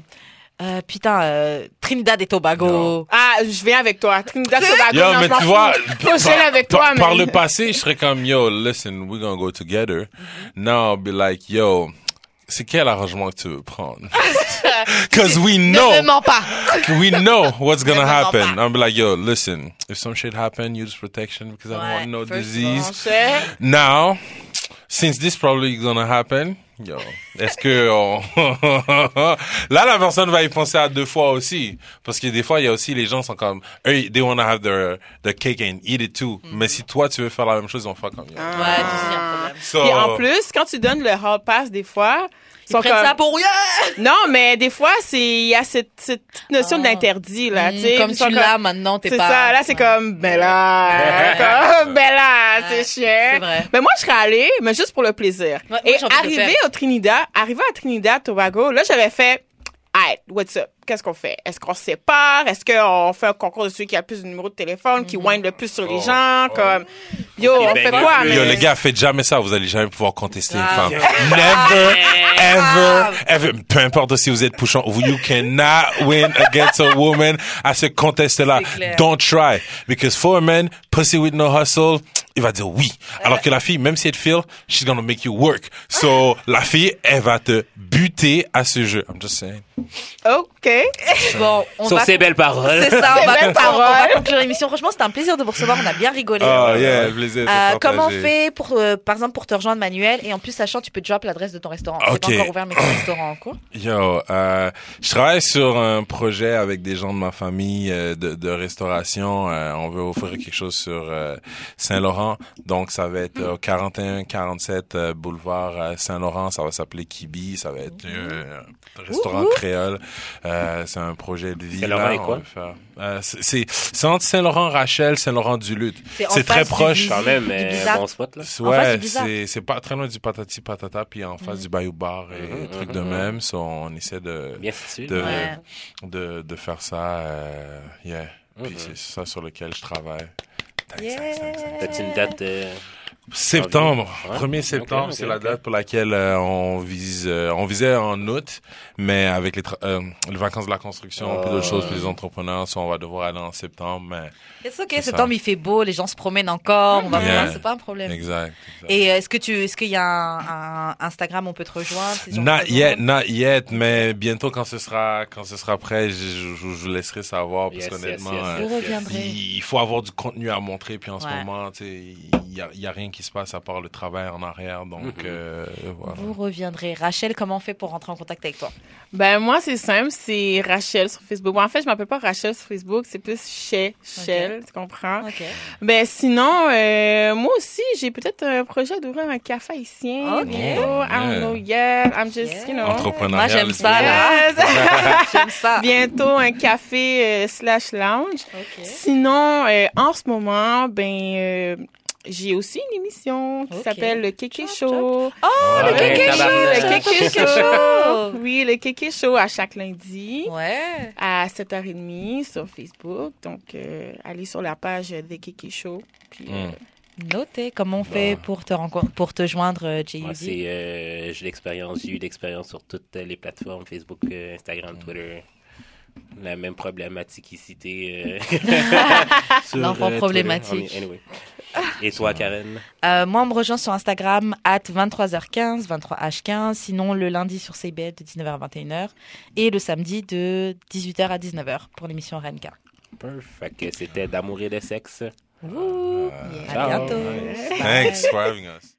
euh, putain, euh, Trinidad et Tobago. Ah, je viens avec toi. Trinidad Tobago. Yo, non, mais tu vois, gêner avec par, toi, par man. le passé, je serais comme, yo, listen, we're gonna go together. Now, I'll be like, yo, c'est quel arrangement que tu veux prendre? Cause we know, Ne me mens pas. we know what's gonna happen. be like, yo, listen, if some shit happen, use protection because I don't Ouais, want no disease. Now, since this probably gonna happen, est-ce que on... là la personne va y penser à deux fois aussi, parce que des fois il y a aussi les gens sont comme, eux, they wanna have their the cake and eat it too. Mais si toi tu veux faire la même chose, ils vont faire comme yo. Ouais, tu sais, il y a un problème. So, Puis en plus, quand tu donnes le hall pass, des fois, ils sont comme... ça pour rien. Non, mais des fois, c'est il y a cette, cette notion Ah. d'interdit là, Mm, tu sais. Comme tu l'as maintenant, t'es C'est pas. ça. Là, c'est comme ben là, comme ben là, Ouais, c'est chiant. c'est vrai. Mais moi, je serais allée, mais juste pour le plaisir. Ouais, moi, Et de arrivé au Trinidad, arrivé à Trinidad, Tobago, là, j'avais fait. Alright, what's up? Qu'est-ce qu'on fait? Est-ce qu'on se sépare? Est-ce qu'on fait un concours de celui qui a le plus de numéros de téléphone, qui whine le plus sur les Oh, gens? oh. Comme, yo, on Ben, fait yo, quoi, yo, Yo, mais... les gars, faites jamais ça. Vous allez jamais pouvoir contester Ah. une femme. Never, ever, ever. Peu importe si vous êtes pouchon, you cannot win against a woman à ce contest-là. Don't try. Because for a man, pussy with no hustle, il va dire oui. Alors que la fille, même si elle feel, she's gonna make you work. So, la fille, elle va te buter à ce jeu. I'm just saying. OK. Bon, on Sur va. ces belles paroles. C'est ça, on va, belles on va paroles. conclure l'émission. Franchement, c'était un plaisir de vous recevoir. On a bien rigolé. Oh, yeah, plaisir. Euh, comment on fait pour, euh, par exemple, pour te rejoindre, Manuel? Et en plus, sachant, tu peux drop l'adresse de ton restaurant. C'est pas Ok. encore ouvert, mais ton restaurant en cours. Yo, euh, je travaille sur un projet avec des gens de ma famille euh, de, de restauration. Euh, on veut offrir quelque chose sur euh, Saint-Laurent. Donc, ça va être au 41-47 euh, boulevard euh, Saint-Laurent. Ça va s'appeler Kibi. Ça va être euh, un restaurant Ouh, ouh. Créole. Euh, c'est un projet de vie. Saint-Laurent et quoi? Euh, c'est- entre Saint-Laurent-Rachel, Saint-Laurent-du-Luth. C'est en C'est très du proche. Quand même, du bon spot, là. Ouais, du c'est c'est pas très loin du patati patata puis en face du Bayou Bar et Mhm, trucs mhm, de mhm. même. So, on essaie de Bien situé. de, Ouais. de, de faire ça. Euh, yeah. Puis Mhm. c'est ça sur lequel je travaille. Yeah. T'as-tu une date euh, Septembre, Ouais. 1er septembre, Ok, ok, c'est la date pour laquelle euh, on vise. euh, on visait en août, mais avec les, euh, les vacances de la construction, puis d'autres choses, puis les entrepreneurs, ça, on va devoir aller en septembre. Mais C'est ok, C'est septembre, il fait beau, les gens se promènent encore. On va Yeah. c'est pas un problème. exact. exact. Et euh, est-ce que tu, est-ce qu'il y a un, un Instagram, on peut te rejoindre si Not yet, rejoignent not yet, mais bientôt quand ce sera quand ce sera prêt, je, je, je vous laisserai savoir parce Yes, yes, qu'honnêtement, yes, euh, yes, Vous yes. reviendrez. il faut avoir du contenu à montrer puis en ce moment, tu sais, il y y a rien qui se passe à part le travail en arrière, donc Mhm. euh, voilà. Vous reviendrez. Rachel, comment on fait pour rentrer en contact avec toi? Ben, moi, c'est simple, c'est Rachel sur Facebook. Bon, en fait, je m'appelle pas Rachel sur Facebook, c'est plus Chez, Shell, tu comprends? Ok. Ben, sinon, euh, moi aussi, j'ai peut-être un projet d'ouvrir un café haïtien Ok. bientôt. I don't know yet. I'm just, Yeah. you know. Entrepreneurial. Moi, j'aime ça, là. Yes. J'aime ça. bientôt un café euh, slash lounge. Ok. Sinon, euh, en ce moment, ben, euh, j'ai aussi une émission qui s'appelle le Kéké Show. Oh, le Oui, Kéké le Show. Kéké Kéké Show. Show. Oui, le Kéké Show à chaque lundi Ouais. à 7h30 sur Facebook. Donc, euh, allez sur la page des Kéké Show. Puis, euh, Noté. Comment on fait pour te pour te joindre, euh, Moi, JUD c'est, euh, j'ai l'expérience, j'ai eu l'expérience sur toutes les plateformes, Facebook, Mm. Instagram, Twitter. La même problématique ici, euh, sur, L'enfant euh, problématique. Twitter. Anyway. Et toi, Karen? Euh, moi, on me rejoint sur Instagram, at 23h15, 23h15. Sinon, le lundi sur CBL de 19h à 21h. Et le samedi de 18h à 19h pour l'émission Renka. Perfect. C'était d'amour et de sexe. Ouh. À bientôt. Nice. Thanks for having us.